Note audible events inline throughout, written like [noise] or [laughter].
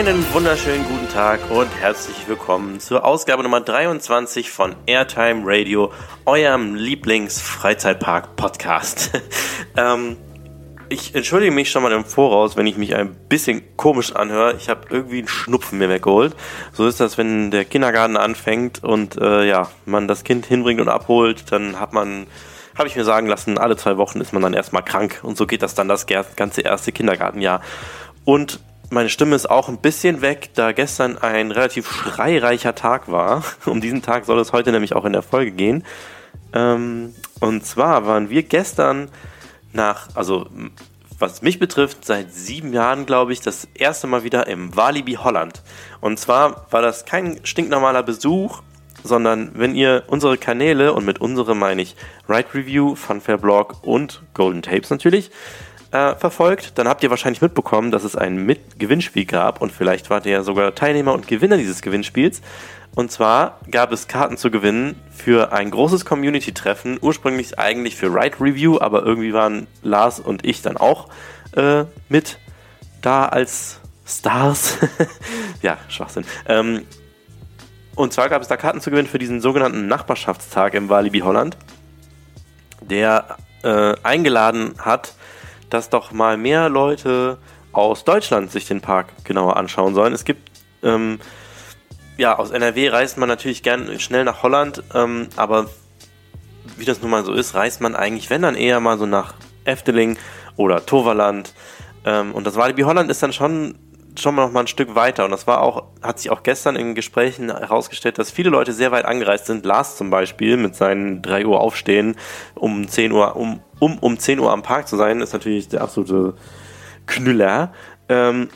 Einen wunderschönen guten Tag und herzlich willkommen zur Ausgabe Nummer 23 von Airtime Radio, eurem Lieblings-Freizeitpark-Podcast. [laughs] ähm, ich entschuldige mich schon mal im Voraus, wenn ich mich ein bisschen komisch anhöre. Ich habe irgendwie einen Schnupfen mir weggeholt. So ist das, wenn der Kindergarten anfängt und äh, ja, man das Kind hinbringt und abholt, dann hat man, habe ich mir sagen lassen, alle zwei Wochen ist man dann erstmal krank und so geht das dann das ganze erste Kindergartenjahr. Und meine Stimme ist auch ein bisschen weg, da gestern ein relativ schreireicher Tag war. [laughs] Um diesen Tag soll es heute nämlich auch in der Folge gehen. Ähm, und zwar waren wir gestern nach, also was mich betrifft, seit sieben Jahren, glaube ich, das erste Mal wieder im Walibi Holland. Und zwar war das kein stinknormaler Besuch, sondern wenn ihr unsere Kanäle, und mit unsere meine ich Ride Review, Funfair Blog und Golden Tapes natürlich, äh, verfolgt, dann habt ihr wahrscheinlich mitbekommen, dass es ein Mit Gewinnspiel gab und vielleicht wart ihr ja sogar Teilnehmer und Gewinner dieses Gewinnspiels. Und zwar gab es Karten zu gewinnen für ein großes Community-Treffen, ursprünglich eigentlich für Ride Review, aber irgendwie waren Lars und ich dann auch äh, mit da als Stars. [laughs] ja, Schwachsinn. Ähm, und zwar gab es da Karten zu gewinnen für diesen sogenannten Nachbarschaftstag im Walibi Holland, der äh, eingeladen hat, dass doch mal mehr Leute aus Deutschland sich den Park genauer anschauen sollen. Es gibt, ähm, ja, aus NRW reist man natürlich gern schnell nach Holland, ähm, aber wie das nun mal so ist, reist man eigentlich, wenn dann eher mal so nach Efteling oder Toverland. Ähm, und das Walibi Holland ist dann schon schon noch mal ein Stück weiter. Und das war auch, hat sich auch gestern in Gesprächen herausgestellt, dass viele Leute sehr weit angereist sind. Lars zum Beispiel mit seinen 3 Uhr aufstehen, um 10 Uhr, um um um 10 Uhr am Park zu sein, ist natürlich der absolute Knüller. Ähm,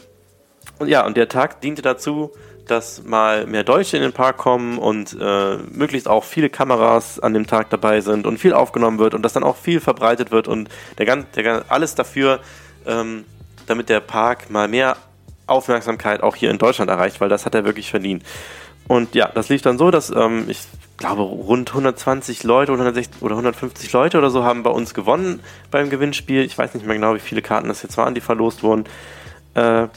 und ja, und der Tag diente dazu, dass mal mehr Deutsche in den Park kommen und äh, möglichst auch viele Kameras an dem Tag dabei sind und viel aufgenommen wird und dass dann auch viel verbreitet wird und der, der alles dafür, ähm, damit der Park mal mehr Aufmerksamkeit auch hier in Deutschland erreicht, weil das hat er wirklich verdient. Und ja, das lief dann so, dass ähm, ich glaube, rund 120 Leute 160 oder 150 Leute oder so haben bei uns gewonnen beim Gewinnspiel. Ich weiß nicht mehr genau, wie viele Karten das jetzt waren, die verlost wurden. Äh,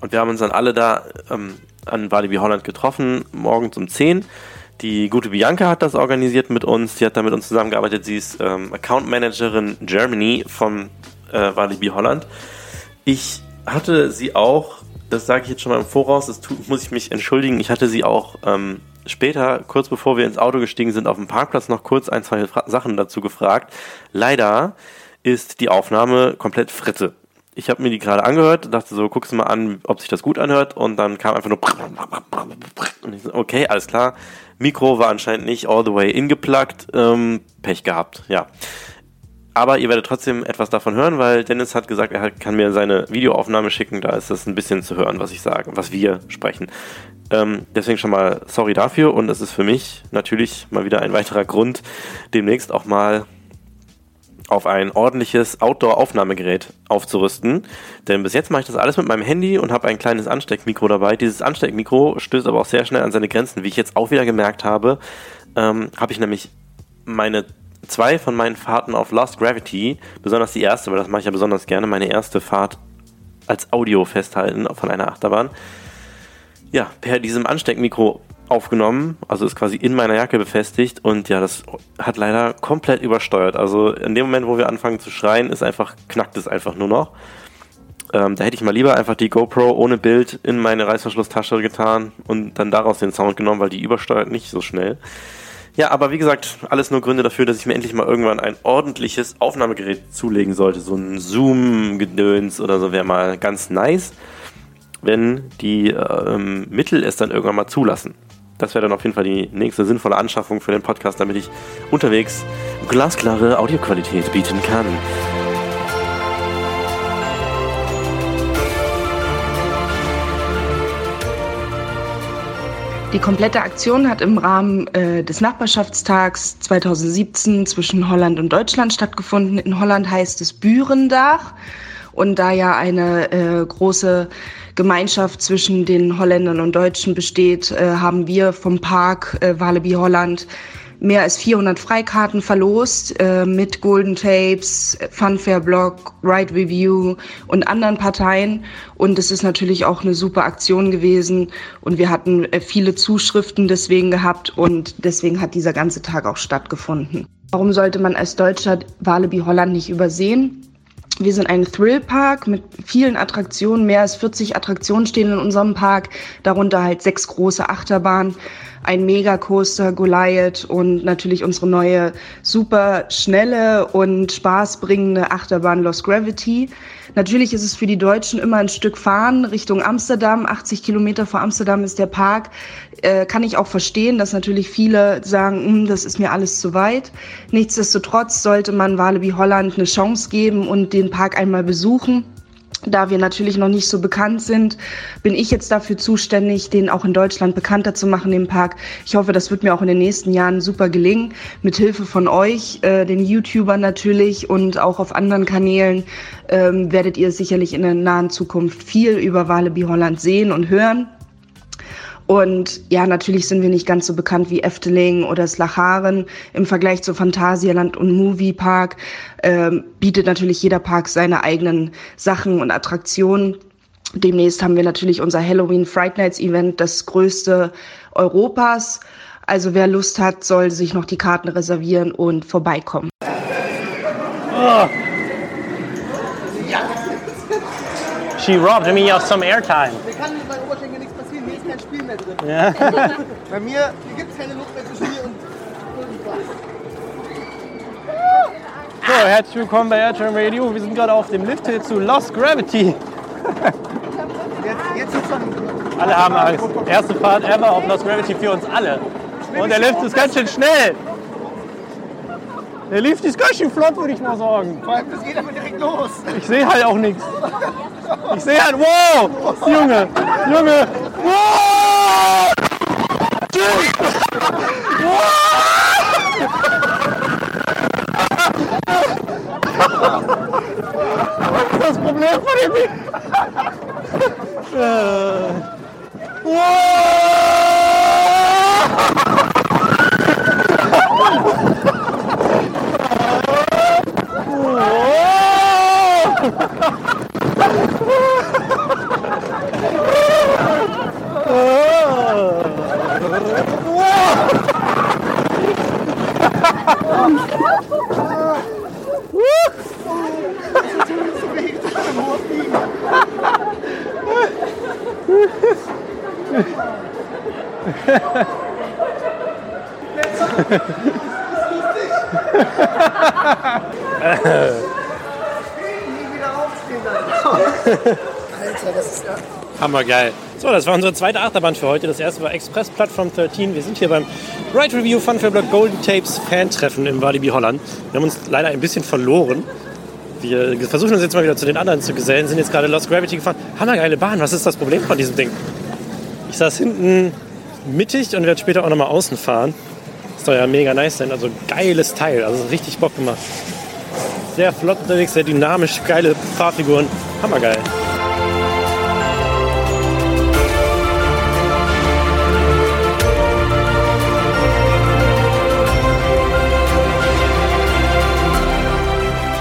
und wir haben uns dann alle da ähm, an Walibi Holland getroffen, morgens um 10. Die gute Bianca hat das organisiert mit uns. Die hat da mit uns zusammengearbeitet. Sie ist ähm, Account Managerin Germany von äh, Walibi Holland. Ich hatte sie auch, das sage ich jetzt schon mal im Voraus, das muss ich mich entschuldigen, ich hatte sie auch ähm, später, kurz bevor wir ins Auto gestiegen sind, auf dem Parkplatz noch kurz ein, zwei Fra Sachen dazu gefragt. Leider ist die Aufnahme komplett Fritte. Ich habe mir die gerade angehört, dachte so, guckst du mal an, ob sich das gut anhört und dann kam einfach nur und ich so, okay, alles klar. Mikro war anscheinend nicht all the way ingeplugged, ähm, Pech gehabt, ja. Aber ihr werdet trotzdem etwas davon hören, weil Dennis hat gesagt, er kann mir seine Videoaufnahme schicken, da ist das ein bisschen zu hören, was ich sage, was wir sprechen. Ähm, deswegen schon mal sorry dafür und es ist für mich natürlich mal wieder ein weiterer Grund, demnächst auch mal auf ein ordentliches Outdoor-Aufnahmegerät aufzurüsten. Denn bis jetzt mache ich das alles mit meinem Handy und habe ein kleines Ansteckmikro dabei. Dieses Ansteckmikro stößt aber auch sehr schnell an seine Grenzen. Wie ich jetzt auch wieder gemerkt habe, ähm, habe ich nämlich meine zwei von meinen Fahrten auf Lost Gravity, besonders die erste, weil das mache ich ja besonders gerne, meine erste Fahrt als Audio festhalten von einer Achterbahn ja, per diesem Ansteckmikro aufgenommen, also ist quasi in meiner Jacke befestigt und ja, das hat leider komplett übersteuert. Also in dem Moment, wo wir anfangen zu schreien, ist einfach, knackt es einfach nur noch. Ähm, da hätte ich mal lieber einfach die GoPro ohne Bild in meine Reißverschlusstasche getan und dann daraus den Sound genommen, weil die übersteuert nicht so schnell. Ja, aber wie gesagt, alles nur Gründe dafür, dass ich mir endlich mal irgendwann ein ordentliches Aufnahmegerät zulegen sollte. So ein Zoom-Gedöns oder so wäre mal ganz nice wenn die ähm, Mittel es dann irgendwann mal zulassen. Das wäre dann auf jeden Fall die nächste sinnvolle Anschaffung für den Podcast, damit ich unterwegs glasklare Audioqualität bieten kann. Die komplette Aktion hat im Rahmen äh, des Nachbarschaftstags 2017 zwischen Holland und Deutschland stattgefunden. In Holland heißt es Bürendach. Und da ja eine äh, große Gemeinschaft zwischen den Holländern und Deutschen besteht, äh, haben wir vom Park äh, Walibi Holland mehr als 400 Freikarten verlost äh, mit Golden Tapes, Funfair Blog, Ride Review und anderen Parteien. Und es ist natürlich auch eine super Aktion gewesen. Und wir hatten äh, viele Zuschriften deswegen gehabt und deswegen hat dieser ganze Tag auch stattgefunden. Warum sollte man als Deutscher Walibi Holland nicht übersehen? Wir sind ein Thrillpark mit vielen Attraktionen. Mehr als 40 Attraktionen stehen in unserem Park, darunter halt sechs große Achterbahnen, ein Megacoaster, Goliath und natürlich unsere neue super schnelle und spaßbringende Achterbahn Lost Gravity. Natürlich ist es für die Deutschen immer ein Stück fahren Richtung Amsterdam. 80 Kilometer vor Amsterdam ist der Park. Äh, kann ich auch verstehen, dass natürlich viele sagen, hm, das ist mir alles zu weit. Nichtsdestotrotz sollte man Walibi Holland eine Chance geben und den Park einmal besuchen. Da wir natürlich noch nicht so bekannt sind, bin ich jetzt dafür zuständig, den auch in Deutschland bekannter zu machen, den Park. Ich hoffe, das wird mir auch in den nächsten Jahren super gelingen. Mit Hilfe von euch, äh, den YouTubern natürlich und auch auf anderen Kanälen ähm, werdet ihr sicherlich in der nahen Zukunft viel über Walibi Holland sehen und hören. Und ja, natürlich sind wir nicht ganz so bekannt wie Efteling oder Slacharen. Im Vergleich zu Phantasialand und Moviepark ähm, bietet natürlich jeder Park seine eigenen Sachen und Attraktionen. Demnächst haben wir natürlich unser Halloween Fright Nights Event, das größte Europas. Also wer Lust hat, soll sich noch die Karten reservieren und vorbeikommen. Oh. She robbed me of some airtime drin. Ja. [laughs] Bei mir hier gibt es keine Luft mehr zwischen mir und So, herzlich willkommen bei Airtime Radio. Wir sind gerade auf dem Lift hier zu Lost Gravity. Jetzt, jetzt schon. Alle haben Angst. Erste Fahrt ever auf Lost Gravity für uns alle. Und der Lift ist ganz schön schnell. Der Lift ist ganz schön flott, würde ich mal sagen. Vor allem, das geht aber direkt los. Ich sehe halt auch nichts. Ich sehe halt, wow! Junge, Junge, wow! Was ist das Problem von dem Ha ha ha. Ding? [laughs] Hammergeil. So, das war unsere zweite Achterbahn für heute. Das erste war Express Plattform 13. Wir sind hier beim Ride Review Fun Fair Blog Golden Tapes Fan-Treffen im Walibi Holland. Wir haben uns leider ein bisschen verloren. Wir versuchen uns jetzt mal wieder zu den anderen zu gesellen, sind jetzt gerade Lost Gravity gefahren. Hammergeile Bahn, was ist das Problem von diesem Ding? Ich saß hinten mittig und werde später auch nochmal außen fahren. Das soll ja mega nice sein, also geiles Teil, also richtig Bock gemacht. Sehr flott unterwegs, sehr dynamisch, geile Fahrfiguren, hammergeil.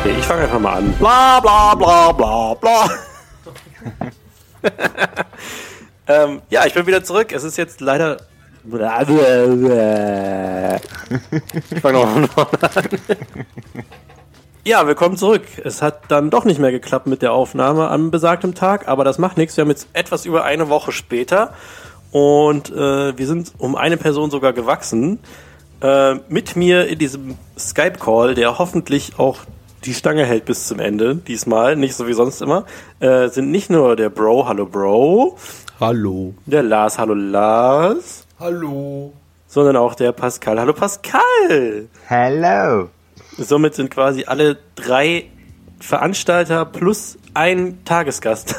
Ich fange einfach mal an. Bla bla bla bla bla. [laughs] [laughs] ähm, ja, ich bin wieder zurück. Es ist jetzt leider. Ich fange noch von an. Ja, willkommen zurück. Es hat dann doch nicht mehr geklappt mit der Aufnahme am besagtem Tag, aber das macht nichts. Wir haben jetzt etwas über eine Woche später und äh, wir sind um eine Person sogar gewachsen. Äh, mit mir in diesem Skype-Call, der hoffentlich auch die Stange hält bis zum Ende, diesmal, nicht so wie sonst immer, äh, sind nicht nur der Bro, hallo Bro. Hallo. Der Lars, hallo Lars. Hallo. Sondern auch der Pascal, hallo Pascal. Hallo. Somit sind quasi alle drei Veranstalter plus ein Tagesgast.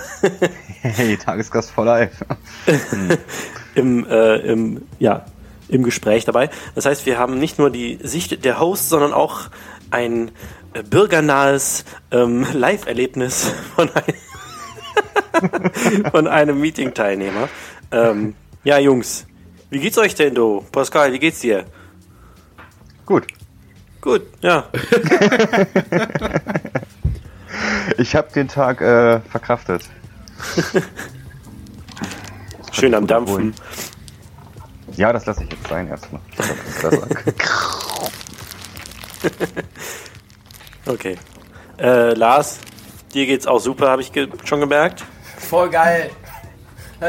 hey, Tagesgast for life. [laughs] Im, äh, im, ja, im Gespräch dabei. Das heißt, wir haben nicht nur die Sicht der Hosts, sondern auch ein äh, bürgernahes ähm, Live-Erlebnis von, ein [laughs] von einem Meeting-Teilnehmer. Ähm, ja, Jungs, wie geht's euch denn, du? Pascal, wie geht's dir? Gut. Gut, ja. [laughs] Ich habe den Tag äh, verkraftet. [laughs] Schön am Dampfen. Ja, das lasse ich jetzt sein erstmal. [laughs] Okay. Äh, Lars, dir geht's auch super, habe ich ge schon gemerkt. Voll geil.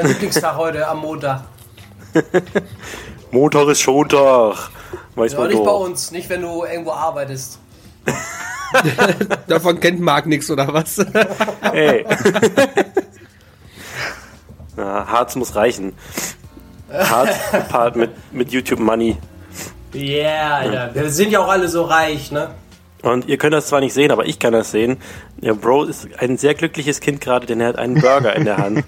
Lieblingstag heute am Montag. [laughs] Montag ist Schontag. Weiß Ja, man nicht bei doch. uns, nicht wenn du irgendwo arbeitest. [laughs] Davon kennt Marc nichts oder was? [laughs] Ey. ja, Harz muss reichen. Harz mit, mit YouTube Money. Yeah, Alter. Wir sind ja auch alle so reich, ne? Und ihr könnt das zwar nicht sehen, aber ich kann das sehen. Der Bro ist ein sehr glückliches Kind gerade, denn er hat einen Burger in der Hand.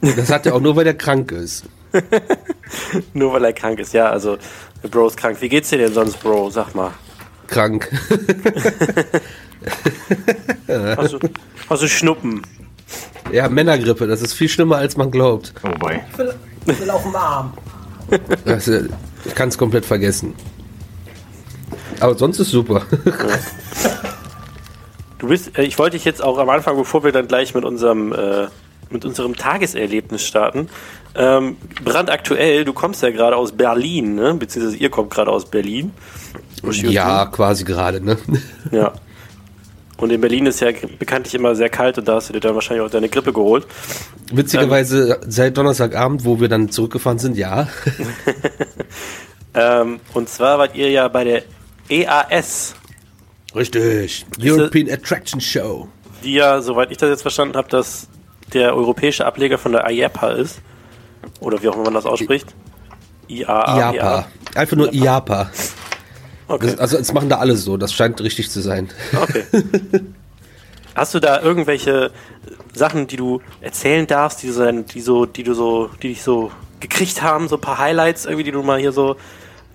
Das hat er auch nur, weil er krank ist. [laughs] Nur weil er krank ist. Ja, also der Bro ist krank. Wie geht's dir denn sonst, Bro? Sag mal. Krank. Hast du, hast du Schnuppen? Ja, Männergrippe, das ist viel schlimmer, als man glaubt. Oh boy. Ich will, ich will auf dem Arm. Das, äh, ich kann es komplett vergessen. Aber sonst ist super. Du bist, äh, ich wollte dich jetzt auch am Anfang, bevor wir dann gleich mit unserem, äh, mit unserem Tageserlebnis starten, ähm, brandaktuell, du kommst ja gerade aus Berlin, ne? beziehungsweise ihr kommt gerade aus Berlin. ja, quasi gerade, ne? [laughs] Ja. Und in Berlin ist ja bekanntlich immer sehr kalt und da hast du dir dann wahrscheinlich auch deine Grippe geholt. Witzigerweise seit Donnerstagabend, wo wir dann zurückgefahren sind, ja. [laughs] Ähm, und zwar wart ihr ja bei der EAS, Richtig. European Attraction Show. die ja, soweit ich das jetzt verstanden habe, dass der europäische Ableger von der IAPA ist. Oder wie auch immer man das ausspricht. IAA. IAPA. Einfach nur IAPA. Okay. Das, also es machen da alle so, das scheint richtig zu sein. Okay. [laughs] Hast du da irgendwelche Sachen, die du erzählen darfst, die, so, die so, die du so, die dich so gekriegt haben, so ein paar Highlights irgendwie, die du mal hier so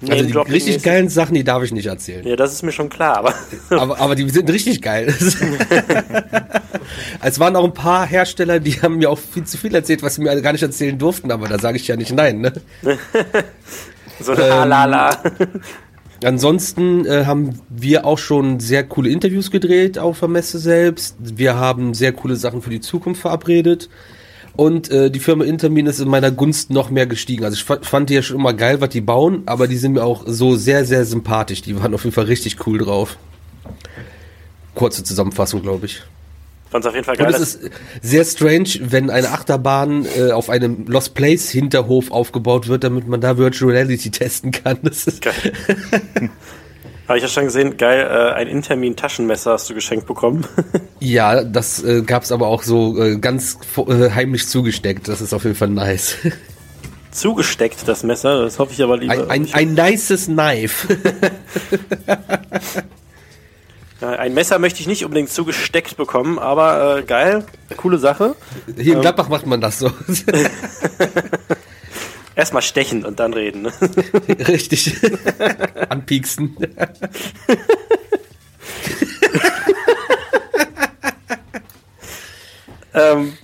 Also die richtig geilen Sachen, die darf ich nicht erzählen. Ja, das ist mir schon klar, aber [laughs] Aber, aber die sind richtig geil. [laughs] es waren auch ein paar Hersteller, die haben mir auch viel zu viel erzählt, was sie mir gar nicht erzählen durften, aber da sage ich ja nicht nein. Ne? [laughs] so la la la. Ansonsten äh, haben wir auch schon sehr coole Interviews gedreht auf der Messe selbst. Wir haben sehr coole Sachen für die Zukunft verabredet. Und äh, die Firma Intermin ist in meiner Gunst noch mehr gestiegen. Also ich fa- fand die ja schon immer geil, was die bauen, aber die sind mir auch so sehr, sehr sympathisch. Die waren auf jeden Fall richtig cool drauf. Kurze Zusammenfassung, glaube ich. Fand's auf jeden Fall Und geil. es ist sehr strange, wenn eine Achterbahn äh, auf einem Lost Place Hinterhof aufgebaut wird, damit man da Virtual Reality [laughs] testen kann. Das ist Geil. [laughs] Habe ich ja schon gesehen, geil, äh, ein Intermin-Taschenmesser hast du geschenkt bekommen. [laughs] Ja, das äh, gab's aber auch so äh, ganz äh, heimlich zugesteckt. Das ist auf jeden Fall nice. [laughs] Zugesteckt, das Messer, das hoffe ich aber lieber. Ein, ein, ein nices Knife. [laughs] Ein Messer möchte ich nicht unbedingt zugesteckt bekommen, aber äh, geil, coole Sache. Hier in Gladbach macht man das so. Erstmal stechen und dann reden. Ne? [laughs] Richtig. [laughs] Anpieksen. [laughs] ähm,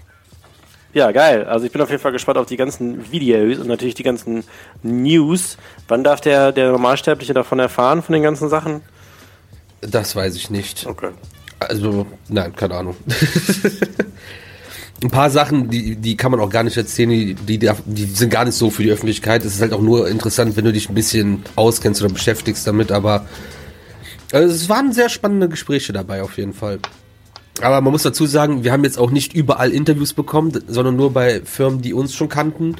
ja, geil. Also ich bin auf jeden Fall gespannt auf die ganzen Videos und natürlich die ganzen News. Wann darf der, der Normalsterbliche davon erfahren, von den ganzen Sachen? Das weiß ich nicht. Okay. Also, nein, keine Ahnung. Ein paar Sachen, die, die kann man auch gar nicht erzählen, die, die, die sind gar nicht so für die Öffentlichkeit. Es ist halt auch nur interessant, wenn du dich ein bisschen auskennst oder beschäftigst damit, aber äh, es waren sehr spannende Gespräche dabei auf jeden Fall. Aber man muss dazu sagen, wir haben jetzt auch nicht überall Interviews bekommen, sondern nur bei Firmen, die uns schon kannten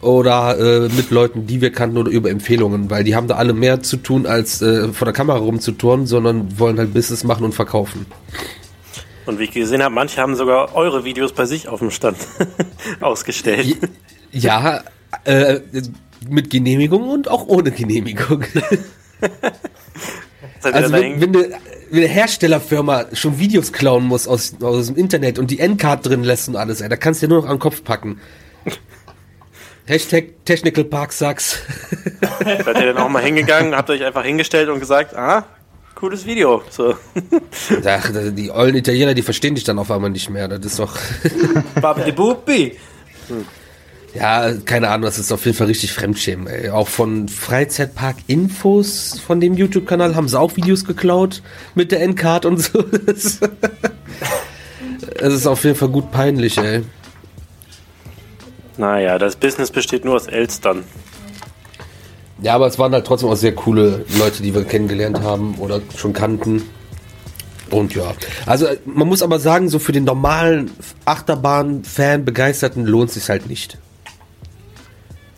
oder äh, mit Leuten, die wir kannten oder über Empfehlungen, weil die haben da alle mehr zu tun, als äh, vor der Kamera rumzuturnen, sondern wollen halt Business machen und verkaufen. Und wie ich gesehen habe, manche haben sogar eure Videos bei sich auf dem Stand [laughs] ausgestellt. Ja, äh, mit Genehmigung und auch ohne Genehmigung. [laughs] Also wenn, wenn, eine, wenn eine Herstellerfirma schon Videos klauen muss aus, aus dem Internet und die Endcard drin lässt und alles, ey, da kannst du dir nur noch an den Kopf packen. [laughs] Hashtag Technical Park Sucks. Seid ihr dann auch mal hingegangen, habt euch einfach hingestellt und gesagt, ah, cooles Video. So, [laughs] Ach, die ollen Italiener, die verstehen dich dann auf einmal nicht mehr. Das ist doch. [laughs] Babidi Bubi. Ja, keine Ahnung, das ist auf jeden Fall richtig Fremdschämen. Ey. Auch von Freizeitpark-Infos von dem YouTube-Kanal haben sie auch Videos geklaut mit der Endcard und so. [laughs] Es ist auf jeden Fall gut peinlich, ey. Naja, das Business besteht nur aus Elstern. Ja, aber es waren halt trotzdem auch sehr coole Leute, die wir kennengelernt haben oder schon kannten. Und ja, also man muss aber sagen, so für den normalen Achterbahn-Fan, Begeisterten lohnt es sich halt nicht.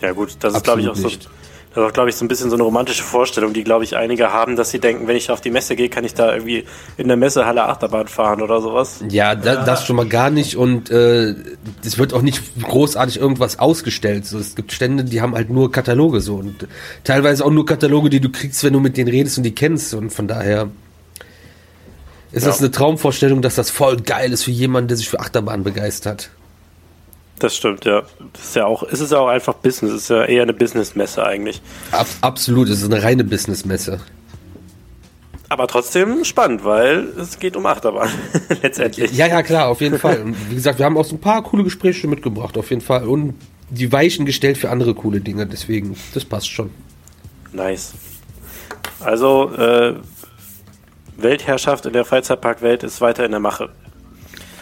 Ja gut, das ist glaube ich auch Absolut so, nicht. Das ist auch, glaube ich, so ein bisschen so eine romantische Vorstellung, die glaube ich einige haben, dass sie denken, wenn ich auf die Messe gehe, kann ich da irgendwie in der Messehalle Achterbahn fahren oder sowas. Ja, da, das schon mal gar nicht und äh, es wird auch nicht großartig irgendwas ausgestellt. So, es gibt Stände, die haben halt nur Kataloge so und teilweise auch nur Kataloge, die du kriegst, wenn du mit denen redest und die kennst und von daher ist Ja. das eine Traumvorstellung, dass das voll geil ist für jemanden, der sich für Achterbahn begeistert. Das stimmt, ja. Das ist ja auch, es ist ja auch einfach Business, es ist ja eher eine Businessmesse eigentlich. Ab, absolut, es ist eine reine Businessmesse. Aber trotzdem spannend, weil es geht um Achterbahn [laughs] letztendlich. Ja, ja, klar, auf jeden Fall. Und wie gesagt, wir haben auch so ein paar coole Gespräche mitgebracht, auf jeden Fall. Und die Weichen gestellt für andere coole Dinge, deswegen, das passt schon. Nice. Also, äh, Weltherrschaft in der Freizeitparkwelt ist weiter in der Mache.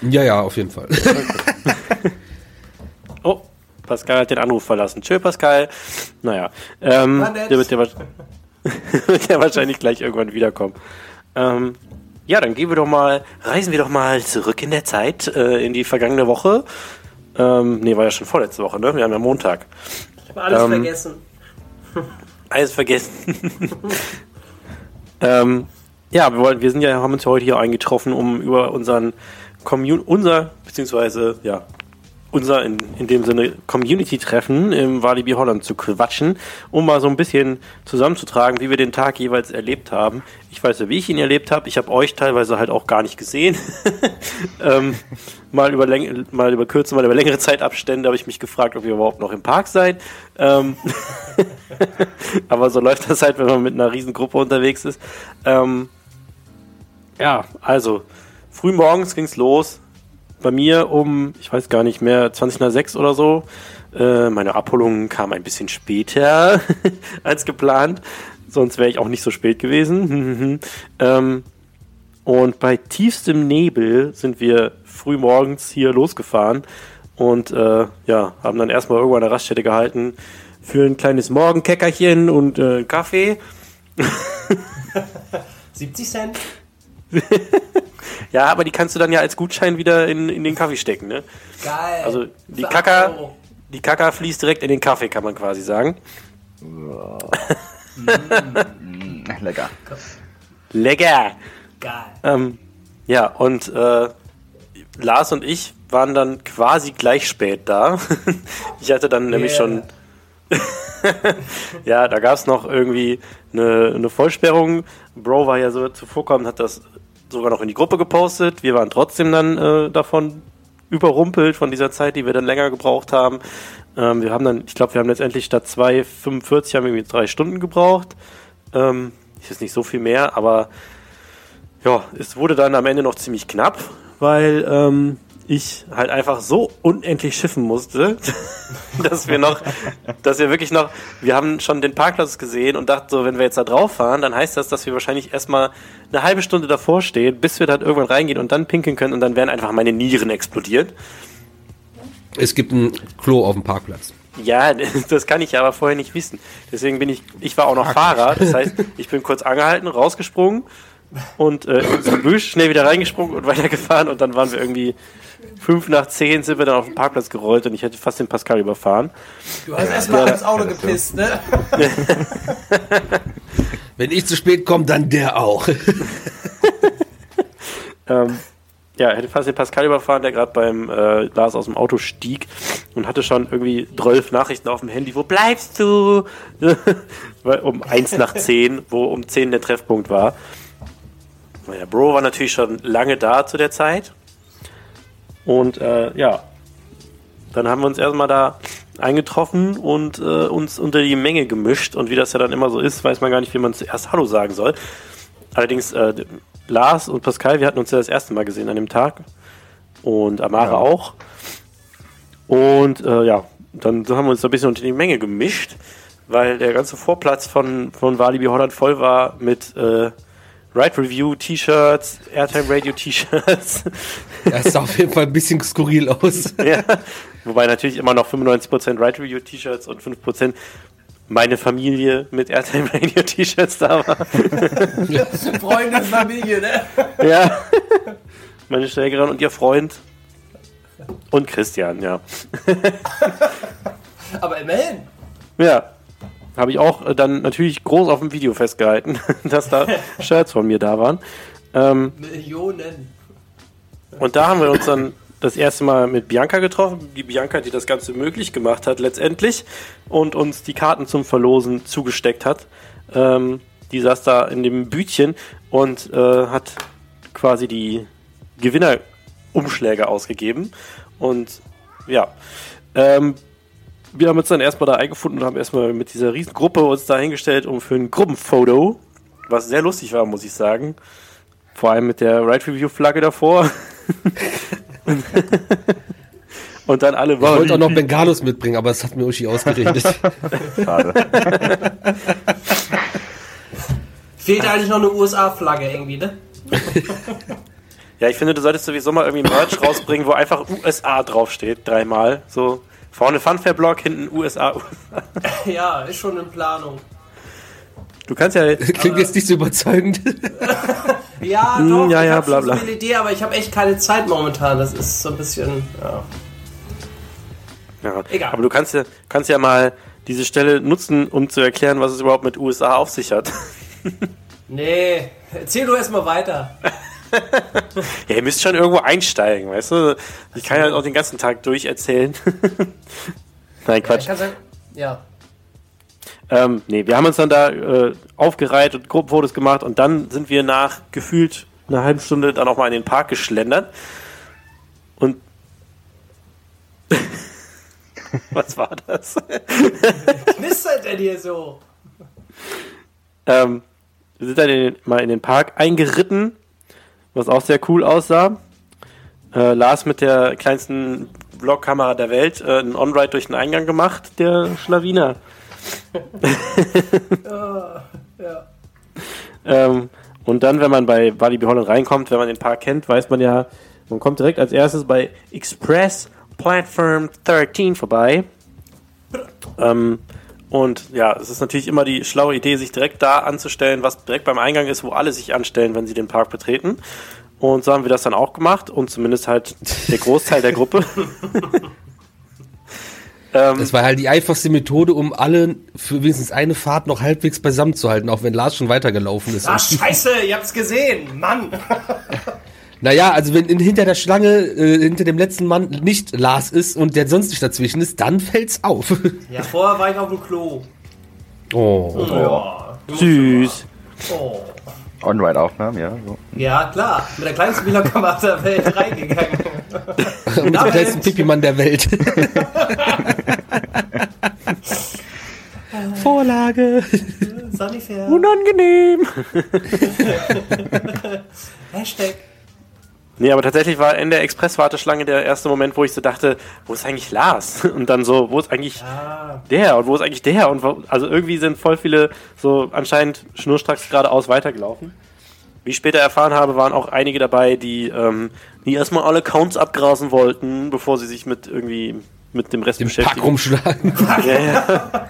Ja, ja, auf jeden Fall. Oh, [laughs] [laughs] Pascal hat den Anruf verlassen. Tschö, Pascal. Naja, ähm, der wird ja, [laughs] wird ja wahrscheinlich gleich irgendwann wiederkommen. Ähm, ja, dann gehen wir doch mal, reisen wir doch mal zurück in der Zeit, äh, in die vergangene Woche. Ähm, nee, war ja schon vorletzte Woche, ne? Wir haben ja Montag. Ich habe alles Ähm, vergessen. [laughs] Alles vergessen. [laughs] ähm, ja, wir, wollen, wir sind ja, haben uns ja heute hier eingetroffen, um über unseren Commun unser, beziehungsweise, ja, unser in, in dem Sinne Community-Treffen im Walibi Holland zu quatschen, um mal so ein bisschen zusammenzutragen, wie wir den Tag jeweils erlebt haben. Ich weiß ja, wie ich ihn erlebt habe. Ich habe euch teilweise halt auch gar nicht gesehen. [laughs] ähm, mal über Läng mal über kürze, mal über längere Zeitabstände habe ich mich gefragt, ob ihr überhaupt noch im Park seid. Ähm, [laughs] aber so läuft das halt, wenn man mit einer riesen Gruppe unterwegs ist. Ähm, ja, also früh morgens ging's los. Bei mir um, ich weiß gar nicht mehr, 20 nach 6 oder so. Äh, meine Abholung kam ein bisschen später [laughs] als geplant. Sonst wäre ich auch nicht so spät gewesen. [laughs] ähm, und bei tiefstem Nebel sind wir früh morgens hier losgefahren und äh, ja, haben dann erstmal irgendwo an der Raststätte gehalten für ein kleines Morgenkeckerchen und äh, Kaffee. [laughs] 70 Cent? Ja, aber die kannst du dann ja als Gutschein wieder in, in den Kaffee stecken, ne? Geil. Also die Kaka, die Kaka fließt direkt in den Kaffee, kann man quasi sagen. [laughs] Mm, lecker. Lecker! Geil. Ähm, ja, und äh, Lars und ich waren dann quasi gleich spät da. [laughs] ich hatte dann nämlich Yeah. schon. [laughs] ja, da gab es noch irgendwie eine, eine Vollsperrung. Bro war ja so zuvorkommend, hat das sogar noch in die Gruppe gepostet. Wir waren trotzdem dann äh, davon überrumpelt von dieser Zeit, die wir dann länger gebraucht haben. Ähm, wir haben dann, ich glaube, wir haben letztendlich statt 2,45 haben wir irgendwie drei Stunden gebraucht. Ähm, ist jetzt nicht so viel mehr, aber ja, es wurde dann am Ende noch ziemlich knapp, weil ähm, ich halt einfach so unendlich schiffen musste, [laughs] dass wir noch, dass wir wirklich noch, wir haben schon den Parkplatz gesehen und dachten so, wenn wir jetzt da drauf fahren, dann heißt das, dass wir wahrscheinlich erstmal eine halbe Stunde davor stehen, bis wir dann irgendwann reingehen und dann pinkeln können und dann wären einfach meine Nieren explodiert. Es gibt ein Klo auf dem Parkplatz. Ja, [laughs] das kann ich ja aber vorher nicht wissen. Deswegen bin ich, ich war auch noch Fahrer, das heißt, ich bin kurz angehalten, rausgesprungen und äh, ins Gebüsch, schnell wieder reingesprungen und [laughs] weitergefahren und dann waren wir irgendwie fünf nach zehn sind wir dann auf den Parkplatz gerollt und ich hätte fast den Pascal überfahren. Du hast erstmal ins Auto gepisst, ne? [laughs] Wenn ich zu spät komme, dann der auch. [laughs] Ähm, ja, hätte fast den Pascal überfahren, der gerade beim äh, Lars aus dem Auto stieg und hatte schon irgendwie 12 Nachrichten auf dem Handy. Wo bleibst du? [laughs] Um eins nach zehn, wo um 10 der Treffpunkt war. Naja, Bro war natürlich schon lange da zu der Zeit. Und äh, ja, dann haben wir uns erstmal da eingetroffen und äh, uns unter die Menge gemischt. Und wie das ja dann immer so ist, weiß man gar nicht, wie man zuerst Hallo sagen soll. Allerdings, äh, Lars und Pascal, wir hatten uns ja das erste Mal gesehen an dem Tag. Und Amara Ja. auch. Und äh, ja, dann haben wir uns da ein bisschen unter die Menge gemischt, weil der ganze Vorplatz von, von Walibi Holland voll war mit äh, Ride Review T-Shirts, Airtime Radio T-Shirts. [laughs] Das sah auf jeden Fall ein bisschen skurril aus. [laughs] ja. Wobei natürlich immer noch 95% Ride Review T-Shirts und 5% meine Familie mit Airtime Radio T-Shirts da war. [laughs] Freunde, Familie, ne? ja. Meine Schwägerin und ihr Freund. Und Christian, ja. Aber immerhin. Ja. Habe ich auch äh, dann natürlich groß auf dem Video festgehalten, [laughs] dass da [laughs] Shirts von mir da waren. Ähm, Millionen. und da haben wir uns dann das erste Mal mit Bianca getroffen. Die Bianca, die das Ganze möglich gemacht hat letztendlich und uns die Karten zum Verlosen zugesteckt hat. Ähm, die saß da in dem Bütchen und äh, hat quasi die Gewinnerumschläge ausgegeben. Und ja, ähm, wir haben uns dann erstmal da eingefunden und haben erstmal mit dieser riesen Gruppe uns da hingestellt, um für ein Gruppenfoto, was sehr lustig war, muss ich sagen. Vor allem mit der Ride Review Flagge davor. [laughs] und dann alle Ich wollte auch noch Bengalos mitbringen, aber das hat mir Uschi ausgeredet. [laughs] Schade. Fehlt eigentlich noch eine USA-Flagge irgendwie, ne? [laughs] Ja, ich finde, du solltest sowieso mal irgendwie ein Merch rausbringen, wo einfach USA draufsteht, dreimal. So vorne Funfair-Block, hinten USA. [laughs] Ja, ist schon in Planung. Du kannst ja. [laughs] Klingt jetzt nicht so überzeugend. [laughs] Ja, Hm, doch, ja, ich ja, hab bla, bla. eine Idee, aber ich habe echt keine Zeit momentan. Das ist so ein bisschen, ja. Ja, Egal. aber du kannst ja, kannst ja mal diese Stelle nutzen, um zu erklären, was es überhaupt mit USA auf sich hat. Nee, erzähl du erstmal weiter. [laughs] Ja, ihr müsst schon irgendwo einsteigen, weißt du? Ich kann ja auch den ganzen Tag durcherzählen. [laughs] Nein, Ja, Quatsch. sagen, ja. Ähm, nee, wir haben uns dann da äh, aufgereiht und Gruppenfotos gemacht und dann sind wir nach gefühlt einer halben Stunde dann auch mal in den Park geschlendert. Und [laughs] was war das? Knistert denn hier so? ähm, wir sind dann in den, mal in den Park eingeritten, was auch sehr cool aussah. Äh, Lars mit der kleinsten Vlogkamera der Welt äh, einen On-Ride durch den Eingang gemacht, der Schlawiner. [laughs] Ja. Ähm, und dann, wenn man bei Walibi Holland reinkommt, wenn man den Park kennt, weiß man ja, man kommt direkt als erstes bei Express Platform 13 vorbei. Ähm, und ja, es ist natürlich immer die schlaue Idee, sich direkt da anzustellen, was direkt beim Eingang ist, wo alle sich anstellen, wenn sie den Park betreten. Und so haben wir das dann auch gemacht und zumindest halt der Großteil der Gruppe. [laughs] ähm, Das war halt die einfachste Methode, um alle für wenigstens eine Fahrt noch halbwegs beisammen zu halten, auch wenn Lars schon weitergelaufen ist. Ah, scheiße, ihr habt's gesehen. Mann. [laughs] Naja, also wenn in, hinter der Schlange, äh, hinter dem letzten Mann nicht Lars ist und der sonst nicht dazwischen ist, dann fällt's auf. [laughs] Ja, vorher war ich auf dem Klo. Oh. Oh. süß. Oh. On-Ride-Aufnahmen, ja. So. Ja, klar. Mit der kleinsten Bilderkamera der Welt reingegangen. [laughs] Mit dem kleinsten Pipi-Mann der Welt. [laughs] Vorlage. Sunnyfair. Unangenehm. Hashtag. Nee, aber tatsächlich war in der Express-Warteschlange der erste Moment, wo ich so dachte, wo ist eigentlich Lars? [laughs] Und dann so, wo ist eigentlich Ah, der? Und wo ist eigentlich der? Und wo, also irgendwie sind voll viele so anscheinend schnurstracks geradeaus weitergelaufen. Wie ich später erfahren habe, waren auch einige dabei, die, ähm, die erstmal alle Counts abgrasen wollten, bevor sie sich mit irgendwie mit dem Rest Dem beschäftigen. rumschlagen. [laughs] Ja, ja.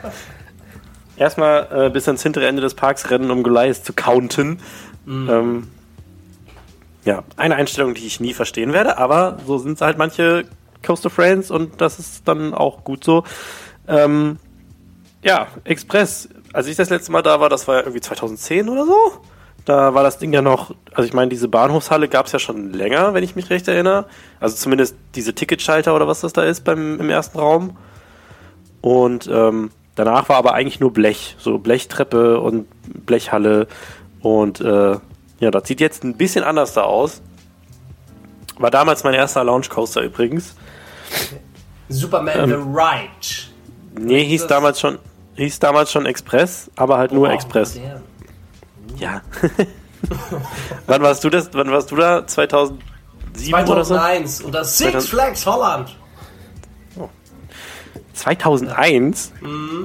Erstmal äh, bis ans hintere Ende des Parks rennen, um Goliath zu counten. Ähm, ja, eine Einstellung, die ich nie verstehen werde, aber so sind halt manche Coaster Friends und das ist dann auch gut so. Ähm, ja, Express. Als ich das letzte Mal da war, das war ja irgendwie 2010 oder so. Da war das Ding ja noch, also ich meine, diese Bahnhofshalle gab es ja schon länger, wenn ich mich recht erinnere. Also zumindest diese Ticketschalter oder was das da ist beim, im ersten Raum. Und ähm, danach war aber eigentlich nur Blech, so Blechtreppe und Blechhalle. Und äh, ja, das sieht jetzt ein bisschen anders da aus. War damals mein erster Launch Coaster übrigens. Superman The Ride. Nee, hieß das- damals schon, hieß damals schon Express, aber halt nur Wow, Express. modern. Ja. [laughs] wann warst du das? Wann warst du da? 2007 oder so? 2001 und das Six 2000 Flags Holland. 2001?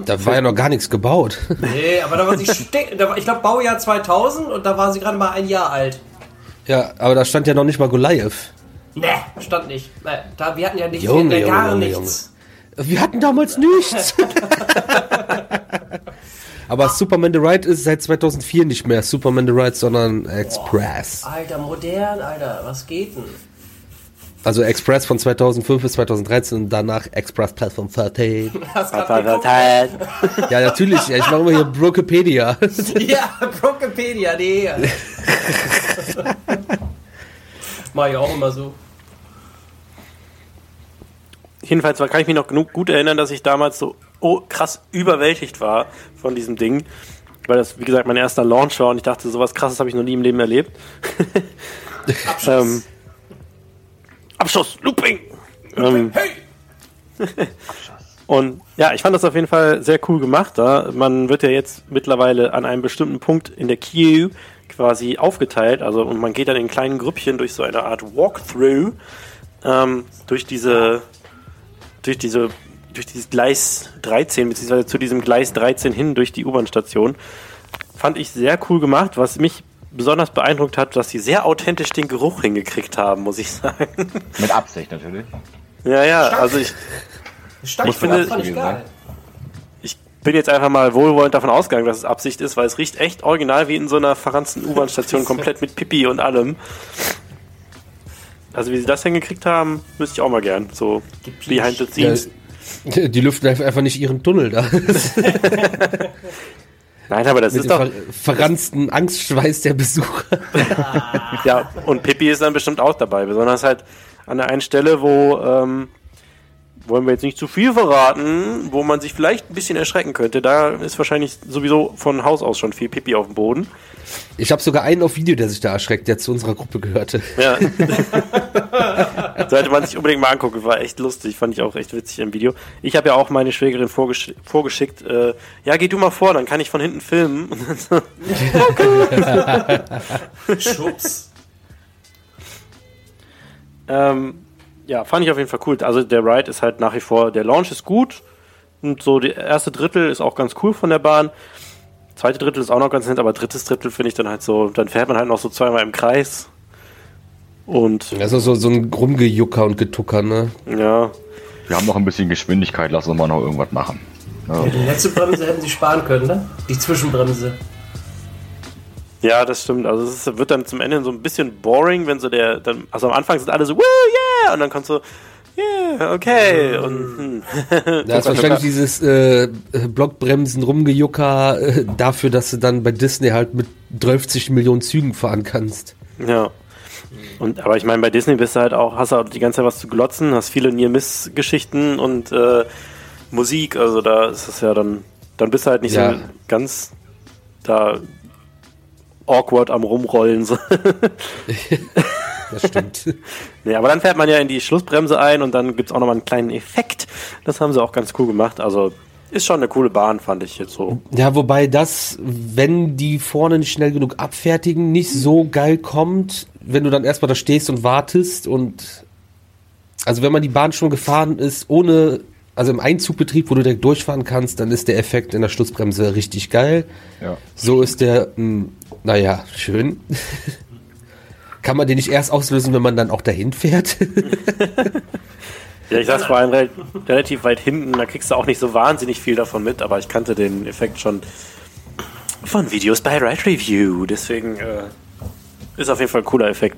Da war ja noch gar nichts gebaut. Nee, aber da war sie [laughs] da war, ich glaube Baujahr 2000 und da war sie gerade mal ein Jahr alt. Ja, aber da stand ja noch nicht mal Goliath. Nee, stand nicht. Nee, da, wir hatten ja nicht, Junge, wir hatten ja Junge, gar Junge, nichts. Wir hatten damals nichts. [laughs] aber Superman the Ride ist seit 2004 nicht mehr Superman the Ride, sondern Express. Alter, modern, Alter, was geht denn? Also Express von 2005 bis 2013 und danach Express Platform 13. [laughs] Hast grad geguckt? Ja, natürlich. Ich mache immer hier Brokipedia. [laughs] Ja, Brokipedia.de. [laughs] Mach ich auch immer so. Jedenfalls kann ich mich noch genug gut erinnern, dass ich damals so oh, krass überwältigt war von diesem Ding. Weil das, wie gesagt, mein erster Launch war und ich dachte, sowas krasses habe ich noch nie im Leben erlebt. ähm, Abschuss, Looping! Ähm, [laughs] und ja, ich fand das auf jeden Fall sehr cool gemacht. Da. Man wird ja jetzt mittlerweile an einem bestimmten Punkt in der Queue quasi aufgeteilt. Also und man geht dann in kleinen Grüppchen durch so eine Art Walkthrough ähm, durch diese durch diese durch dieses Gleis 13 beziehungsweise zu diesem Gleis 13 hin durch die U-Bahn-Station. Fand ich sehr cool gemacht. Was mich besonders beeindruckt hat, dass sie sehr authentisch den Geruch hingekriegt haben, muss ich sagen. Mit Absicht natürlich. Ja, ja, also ich, Stank Ich finde- fand ich bin jetzt einfach mal wohlwollend davon ausgegangen, dass es Absicht ist, weil es riecht echt original wie in so einer verranzten U-Bahn-Station, [laughs] komplett mit Pipi und allem. Also wie sie das hingekriegt haben, wüsste ich auch mal gern. So behind the Ja, scenes. die lüften einfach nicht ihren Tunnel da. [laughs] [laughs] Nein, aber das Mit ist doch... ver verranzten Angstschweiß der Besucher. Ja, und Pippi ist dann bestimmt auch dabei. Besonders halt an der einen Stelle, wo, ähm, wollen wir jetzt nicht zu viel verraten, wo man sich vielleicht ein bisschen erschrecken könnte. Da ist wahrscheinlich sowieso von Haus aus schon viel Pippi auf dem Boden. Ich habe sogar einen auf Video, der sich da erschreckt, der zu unserer Gruppe gehörte. Ja. [laughs] [laughs] Sollte man sich unbedingt mal angucken. War echt lustig. Fand ich auch echt witzig im Video. Ich habe ja auch meine Schwägerin vorgesch vorgeschickt. Äh, ja, geh du mal vor, dann kann ich von hinten filmen. [laughs] Schubs. Ähm, ja, fand ich auf jeden Fall cool. Also der Ride ist halt nach wie vor, der Launch ist gut und so die erste Drittel ist auch ganz cool von der Bahn. Zweite Drittel ist auch noch ganz nett, aber drittes Drittel finde ich dann halt so, dann fährt man halt noch so zweimal im Kreis. Und Also so, so ein Rumgejucker und Getucker, ne? ja, Wir haben noch ein bisschen Geschwindigkeit, lass uns mal noch irgendwas machen. Ja. Die letzte Bremse hätten sie sparen können, ne? Die Zwischenbremse. Ja, das stimmt. Also es ist, wird dann zum Ende so ein bisschen boring, wenn so der, dann, also am Anfang sind alle so, woo, yeah, und dann kommt so, yeah, okay, und hm. [laughs] Da ist wahrscheinlich dieses äh, Blockbremsen Rumgejucker äh, dafür, dass du dann bei Disney halt mit 30 Millionen Zügen fahren kannst. Ja. Und, aber ich meine, bei Disney bist du halt auch, hast du halt die ganze Zeit was zu glotzen, hast viele Near-Miss-Geschichten und äh, Musik, also da ist es ja dann, dann bist du halt nicht Ja. so ganz da awkward am Rumrollen. So. [laughs] Das stimmt. [laughs] nee, aber dann fährt man ja in die Schlussbremse ein und dann gibt es auch nochmal einen kleinen Effekt. Das haben sie auch ganz cool gemacht. Also ist schon eine coole Bahn, fand ich jetzt so. ja, wobei das, wenn die vorne nicht schnell genug abfertigen, nicht so geil kommt, wenn du dann erstmal da stehst und wartest und also wenn man die Bahn schon gefahren ist, ohne, also im Einzugbetrieb, wo du direkt durchfahren kannst, dann ist der Effekt in der Schlussbremse richtig geil. Ja. So ist der, mh, naja, schön. [laughs] Kann man den nicht erst auslösen, wenn man dann auch dahin fährt? [laughs] Ja, ich saß vor allem rel relativ weit hinten, da kriegst du auch nicht so wahnsinnig viel davon mit, aber ich kannte den Effekt schon von Videos bei Ride Review, deswegen äh, ist auf jeden Fall ein cooler Effekt.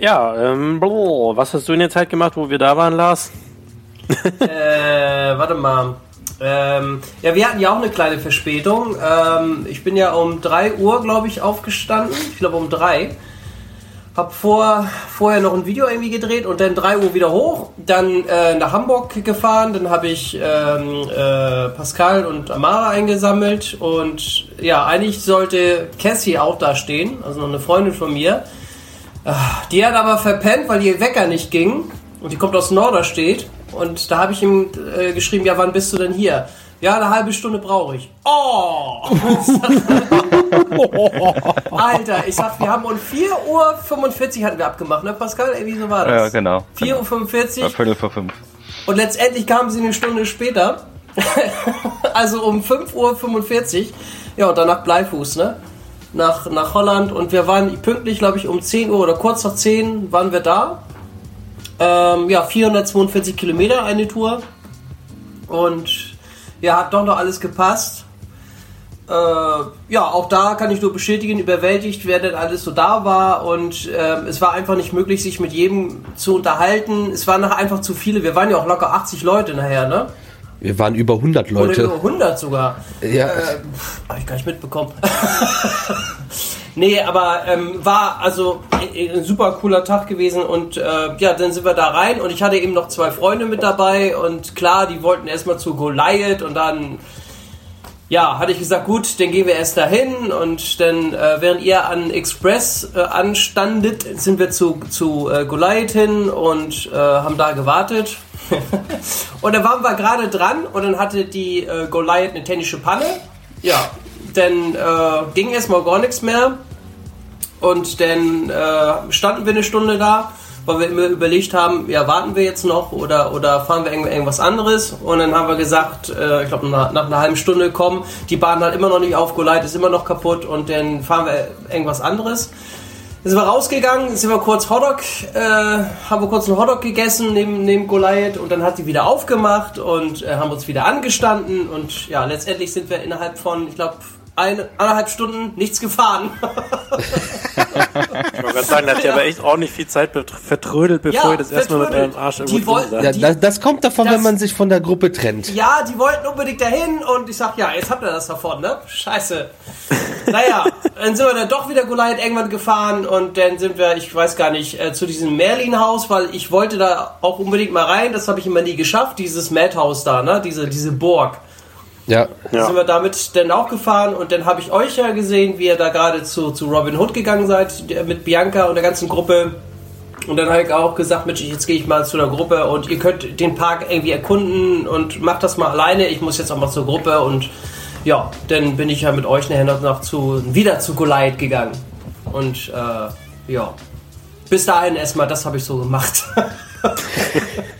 Ja, ähm, boah, was hast du in der Zeit gemacht, wo wir da waren, Lars? [laughs] Äh, warte mal. Ähm, ja, wir hatten ja auch eine kleine Verspätung. Ähm, ich bin ja um 3 Uhr, glaube ich, aufgestanden. Ich glaube um 3. Hab vor, vorher noch ein Video irgendwie gedreht und dann 3 Uhr wieder hoch. Dann äh, nach Hamburg gefahren. Dann habe ich ähm, äh, Pascal und Amara eingesammelt. Und ja, eigentlich sollte Cassie auch da stehen. Also noch eine Freundin von mir. Ah, Die hat aber verpennt, weil ihr Wecker nicht ging. Und die kommt aus Norderstedt. Und da habe ich ihm äh, geschrieben, ja, wann bist du denn hier? Ja, eine halbe Stunde brauche ich. Oh! [laughs] Alter, ich sag, wir haben um 4.45 Uhr hatten wir abgemacht, ne Pascal? Irgendwie so war Ja, das. genau. 4.45 War Uhr. Viertel vor fünf. Und letztendlich kamen sie eine Stunde später. [laughs] also um 5.45 Uhr. Ja, und danach Bleifuß, ne? Nach, nach Holland. Und wir waren pünktlich, glaube ich, um 10 Uhr oder kurz nach 10 waren wir da. Ähm, ja, 442 Kilometer eine Tour. Und ja, hat doch noch alles gepasst. Äh, ja, auch da kann ich nur bestätigen, überwältigt, wer denn alles so da war. Und ähm, es war einfach nicht möglich, sich mit jedem zu unterhalten. Es waren noch einfach zu viele. Wir waren ja auch locker 80 Leute nachher, ne? Wir waren über 100 Leute. Oder über 100 sogar. Ja. Äh, Habe ich gar nicht mitbekommen. [laughs] nee, aber ähm, war also ein super cooler Tag gewesen und äh, ja, dann sind wir da rein und ich hatte eben noch zwei Freunde mit dabei und klar, die wollten erstmal zu Goliath und dann ja, hatte ich gesagt, gut, dann gehen wir erst dahin und dann, äh, während ihr an Express äh, anstandet, sind wir zu, zu äh, Goliath hin und äh, haben da gewartet. [laughs] und dann waren wir gerade dran und dann hatte die äh, Goliath eine technische Panne. Ja, dann äh, ging erstmal gar nichts mehr. Und dann äh, standen wir eine Stunde da, weil wir immer überlegt haben, ja, warten wir jetzt noch oder, oder fahren wir irgend- irgendwas anderes? Und dann haben wir gesagt, äh, ich glaube, nach, nach einer halben Stunde kommen, die Bahn hat immer noch nicht aufgeleitet, ist immer noch kaputt und dann fahren wir irgendwas anderes. Sind wir rausgegangen, sind wir kurz Hotdog, äh, haben wir kurz einen Hotdog gegessen neben, neben Goliath und dann hat die wieder aufgemacht und äh, haben uns wieder angestanden und ja, letztendlich sind wir innerhalb von, ich glaube, eine, eineinhalb Stunden nichts gefahren. [laughs] Ich wollte gerade sagen, da habt ihr aber echt ordentlich viel Zeit vertrödelt, bevor Ja, ihr das erstmal mit eurem Arsch Die irgendwo wollten- drin Ja, das, das kommt davon, Das- wenn man sich von der Gruppe trennt. Ja, die wollten unbedingt dahin und ich sag, ja, jetzt habt ihr das davon, ne? Scheiße. [laughs] Naja, dann sind wir dann doch wieder Goliath irgendwann gefahren und dann sind wir, ich weiß gar nicht, äh, zu diesem Merlin-Haus, weil ich wollte da auch unbedingt mal rein, das habe ich immer nie geschafft, dieses Madhouse da, ne? Diese, diese Burg. Ja. Ja. Sind wir damit dann auch gefahren und dann habe ich euch ja gesehen, wie ihr da gerade zu, zu Robin Hood gegangen seid, mit Bianca und der ganzen Gruppe. Und dann habe ich auch gesagt, Mensch, jetzt gehe ich mal zu der Gruppe und ihr könnt den Park irgendwie erkunden und macht das mal alleine. Ich muss jetzt auch mal zur Gruppe und ja, dann bin ich ja mit euch nachher noch, noch zu, wieder zu Goliath gegangen. Und äh, ja, bis dahin erstmal, das habe ich so gemacht. [laughs]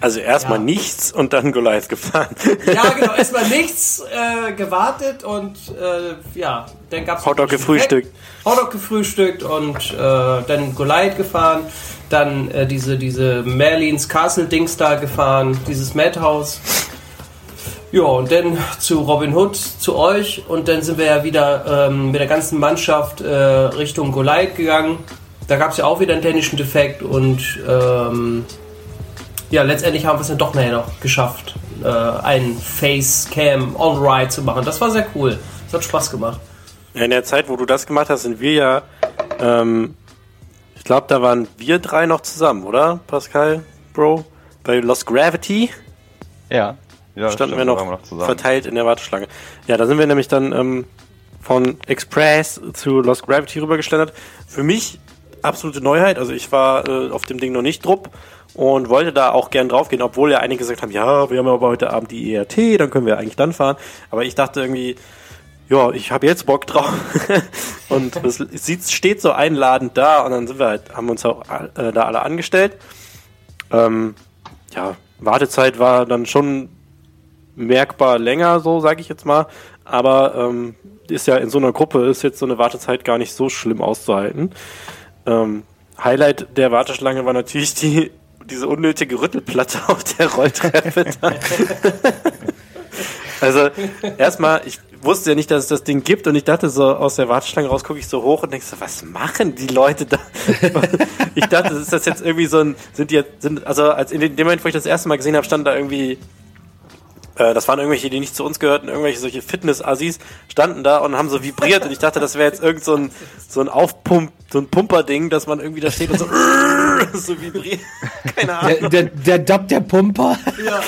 Also erstmal Ja. nichts und dann Goliath gefahren. ja, genau, [laughs] erstmal nichts äh, gewartet und äh, ja, dann gab es Hotdog gefrühstückt. Hotdog gefrühstückt und äh, dann Goliath gefahren, dann äh, diese, diese Merlins Castle Dings da gefahren, dieses Madhouse. Ja, und dann zu Robin Hood, zu euch und dann sind wir ja wieder ähm, mit der ganzen Mannschaft äh, Richtung Goliath gegangen. Da gab es ja auch wieder einen technischen Defekt und ähm, ja, letztendlich haben wir es dann doch nachher noch geschafft, äh, einen Facecam On-Ride zu machen. Das war sehr cool. Das hat Spaß gemacht. In der Zeit, wo du das gemacht hast, sind wir ja, ähm, ich glaube, da waren wir drei noch zusammen, oder? Pascal, Bro? Bei Lost Gravity Ja. ja standen stimmt, wir noch, waren noch verteilt in der Warteschlange. Ja, da sind wir nämlich dann ähm, von Express zu Lost Gravity rübergeschlendert. Für mich absolute Neuheit. Also ich war äh, auf dem Ding noch nicht drupp und wollte da auch gern draufgehen, obwohl ja einige gesagt haben, ja, wir haben aber heute Abend die ERT, dann können wir eigentlich dann fahren. Aber ich dachte irgendwie, ja, ich habe jetzt Bock drauf. [laughs] und es steht so einladend da und dann sind wir halt, haben uns auch äh, da alle angestellt. Ähm, ja, Wartezeit war dann schon merkbar länger, so sage ich jetzt mal. Aber ähm, ist ja in so einer Gruppe ist jetzt so eine Wartezeit gar nicht so schlimm auszuhalten. Ähm, Highlight der Warteschlange war natürlich die diese unnötige Rüttelplatte [laughs] auf der Rolltreppe. [laughs] also erstmal, ich wusste ja nicht, dass es das Ding gibt und ich dachte so aus der Warteschlange raus gucke ich so hoch und denke so, was machen die Leute da? [laughs] ich dachte, ist das jetzt irgendwie so ein, sind die jetzt, sind, also als in dem Moment, wo ich das erste Mal gesehen habe, stand da irgendwie äh, das waren irgendwelche, die nicht zu uns gehörten, irgendwelche solche Fitness-Assis, standen da und haben so vibriert und ich dachte, das wäre jetzt irgend so ein, so ein Aufpump, so ein Pumperding, dass man irgendwie da steht und so, [laughs] so vibriert. [laughs] Keine Ahnung. Der, der, der Dub der Pumper. Ja.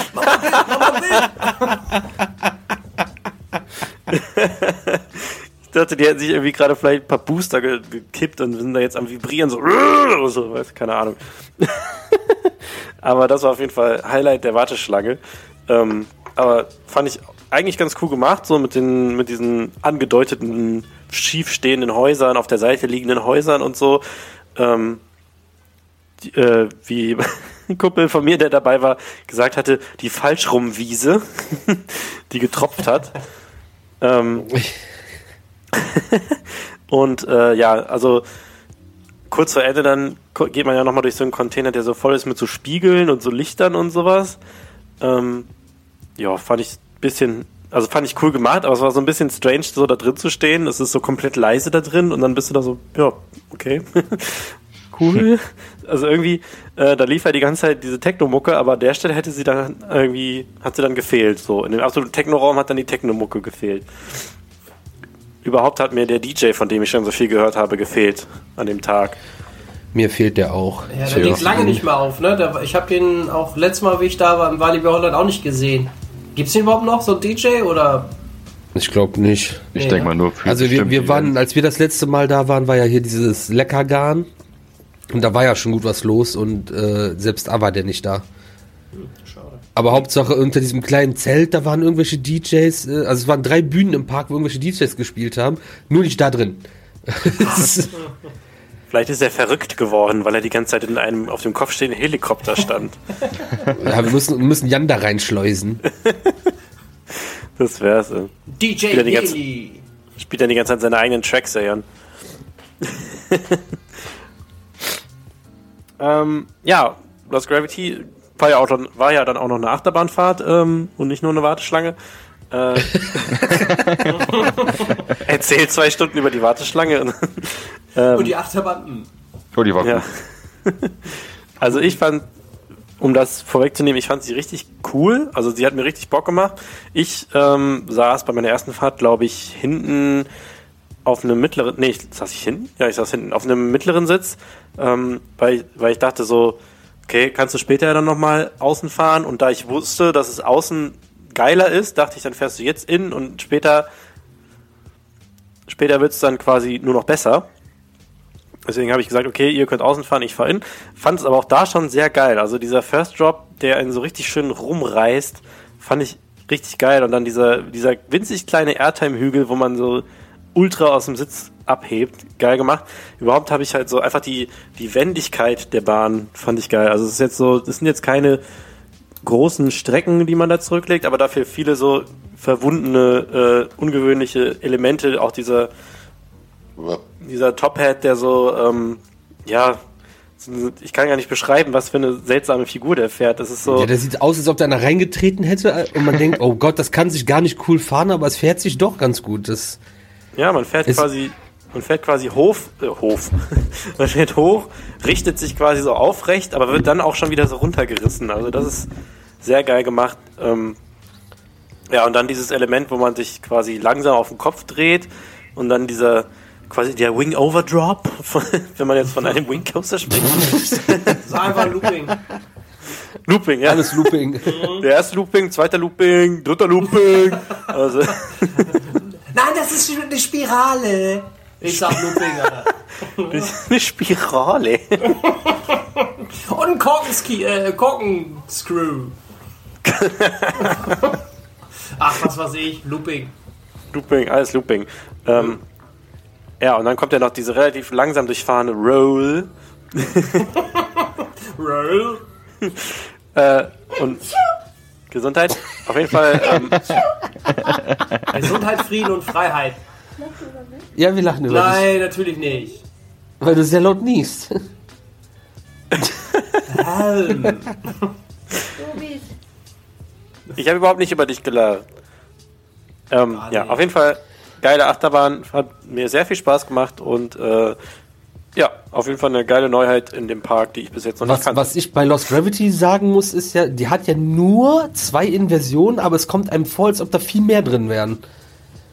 [laughs] Ich dachte, die hätten sich irgendwie gerade vielleicht ein paar Booster ge gekippt und sind da jetzt am Vibrieren, so, oder so, weiß, keine Ahnung. aber das war auf jeden Fall Highlight der Warteschlange. Ähm, aber fand ich eigentlich ganz cool gemacht, so mit den, mit diesen angedeuteten schiefstehenden Häusern, auf der Seite liegenden Häusern und so. Ähm, die, äh, wie ein Kumpel von mir, der dabei war, gesagt hatte, die Falschrumwiese, [laughs] die getropft hat. Ähm, [laughs] und äh, ja, also kurz vor Ende dann geht man ja nochmal durch so einen Container, der so voll ist mit so Spiegeln und so Lichtern und sowas. Ähm, ja, fand ich ein bisschen, also fand ich cool gemacht, aber es war so ein bisschen strange, so da drin zu stehen. Es ist so komplett leise da drin und dann bist du da so, ja, okay. [laughs] cool. Also irgendwie, äh, da lief ja die ganze Zeit diese Techno-Mucke, aber an der Stelle hätte sie dann irgendwie, hat sie dann gefehlt. So, in dem absoluten Techno-Raum hat dann die Techno-Mucke gefehlt. Überhaupt hat mir der DJ, von dem ich schon so viel gehört habe, gefehlt an dem Tag. Mir fehlt der auch. Ja, der liegt lange nicht mehr auf, ne? Der, ich habe den auch letztes Mal, wie ich da war, im Walibi Holland auch nicht gesehen. Gibt's den überhaupt noch, so ein DJ? Oder Ich glaube nicht. Ich Nee, denke ne? mal nur für Also wir, wir waren, als wir das letzte Mal da waren, war ja hier dieses Leckergarn. Und da war ja schon gut was los und äh, selbst da war der nicht da. Schade. Aber Hauptsache unter diesem kleinen Zelt, da waren irgendwelche DJs, äh, also es waren drei Bühnen im Park, wo irgendwelche DJs gespielt haben, nur nicht da drin. [laughs] Vielleicht ist er verrückt geworden, weil er die ganze Zeit in einem auf dem Kopf stehenden Helikopter stand. ja, wir müssen, wir müssen Jan da reinschleusen. Das wär's. Äh. DJ Wieder die ganze-. Spielt dann die ganze Zeit seine eigenen Tracks, ey. Jan. Ähm, ja, Lost Gravity war ja, auch dann, war ja dann auch noch eine Achterbahnfahrt ähm, und nicht nur eine Warteschlange. Äh, [laughs] erzählt zwei Stunden über die Warteschlange. [laughs] ähm, Und die Achterbahn. hm. Oh, die war ja. [laughs] Also ich fand, um das vorwegzunehmen, ich fand sie richtig cool. Also sie hat mir richtig Bock gemacht. Ich ähm, saß bei meiner ersten Fahrt, glaube ich, hinten auf einem mittleren, nee, ich, saß ich hinten? Ja, ich saß hinten auf einem mittleren Sitz, ähm, weil, weil ich dachte so, okay, kannst du später dann nochmal außen fahren und da ich wusste, dass es außen geiler ist, dachte ich, dann fährst du jetzt innen und später später wird es dann quasi nur noch besser. Deswegen habe ich gesagt, okay, ihr könnt außen fahren, ich fahre innen. Fand es aber auch da schon sehr geil. Also dieser First Drop, der einen so richtig schön rumreißt, fand ich richtig geil. Und dann dieser, dieser winzig kleine Airtime-Hügel, wo man so ultra aus dem Sitz abhebt. Geil gemacht. Überhaupt habe ich halt so einfach die, die Wendigkeit der Bahn fand ich geil. Also es ist jetzt so, das sind jetzt keine großen Strecken, die man da zurücklegt, aber dafür viele so verwundene, äh, ungewöhnliche Elemente, auch dieser dieser Top Hat, der so, ähm, ja, ich kann gar nicht beschreiben, was für eine seltsame Figur der fährt. Das ist so, Ja, der sieht aus, als ob der einer reingetreten hätte und man denkt, oh Gott, das kann sich gar nicht cool fahren, aber es fährt sich doch ganz gut. Das, ja, man fährt Es- quasi, man fährt quasi Hof, äh, Hof, [laughs] man fährt hoch, richtet sich quasi so aufrecht, aber wird dann auch schon wieder so runtergerissen. Also das ist sehr geil gemacht. Ähm, ja, und dann dieses Element, wo man sich quasi langsam auf den Kopf dreht und dann dieser quasi der Wing Overdrop, [laughs] wenn man jetzt von einem Wing Coaster spricht. [laughs] So einfach Looping. Looping, ja. alles Looping. Der erste Looping, zweiter Looping, dritter Looping. Also, Nein, das ist eine Spirale. Ich sag Looping, Alter. [laughs] eine Spirale. [laughs] Und ein Korkenski, äh, Korkenscrew. [laughs] Ach, was weiß ich, Looping. Looping, alles Looping. Ähm, ja, und dann kommt ja noch diese relativ langsam durchfahrene Roll. Roll. Äh, und Gesundheit. Auf jeden Fall, ähm, [laughs] Gesundheit, Frieden und Freiheit. Ja, wir lachen über dich, Nein, natürlich nicht. weil du sehr laut niest. [laughs] Ich habe überhaupt nicht über dich gelacht. Ähm, ja, auf jeden Fall geile Achterbahn. Hat mir sehr viel Spaß gemacht und äh, ja, auf jeden Fall eine geile Neuheit in dem Park, die ich bis jetzt noch nicht Was, kannte. was ich bei Lost Gravity sagen muss, ist ja, die hat ja nur zwei Inversionen, aber es kommt einem vor, als ob da viel mehr drin wären.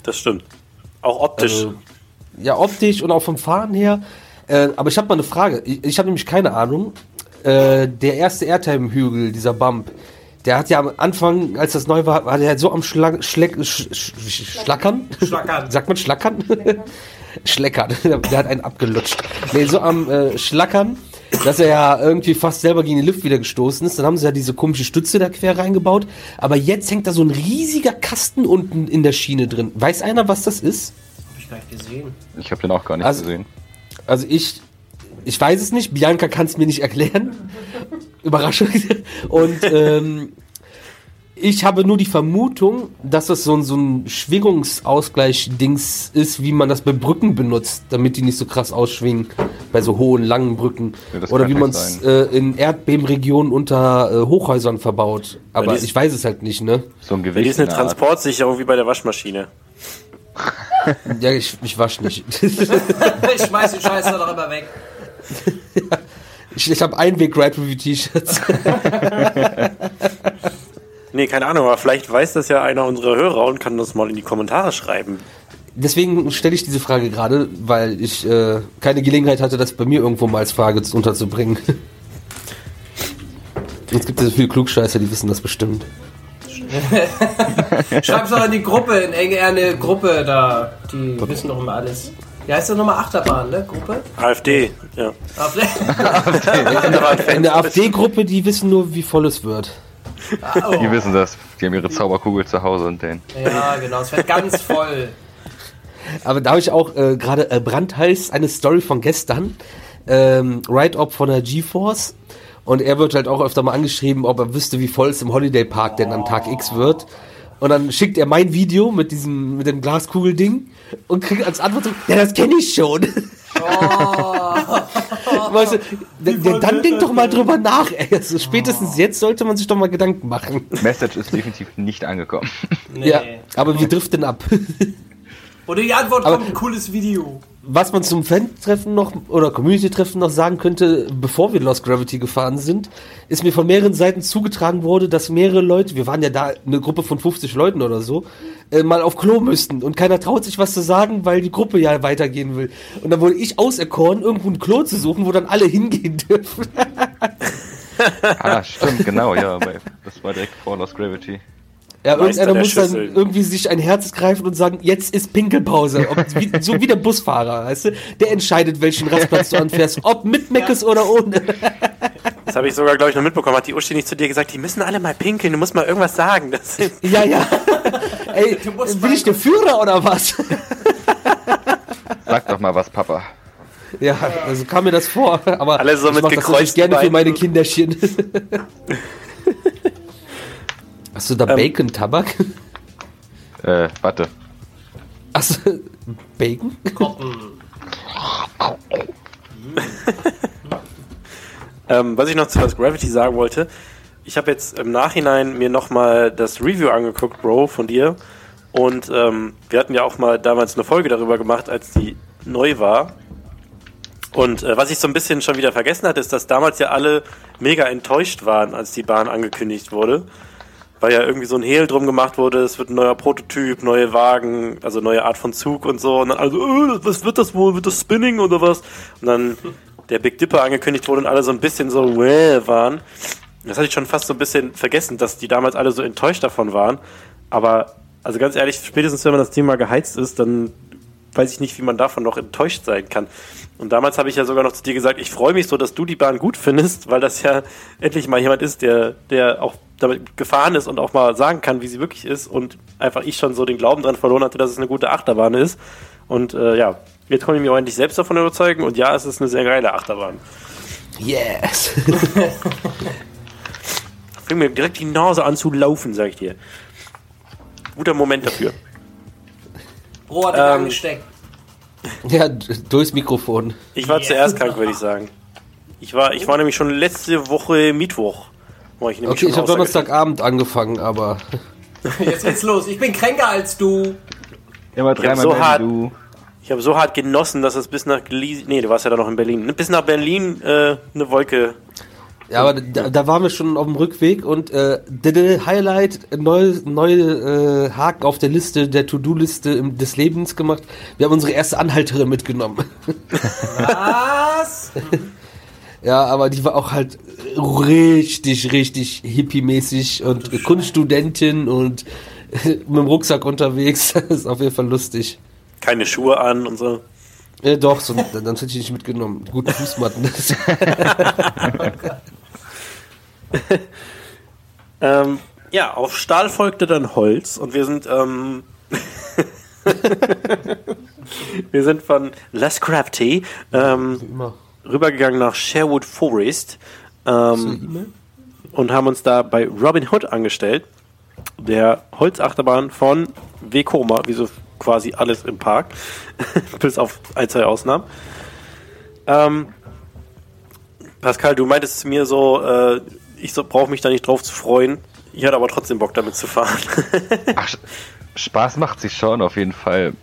Das stimmt. Auch optisch. Also, ja, optisch und auch vom Fahren her. Äh, aber ich habe mal eine Frage. Ich, ich habe nämlich keine Ahnung. Äh, der erste Airtime-Hügel, dieser Bump, der hat ja am Anfang, als das neu war, war der halt so am Schlag, Schleck, sch, sch, sch, Schlackern. Schlackern. [laughs] Sagt man Schlackern? Schleckern. [laughs] der hat einen abgelutscht. Nee, so am äh, Schlackern, dass er ja irgendwie fast selber gegen den Lift wieder gestoßen ist. Dann haben sie ja diese komische Stütze da quer reingebaut. Aber jetzt hängt da so ein riesiger Kasten unten in der Schiene drin. Weiß einer, was das ist? hab ich gar nicht gesehen. Ich habe den auch gar nicht Also- gesehen. Also ich, ich weiß es nicht. Bianca kann es mir nicht erklären. [laughs] Überraschung. Und ähm, ich habe nur die Vermutung, dass das so ein, so ein Schwingungsausgleich-Dings ist, wie man das bei Brücken benutzt, damit die nicht so krass ausschwingen, bei so hohen, langen Brücken. Ja, Oder wie man vielleicht es äh, in Erdbebenregionen unter äh, Hochhäusern verbaut. Aber die ich weiß es halt nicht, ne? So ein Die Gewicht. ist eine. Transportsicherung wie bei der Waschmaschine. [laughs] Ja, ich, ich wasch nicht. [laughs] Ich schmeiß den Scheiß doch immer weg. [laughs] ich ich habe Einweg Ride Review T-Shirts. Nee, keine Ahnung, aber vielleicht weiß das ja einer unserer Hörer und kann das mal in die Kommentare schreiben. Deswegen stelle ich diese Frage gerade, weil ich äh, keine Gelegenheit hatte, das bei mir irgendwo mal als Frage unterzubringen. [laughs] Es gibt ja so viele Klugscheißer, die wissen das bestimmt. [laughs] Schreib's doch in die Gruppe, in eine Gruppe da. Die wissen doch immer alles. Wie heißt das nochmal? Achterbahn, ne? Gruppe? AfD, ja. [laughs] Ah, In der AfD-Gruppe, die wissen nur, wie voll es wird. Oh. [laughs] Die wissen das. Die haben ihre Zauberkugel zu Hause und den. Ja, genau. Es wird ganz [laughs] voll. Aber da habe ich auch äh, gerade äh, brandheiß eine Story von gestern. Ähm, Write-Up von der GeForce. Und er wird halt auch öfter mal angeschrieben, ob er wüsste, wie voll es im Holiday Park denn an Tag X wird. Und dann schickt er mein Video mit diesem, mit dem Glaskugelding und kriegt als Antwort so, ja, das kenne ich schon. Weißt du, der, der, dann denk doch mal drüber nach. Ey. Also spätestens jetzt sollte man sich doch mal Gedanken machen. Message ist definitiv nicht angekommen. Nee. Ja, aber wir driften ab. Oder die Antwort Aber- kommt ein cooles Video. Was man zum Fan-Treffen noch oder Community-Treffen noch sagen könnte, bevor wir Lost Gravity gefahren sind, ist mir von mehreren Seiten zugetragen wurde, dass mehrere Leute, wir waren ja da eine Gruppe von 50 Leuten oder so, äh, mal auf Klo müssten und keiner traut sich was zu sagen, weil die Gruppe ja weitergehen will. Und dann wurde ich auserkoren, irgendwo ein Klo zu suchen, wo dann alle hingehen dürfen. [laughs] Ah, stimmt, genau, ja. Das war direkt vor Lost Gravity. Ja, Meister irgendeiner muss dann Schüsseln. irgendwie sich ein Herz greifen und sagen, jetzt ist Pinkelpause. Ob, wie, so wie der Busfahrer, weißt du? Der entscheidet, welchen Rastplatz du anfährst, ob mit Meckes oder ohne. [laughs] Das habe ich sogar, glaube ich, noch mitbekommen. Hat die Uschi nicht zu dir gesagt, die müssen alle mal pinkeln, du musst mal irgendwas sagen. Das ist [laughs] Ja, ja. [laughs] Ey, musst bin ich der Führer oder was? Sag doch mal was, Papa. Ja, also kam mir das vor, aber Alle so ich mit mach das natürlich gekreuzten gerne für meine Kinderchen. Hast du da Bacon-Tabak? [laughs] Äh, warte. Hast du Bacon? [laughs] Ähm, was ich noch zu Lost Gravity sagen wollte, ich habe jetzt im Nachhinein mir nochmal das Review angeguckt, Bro, von dir. Und ähm, wir hatten ja auch mal damals eine Folge darüber gemacht, als die neu war. Und äh, was ich so ein bisschen schon wieder vergessen hatte, ist, dass damals ja alle mega enttäuscht waren, als die Bahn angekündigt wurde. Weil ja irgendwie so ein Hehl drum gemacht wurde, es wird ein neuer Prototyp, neue Wagen, also neue Art von Zug und so. Und dann also, äh, was wird das wohl? Wird das Spinning oder was? Und dann der Big Dipper angekündigt wurde und alle so ein bisschen so wäh waren. Das hatte ich schon fast so ein bisschen vergessen, dass die damals alle so enttäuscht davon waren. Aber, also ganz ehrlich, spätestens wenn man das Thema geheizt ist, dann weiß ich nicht, wie man davon noch enttäuscht sein kann. Und damals habe ich ja sogar noch zu dir gesagt, ich freue mich so, dass du die Bahn gut findest, weil das ja [laughs] endlich mal jemand ist, der, der auch damit gefahren ist und auch mal sagen kann, wie sie wirklich ist und einfach ich schon so den Glauben dran verloren hatte, dass es eine gute Achterbahn ist. Und äh, ja, jetzt konnte ich mich auch endlich selbst davon überzeugen und ja, es ist eine sehr geile Achterbahn. Yes. [laughs] Fing mir direkt die Nase an zu laufen, sag ich dir. Guter Moment dafür. Bro hat Ähm, ähm, angesteckt. [laughs] Ja, durchs Mikrofon. Ich war Yes. zuerst krank, würde ich sagen. Ich war, ich war nämlich schon letzte Woche Mittwoch. War ich Okay, ich habe Donnerstagabend angefangen, aber Jetzt geht's los. Ich bin kränker als du. Immer dreimal so mehr hart- du. Ich habe so hart genossen, dass es bis nach Glie Nee, du warst ja da noch in Berlin. Bis nach Berlin äh, eine Wolke. Ja, aber da, da waren wir schon auf dem Rückweg und äh, der- der Highlight, neue, neue äh, Haken auf der Liste, der To-Do-Liste des Lebens gemacht. Wir haben unsere erste Anhalterin mitgenommen. Was? [laughs] Ja, aber die war auch halt richtig, richtig hippie-mäßig und Kunststudentin und [laughs] mit dem Rucksack unterwegs. [laughs] Das ist auf jeden Fall lustig. Keine Schuhe an und so. Ja, doch, so, dann, dann hätte ich nicht mitgenommen. Gute Fußmatten. [laughs] Ähm, ja, auf Stahl folgte dann Holz und wir sind, ähm, [laughs] wir sind von Les Crafty ähm, rübergegangen nach Sherwood Forest ähm, und haben uns da bei Robin Hood angestellt, der Holzachterbahn von Vekoma, wie so quasi alles im Park, [laughs] bis auf ein, zwei Ausnahmen. Ähm, Pascal, du meintest zu mir so, äh, ich so, brauche mich da nicht drauf zu freuen. Ich hatte aber trotzdem Bock damit zu fahren. [laughs] Ach, Spaß macht sie schon, auf jeden Fall.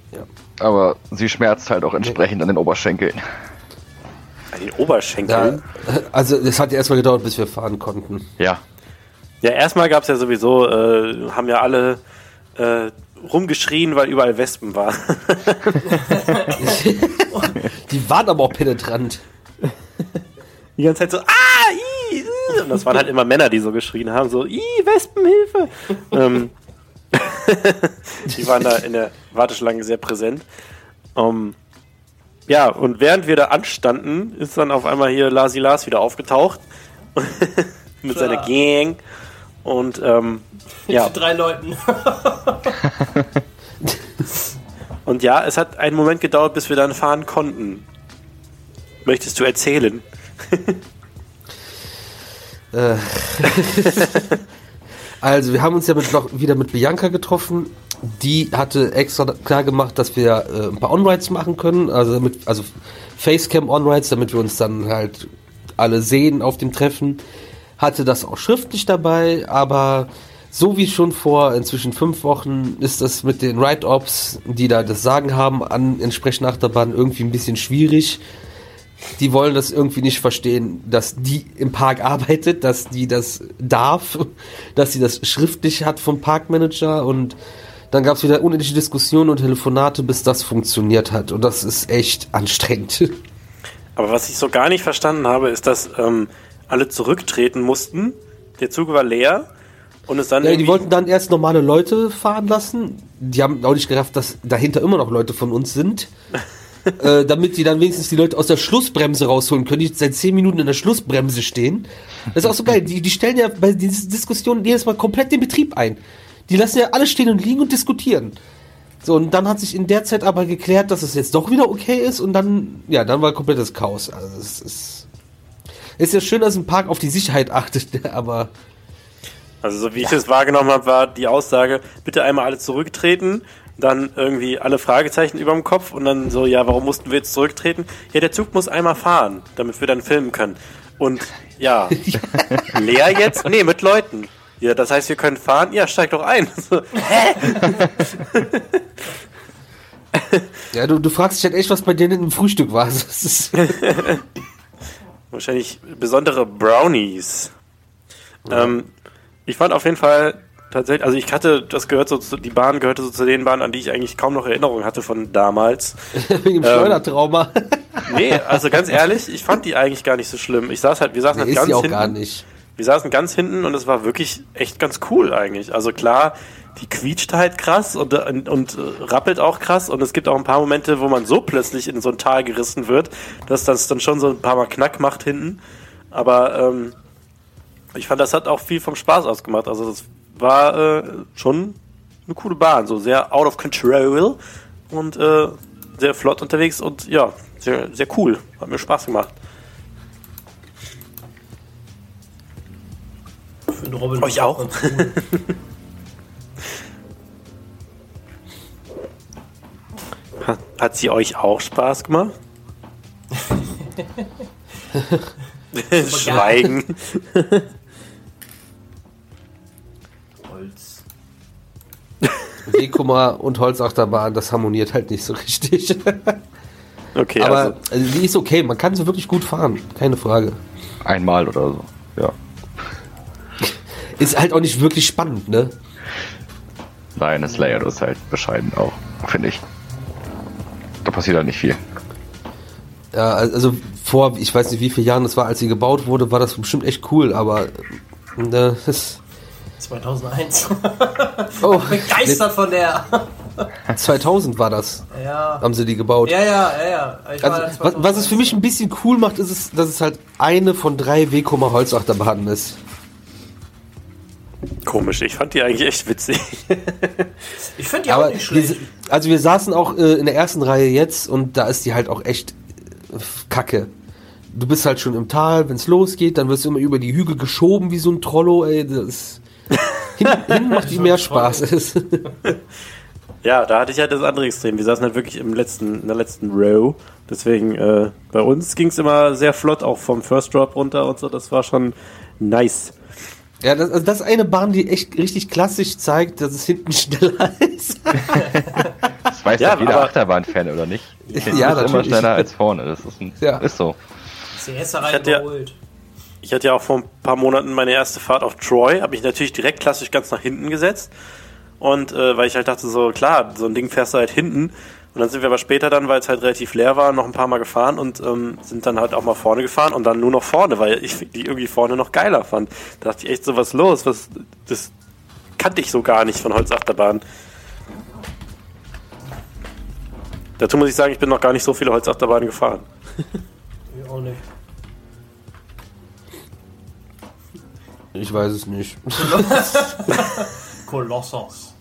Aber sie schmerzt halt auch entsprechend an den Oberschenkeln. An den Oberschenkeln? Ja, also es hat erstmal gedauert, bis wir fahren konnten. Ja. Ja, erstmal gab es ja sowieso, äh, haben ja alle äh, rumgeschrien, weil überall Wespen waren. [laughs] Die waren aber auch penetrant. Die ganze Zeit so, ah, i, i. Und das waren halt immer Männer, die so geschrien haben, so, i, Wespenhilfe. ähm, [laughs] die waren da in der Warteschlange sehr präsent. Um, ja, und während wir da anstanden, ist dann auf einmal hier Lasi Lars wieder aufgetaucht. [laughs] mit Klar. seiner Gang. Und ähm, ja, Mit drei Leuten. [laughs] und ja, es hat einen Moment gedauert, bis wir dann fahren konnten. Möchtest du erzählen? [laughs] Äh. also, wir haben uns ja mit, noch wieder mit Bianca getroffen. Die hatte extra klar gemacht, dass wir äh, ein paar On-Rides machen können. Also, damit, also Facecam On-Rides, damit wir uns dann halt alle sehen auf dem Treffen. Hatte das auch schriftlich dabei, aber so wie schon vor inzwischen fünf Wochen ist das mit den Ride-Ops, die da das Sagen haben, an entsprechenden Achterbahnen irgendwie ein bisschen schwierig die wollen das irgendwie nicht verstehen, dass die im Park arbeitet, dass die das darf, dass sie das schriftlich hat vom Parkmanager und dann gab es wieder unendliche Diskussionen und Telefonate, bis das funktioniert hat und das ist echt anstrengend. Aber was ich so gar nicht verstanden habe, ist, dass ähm, alle zurücktreten mussten. Der Zug war leer und es dann. Ja, die wollten dann erst normale Leute fahren lassen. Die haben auch nicht gerafft, dass dahinter immer noch Leute von uns sind. [laughs] äh, damit die dann wenigstens die Leute aus der Schlussbremse rausholen können, die seit zehn Minuten in der Schlussbremse stehen. Das ist auch so geil. Die, die stellen ja bei diesen Diskussionen jedes Mal komplett den Betrieb ein. Die lassen ja alle stehen und liegen und diskutieren. So, und dann hat sich in der Zeit aber geklärt, dass es jetzt doch wieder okay ist und dann, ja, dann war komplettes Chaos. Also es ist. Ist ja schön, dass ein Park auf die Sicherheit achtet, [laughs] aber Also so wie ich es wahrgenommen habe, war die Aussage, bitte einmal alle zurücktreten, dann irgendwie alle Fragezeichen über dem Kopf und dann so, ja, warum mussten wir jetzt zurücktreten? Ja, der Zug muss einmal fahren, damit wir dann filmen können. Und ja, [laughs] leer jetzt? Nee, mit Leuten. Ja, das heißt, wir können fahren? Ja, steig doch ein. [laughs] So, ja, du, du fragst dich halt echt, was bei denen im Frühstück war. Ist, Wahrscheinlich besondere Brownies. Ähm, ich fand auf jeden Fall tatsächlich, also ich hatte, das gehört so zu, die Bahn gehörte so zu den Bahnen, an die ich eigentlich kaum noch Erinnerungen hatte von damals. [laughs] wegen dem Schleudertrauma. Nee, also ganz ehrlich, ich fand die eigentlich gar nicht so schlimm. Ich saß halt, wir saßen Nee, halt ist ganz sie auch hinten. gar nicht. Wir saßen ganz hinten und es war wirklich echt ganz cool eigentlich. Also klar, die quietscht halt krass und, und, und äh, rappelt auch krass und es gibt auch ein paar Momente, wo man so plötzlich in so ein Tal gerissen wird, dass das dann schon so ein paar Mal Knack macht hinten. Aber ähm, ich fand, das hat auch viel vom Spaß ausgemacht. Also das war äh, schon eine coole Bahn, so sehr out of control und äh, sehr flott unterwegs und ja, sehr, sehr cool. Hat mir Spaß gemacht. Den Robin Euch auch? cool. [laughs] Hat, sie euch auch Spaß gemacht? [laughs] [laughs] Schweigen. Holz. Wehkummer und Holzachterbahn, das harmoniert halt nicht so richtig. Okay, Aber also, also, die ist okay, man kann sie wirklich gut fahren, keine Frage. Einmal oder so. Ja. Ist halt auch nicht wirklich spannend, ne? Nein, das Layout ist halt bescheiden auch, finde ich. Da passiert halt nicht viel. Ja, also vor, ich weiß nicht wie viele Jahren das war, als sie gebaut wurde, war das bestimmt echt cool, aber äh, das 2001. [laughs] oh, Begeistert von der. [laughs] 2000 war das, ja. haben sie die gebaut. Ja, ja, ja, ja. Also, was, was es für mich ein bisschen cool macht, ist, es, dass es halt eine von drei Wehkummer Holzachterbahnen ist. Komisch. Ich fand die eigentlich echt witzig. [laughs] Ich finde die auch Aber nicht schlecht. wir, also wir saßen auch äh, in der ersten Reihe jetzt und da ist die halt auch echt äh, kacke. du bist halt schon im Tal, wenn es losgeht, dann wirst du immer über die Hügel geschoben wie so ein Trollo, ey. Das [laughs] hinten, hinten macht die mehr Spaß. [laughs] Ja, da hatte ich halt das andere Extrem. Wir saßen halt wirklich im letzten, in der letzten Row. Deswegen, äh, bei uns ging es immer sehr flott, auch vom First Drop runter und so. Das war schon nice. Ja, das, also das ist eine Bahn, die echt richtig klassisch zeigt, dass es hinten [laughs] schneller ist. Das weiß Ja, ja, jeder Achterbahn-Fan, oder nicht? [laughs] Hinten Ja, ist immer schneller als vorne. Das ist, ein, Ja. ist so. CS rein hatte ja- überholt. Ich hatte ja auch vor ein paar Monaten meine erste Fahrt auf Troy, habe mich natürlich direkt klassisch ganz nach hinten gesetzt. Und äh, weil ich halt dachte, so klar, so ein Ding fährst du halt hinten. Und dann sind wir aber später dann, weil es halt relativ leer war, noch ein paar Mal gefahren und ähm, sind dann halt auch mal vorne gefahren und dann nur noch vorne, weil ich [laughs] die irgendwie vorne noch geiler fand. Da dachte ich echt so, was los? Was, das kannte ich so gar nicht von Holzachterbahn. Dazu muss ich sagen, ich bin noch gar nicht so viele Holzachterbahnen gefahren. Ich auch nicht. Ich weiß es nicht. [laughs] Kolossos.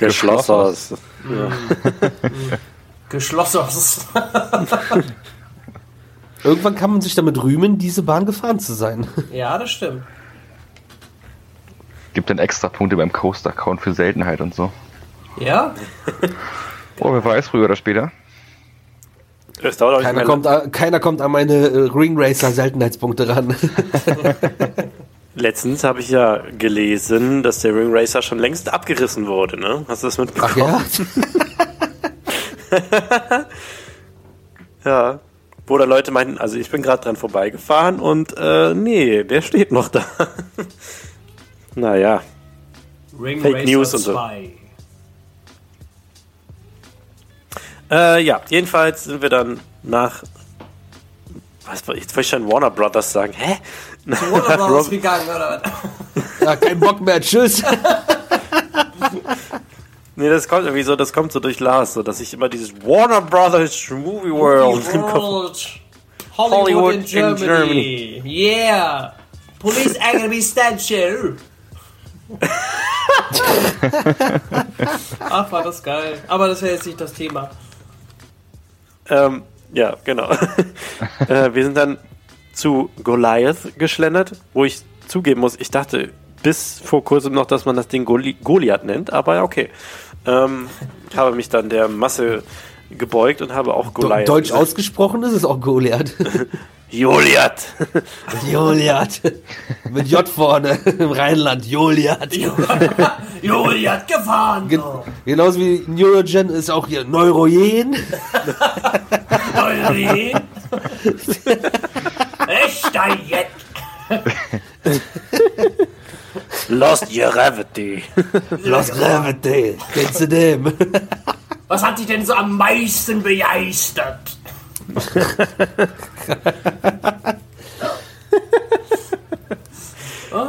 Geschlossen. Geschlossos. [laughs] Irgendwann kann man sich damit rühmen, diese Bahn gefahren zu sein. ja, das stimmt. Gibt dann extra Punkte beim Coaster-Account für Seltenheit und so. Ja? Oh, wer weiß, früher oder später. Das dauert auch nicht Keiner mehr kommt, keiner kommt an meine äh, Ring Racer Seltenheitspunkte ran. [laughs] Letztens habe ich ja gelesen, dass der Ring Racer schon längst abgerissen wurde, ne? Hast du das Ach mitbekommen? ja? [laughs] Ja. Wo da Leute meinten, also ich bin gerade dran vorbeigefahren und äh, nee, der steht noch da. [laughs] naja. Ring Fake Racer News und so. 2. Äh, ja, jedenfalls sind wir dann nach. Was war- jetzt wollte ich schon Warner Brothers sagen. Hä? Oder war [laughs] Rob- ausgegangen, oder was? [laughs] ja, kein Bock mehr, tschüss. [laughs] Nee, das kommt irgendwie so, das kommt so durch Lars, so dass ich immer dieses Warner Brothers Movie World Kopf. World. Hollywood, Hollywood in, in Germany. Yeah. Police Academy Statue. Ach, war das geil. Aber das wäre jetzt nicht das Thema. Ähm, ja, genau. äh, wir sind dann zu Goliath geschlendert, wo ich zugeben muss, ich dachte bis vor kurzem noch, dass man das Ding Goli Goliath nennt, aber ja, okay. Ähm, ich [laughs] habe mich dann der Masse gebeugt und habe auch Goliath. Deutsch gesagt. ausgesprochen ist es auch Goliath. [laughs] Goliath. Goliath. [laughs] Mit J vorne im Rheinland. Goliath. Juli hat gefahren. Gen so. genauso wie Neurogen ist auch hier Neurogen. Juli. Jet. [laughs] Lost Gravity. Lost Gravity. Kennst du dem? Was hat dich denn so am meisten begeistert?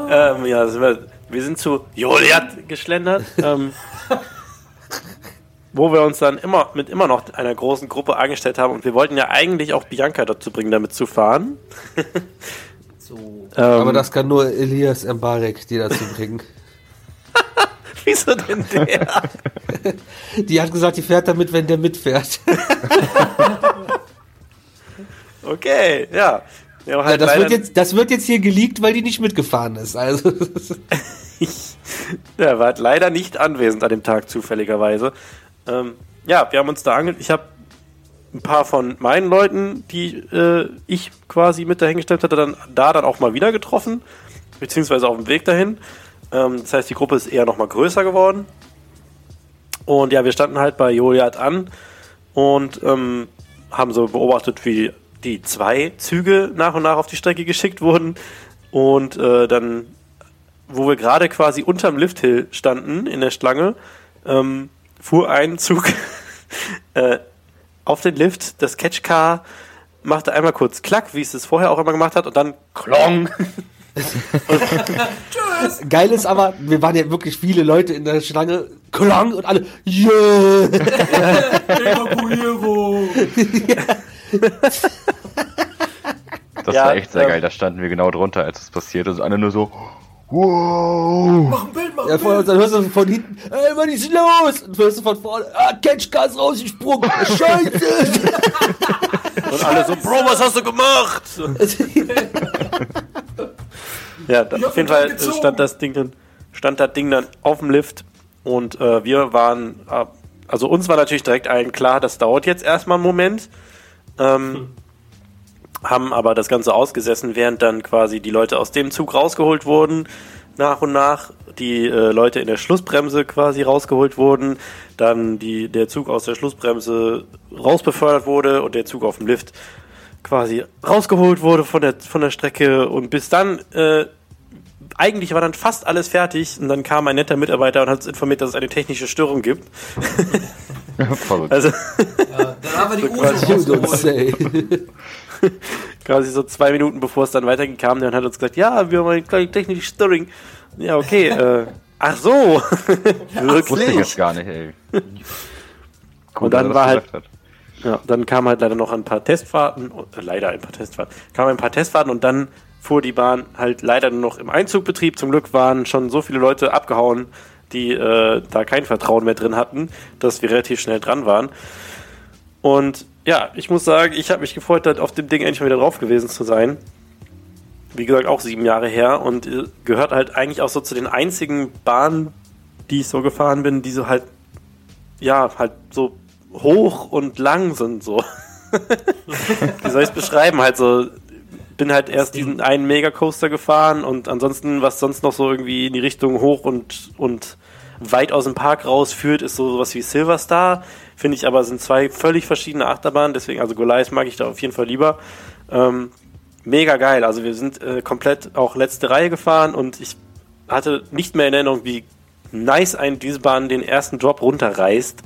ähm, ja, wir, sind zu Goliath geschlendert. ähm, [laughs] wo wir uns dann immer mit immer noch einer großen Gruppe angestellt haben und wir wollten ja eigentlich auch Bianca dazu bringen, damit zu fahren. [laughs] So. Ähm, Aber das kann nur Elias Mbarek dir dazu bringen. [laughs] wieso denn der? [laughs] Die hat gesagt, die fährt damit, wenn der mitfährt. Okay, ja. ja, Ja, halt das, leider- wird jetzt, das wird jetzt hier geleakt, weil die nicht mitgefahren ist. Also, Der war halt leider nicht anwesend an dem Tag, zufälligerweise. Ähm, ja, wir haben uns da ange... Ich habe ein paar von meinen Leuten, die äh, ich quasi mit dahingestellt hatte, dann da dann auch mal wieder getroffen, beziehungsweise auf dem Weg dahin. Ähm, das heißt, die Gruppe ist eher noch mal größer geworden. Und ja, wir standen halt bei Joliat an und ähm, haben so beobachtet, wie die zwei Züge nach und nach auf die Strecke geschickt wurden. Und äh, dann wo wir gerade quasi unterm Lifthill standen in der Schlange, ähm, fuhr ein Zug [laughs] äh, auf den Lift. Das Catchcar machte einmal kurz Klack, wie es es vorher auch immer gemacht hat, und dann Klong. [laughs] geil ist aber, wir waren ja wirklich viele Leute in der Schlange. Klang und alle, yeah! [laughs] Evakuierung. Das Ja, war echt sehr ähm, geil. Da standen wir genau drunter, als es passiert ist. Alle nur so, wow. Mach ein Bild, mach Ja, ein von, Bild. dann hörst du von hinten, ey, was ist los? Und hörst du von vorne, ah, Catchcar ist rausgesprungen, scheiße! [laughs] Und alle so, Bro, was hast du gemacht? [laughs] ja, da, auf jeden Fall äh, stand das Ding dann, stand das Ding dann auf dem Lift und äh, wir waren, äh, also uns war natürlich direkt allen klar, das dauert jetzt erstmal einen Moment. Ähm, haben aber das Ganze ausgesessen, während dann quasi die Leute aus dem Zug rausgeholt wurden, nach und nach, die äh, Leute in der Schlussbremse quasi rausgeholt wurden, dann die, der Zug aus der Schlussbremse rausbefördert wurde und der Zug auf dem Lift quasi rausgeholt wurde von der, von der Strecke und bis dann, äh, eigentlich war dann fast alles fertig und dann kam ein netter Mitarbeiter und hat uns informiert, dass es eine technische Störung gibt. [laughs] Verrückt. Also Ja, dann haben wir die [laughs] So [laughs] Uso [laughs] quasi. So zwei Minuten bevor es dann weiterging, der und hat uns gesagt, ja, wir haben eine kleine technische Störung. Ja, okay, [laughs] äh, ach so. [laughs] Wusste ich Wirklich? jetzt gar nicht, ey. Gut, Und dann war halt-. Ja, dann kam halt leider noch ein paar Testfahrten, äh, leider ein paar Testfahrten, kamen ein paar Testfahrten und dann fuhr die Bahn halt leider nur noch im Einzugbetrieb. Zum Glück waren schon so viele Leute abgehauen, die äh, da kein Vertrauen mehr drin hatten, dass wir relativ schnell dran waren. Und ja, ich muss sagen, ich habe mich gefreut, auf dem Ding endlich mal wieder drauf gewesen zu sein. Wie gesagt, auch sieben Jahre her und äh, gehört halt eigentlich auch so zu den einzigen Bahnen, die ich so gefahren bin, die so halt, ja, halt so hoch und lang sind, so. [laughs] Wie soll ich es beschreiben? Halt so, bin halt erst diesen einen Megacoaster gefahren und ansonsten, was sonst noch so irgendwie in die Richtung hoch und, und weit aus dem Park rausführt, ist so sowas wie Silverstar. Finde ich aber sind zwei völlig verschiedene Achterbahnen, deswegen, also Goliath mag ich da auf jeden Fall lieber. Ähm, mega geil. Also wir sind äh, komplett auch letzte Reihe gefahren und ich hatte nicht mehr in Erinnerung, wie nice ein diese Bahn den ersten Drop runterreißt.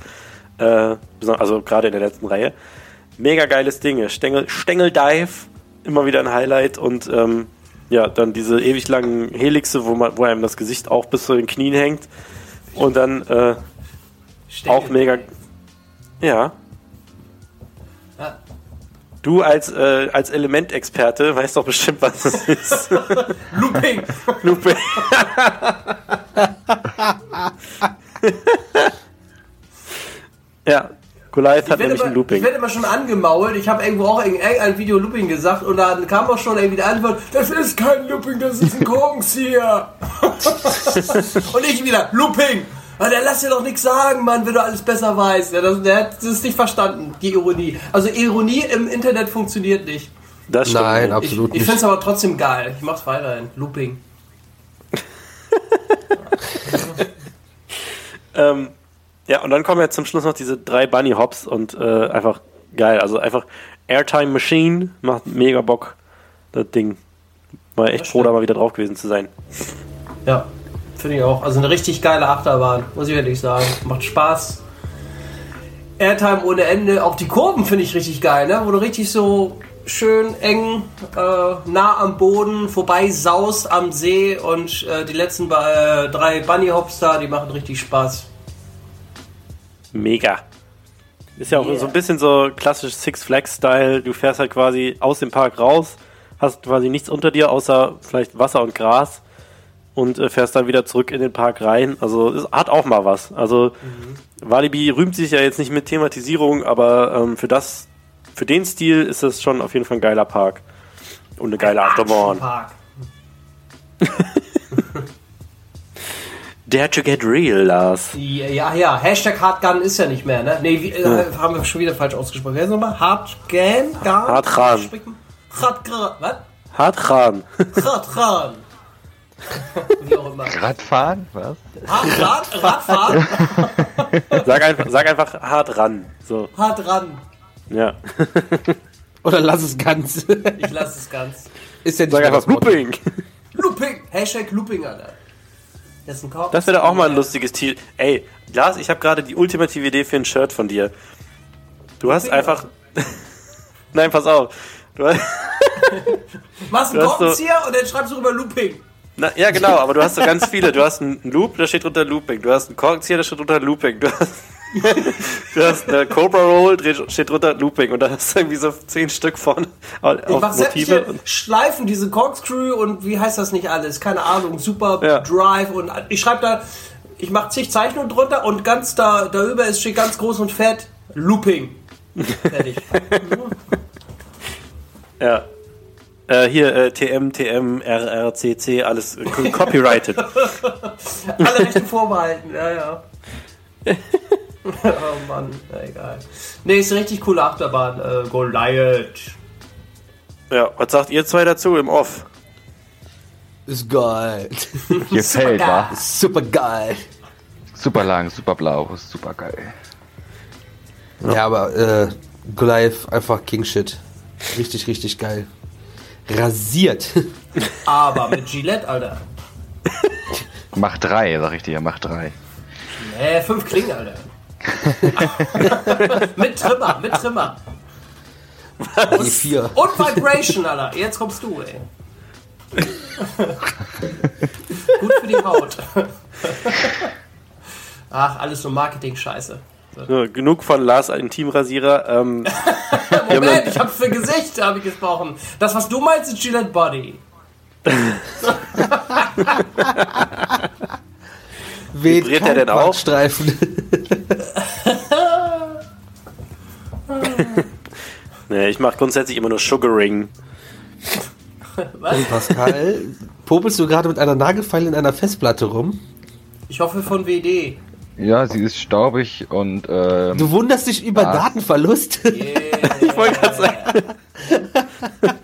Äh, also gerade in der letzten Reihe. Mega geiles Ding. Stängel, Stängel Dive, immer wieder ein Highlight und ähm, ja, dann diese ewig langen Helixe, wo man, wo einem das Gesicht auch bis zu den Knien hängt. Und dann äh, auch mega. Ja. Du als, äh, als Elementexperte weißt doch bestimmt, was das [laughs] ist. Looping. Lupe. [laughs] ja, Goliath hat nämlich ein immer, ich Looping. werde immer schon angemault. Ich habe irgendwo auch in irgendein Video Looping gesagt und dann kam auch schon irgendwie die Antwort, das ist kein Looping, das ist ein [laughs] Korkenzieher. [laughs] und ich wieder, Looping. Der lass dir doch nichts sagen, Mann, wenn du alles besser weißt. Ja, das, der hat das nicht verstanden, die Ironie. Also Ironie im Internet funktioniert nicht. Das stimmt. Nein, nicht. Ich, absolut ich finde nicht. es aber trotzdem geil. Ich mach's weiterhin. Looping. [laughs] Ähm, ja, und dann kommen jetzt zum Schluss noch diese drei Bunny Hops und äh, einfach geil. Also einfach Airtime Machine macht mega Bock, das Ding. War echt froh, da mal wieder drauf gewesen zu sein. Ja, finde ich auch. Also eine richtig geile Achterbahn, muss ich ehrlich sagen. Macht Spaß. Airtime ohne Ende. Auch die Kurven finde ich richtig geil, ne? Wo du richtig so schön eng äh, nah am Boden vorbei saust am See und äh, die letzten äh, drei Bunny Hops da, die machen richtig Spaß. Mega. Ist ja auch Yeah. so ein bisschen so klassisch Six Flags Style. Du fährst halt quasi aus dem Park raus, hast quasi nichts unter dir außer vielleicht Wasser und Gras und äh, fährst dann wieder zurück in den Park rein. Also es hat auch mal was. Also Walibi rühmt sich ja jetzt nicht mit Thematisierung, aber ähm, für das, für den Stil ist es schon auf jeden Fall ein geiler Park und eine geile Achterbahn. Park. [laughs] Dare to get real, Lars. Ja, ja, ja. Hashtag Hardgun ist ja nicht mehr, ne? Wie, äh, haben wir schon wieder falsch ausgesprochen. Wer ist nochmal? Hardgan? Gar? Hardran. Hardgan. Was? Radfahren. Wie auch immer. Radfahren? Was? Rad, Radfahren? [laughs] Sag einfach, sag einfach hart ran. So, Hart ran. ja. [laughs] Oder lass es ganz. Ich lasse es ganz. Ist ja nicht Sag einfach. Looping. Looping. Hashtag Looping, Alter. Das ist ein Korb. Das wäre doch auch mal ein lustiges Ziel. Ey, Lars, ich habe gerade die ultimative Idee für ein Shirt von dir. Du hast Looping, einfach. [laughs] Nein, pass auf. Du hast... Machst einen du hast so- Korkenzieher und dann schreibst du rüber Looping. Na, ja, genau, aber du hast so ganz viele. Du hast einen Loop, da steht drunter Looping. Du hast einen Korkenzieher, da steht drunter Looping. Du hast, [laughs] du hast eine Cobra Roll, da steht drunter Looping. Und da hast du irgendwie so zehn Stück von Ich mach Motive. Schleifen, diese Corkscrew und wie heißt das nicht alles? Keine Ahnung. Super Ja. Drive und ich schreibe da, ich mache zig Zeichnungen drunter und ganz da, darüber ist steht ganz groß und fett Looping. [laughs] Fertig. Ja. Äh, hier äh, TM, TM, RRCC, alles äh, copyrighted. [laughs] Alle Rechte vorbehalten, ja, ja. [laughs] oh Mann, na egal. Nee, ist eine richtig coole Achterbahn. Äh, Goliath. ja, was sagt ihr zwei dazu im Off? Ist geil. [laughs] Gefällt, wa? Super geil. Super lang, super blau, super geil. Ja, aber äh, Goliath einfach King Shit. Richtig, richtig geil. Rasiert. [laughs] Aber mit Gillette, Alter. Mach drei, sag ich dir, mach drei. Nee, fünf Klingen, Alter. [laughs] mit Trimmer, mit Trimmer. Die vier. Und Vibration, Alter. Jetzt kommst du, ey. Gut für die Haut. Ach, alles so Marketing-Scheiße. So, genug von Lars Intimrasierer. Ähm, [laughs] Moment, ich hab für Gesicht habe ich gesprochen. Das, was du meinst, ist Gillette Body. [laughs] Vibriert er denn auch? Streifen. [laughs] nee, ich mache grundsätzlich immer nur Sugaring. Pascal, popelst du gerade mit einer Nagelfeile in einer Festplatte rum? Ich hoffe von WD. Ja, sie ist staubig und ähm, Du wunderst dich über Was? Datenverlust? [laughs] Ich wollte gerade sagen.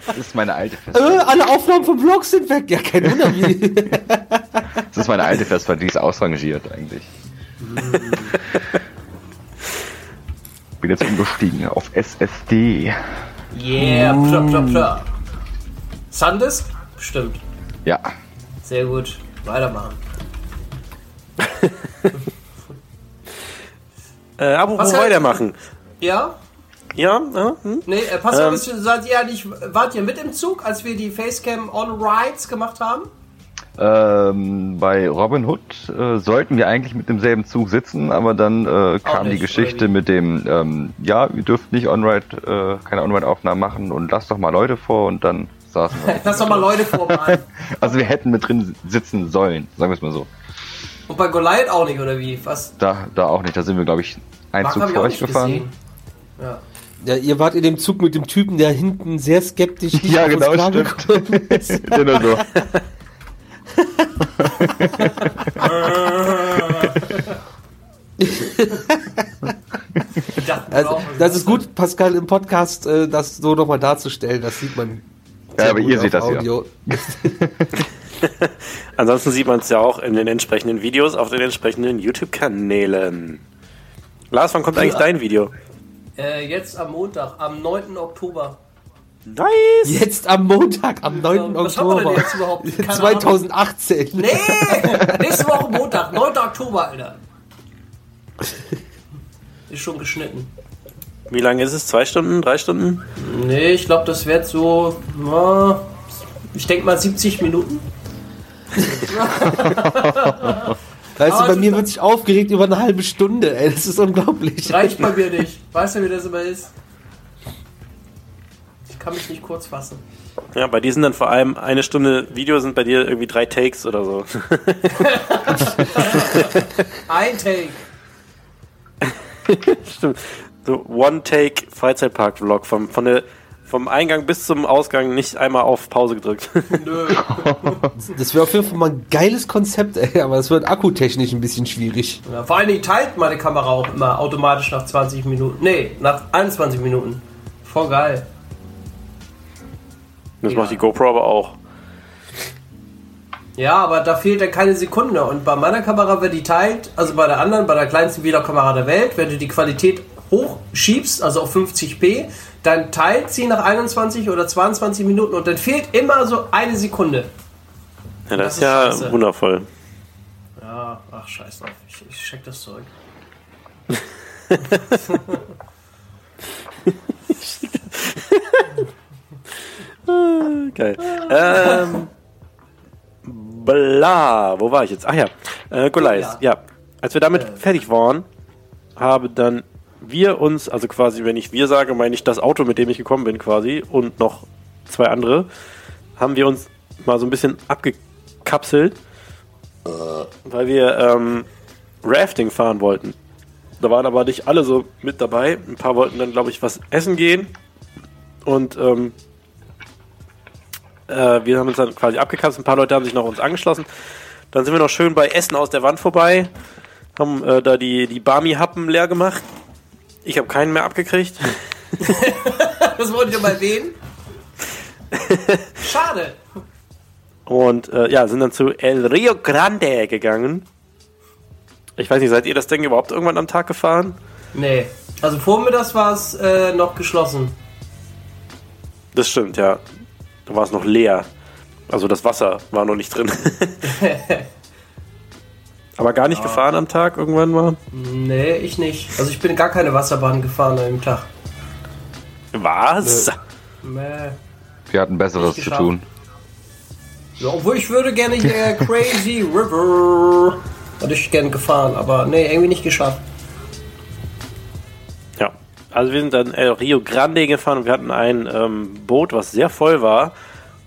das ist meine alte äh, Festplatte. alle Aufnahmen vom Blog sind weg. Ja, kein Wunder wie. Das ist meine alte Festplatte, die ist ausrangiert eigentlich. [laughs] Bin jetzt umgestiegen auf SSD. Yeah, plö, plö, plö. Sandisk? Stimmt. Ja, Sehr gut. Weitermachen. [laughs] Äh, apropos Was kann- weitermachen. Ja? Ja, ja hm? Nee, äh, Pascal, Ähm. wisst ihr, seid ihr nicht, wart ihr mit im Zug, als wir die Facecam on Rides gemacht haben? ähm, bei Robin Hood äh, sollten wir eigentlich mit demselben Zug sitzen, aber dann äh, kam nicht, die Geschichte mit dem, ähm, ja, ihr dürft nicht On-Ride, äh, keine On-Ride-Aufnahmen machen und lasst doch mal Leute vor und dann saßen wir. [laughs] Lass doch mal Leute vormalen. [laughs] Also wir hätten mit drin sitzen sollen, sagen wir es mal so. Und bei Goliath auch nicht, oder wie? Was? Da, da auch nicht, da sind wir, glaube ich, ein Zug vor euch gefahren. Ja. Ja, ihr wart in dem Zug mit dem Typen, der hinten sehr skeptisch [laughs] nicht Ja, genau, klargekommen [laughs] ist. Nur so. Also, das ist gut, Pascal, im Podcast äh, das so nochmal darzustellen. Das sieht man. Ja, aber ihr seht das ja. [laughs] [laughs] Ansonsten sieht man es ja auch in den entsprechenden Videos auf den entsprechenden YouTube-Kanälen. Lars, wann kommt eigentlich dein Video? Äh, jetzt am Montag, am 9. Oktober. Nice! Jetzt am Montag, am 9. Was haben wir denn Oktober jetzt überhaupt? Keine 2018. Nee! Nächste Woche Montag, 9. Oktober, Alter. Ist schon geschnitten. Wie lange ist es? Zwei Stunden? Drei Stunden? Nee, ich glaube, das wird so. Na, ich denke mal 70 Minuten. [laughs] Weißt du, bei mir wird sich aufgeregt über eine halbe Stunde, ey. Das ist unglaublich. Reicht bei mir nicht. Weißt du, wie das immer ist? Ich kann mich nicht kurz fassen. Ja, bei dir sind dann vor allem eine Stunde Video sind bei dir irgendwie drei Takes oder so. [laughs] Ein Take. [laughs] Stimmt. So One-Take Freizeitpark-Vlog vom, von der, vom Eingang bis zum Ausgang nicht einmal auf Pause gedrückt. [laughs] Nö. Das wäre auf jeden Fall mal ein geiles Konzept, ey. Aber es wird akkutechnisch ein bisschen schwierig. Ja, vor allen Dingen teilt meine Kamera auch immer automatisch nach 20 Minuten. Nee, nach 21 Minuten. Voll geil. Das Ja. macht die GoPro aber auch. Ja, aber da fehlt dann keine Sekunde. Und bei meiner Kamera, wenn die teilt, also bei der anderen, bei der kleinsten Videokamera der Welt, wenn du die Qualität hochschiebst, also auf 50p, dann teilt sie nach 21 oder 22 Minuten und dann fehlt immer so eine Sekunde. Ja, das, Das ist ja scheiße. wundervoll. Ja, ach scheiß drauf. Ich, ich check das zurück. [laughs] Geil. ähm, bla, wo war ich jetzt? Ach ja, äh, Goliath. Ja, als wir damit fertig waren, haben dann wir uns, also quasi, wenn ich wir sage, meine ich das Auto, mit dem ich gekommen bin quasi und noch zwei andere, haben wir uns mal so ein bisschen abgekapselt, weil wir ähm, Rafting fahren wollten. Da waren aber nicht alle so mit dabei. Ein paar wollten dann, glaube ich, was essen gehen und ähm, Äh, wir haben uns dann quasi abgekapselt, ein paar Leute haben sich noch uns angeschlossen. Dann sind wir noch schön bei Essen aus der Wand vorbei, haben äh, da die, die Barmi-Happen leer gemacht. Ich habe keinen mehr abgekriegt. [laughs] Das wollte ich mal erwähnen. Schade. Und äh, ja, sind dann zu El Rio Grande gegangen. Ich weiß nicht, seid ihr das Ding überhaupt irgendwann am Tag gefahren? Nee. Also vormittags war es äh, noch geschlossen. Das stimmt, ja. Da war es noch leer. Also das Wasser war noch nicht drin. [laughs] Aber gar nicht gefahren am Tag irgendwann mal? Nee, ich nicht. Also ich bin gar keine Wasserbahn gefahren an dem Tag. Was? Nee. Wir hatten Besseres zu tun. Ja, obwohl ich würde gerne hier [laughs] Crazy River. Hätte ich gerne gefahren, aber nee, irgendwie nicht geschafft. Ja. Also wir sind dann El Rio Grande gefahren und wir hatten ein ähm, Boot, was sehr voll war.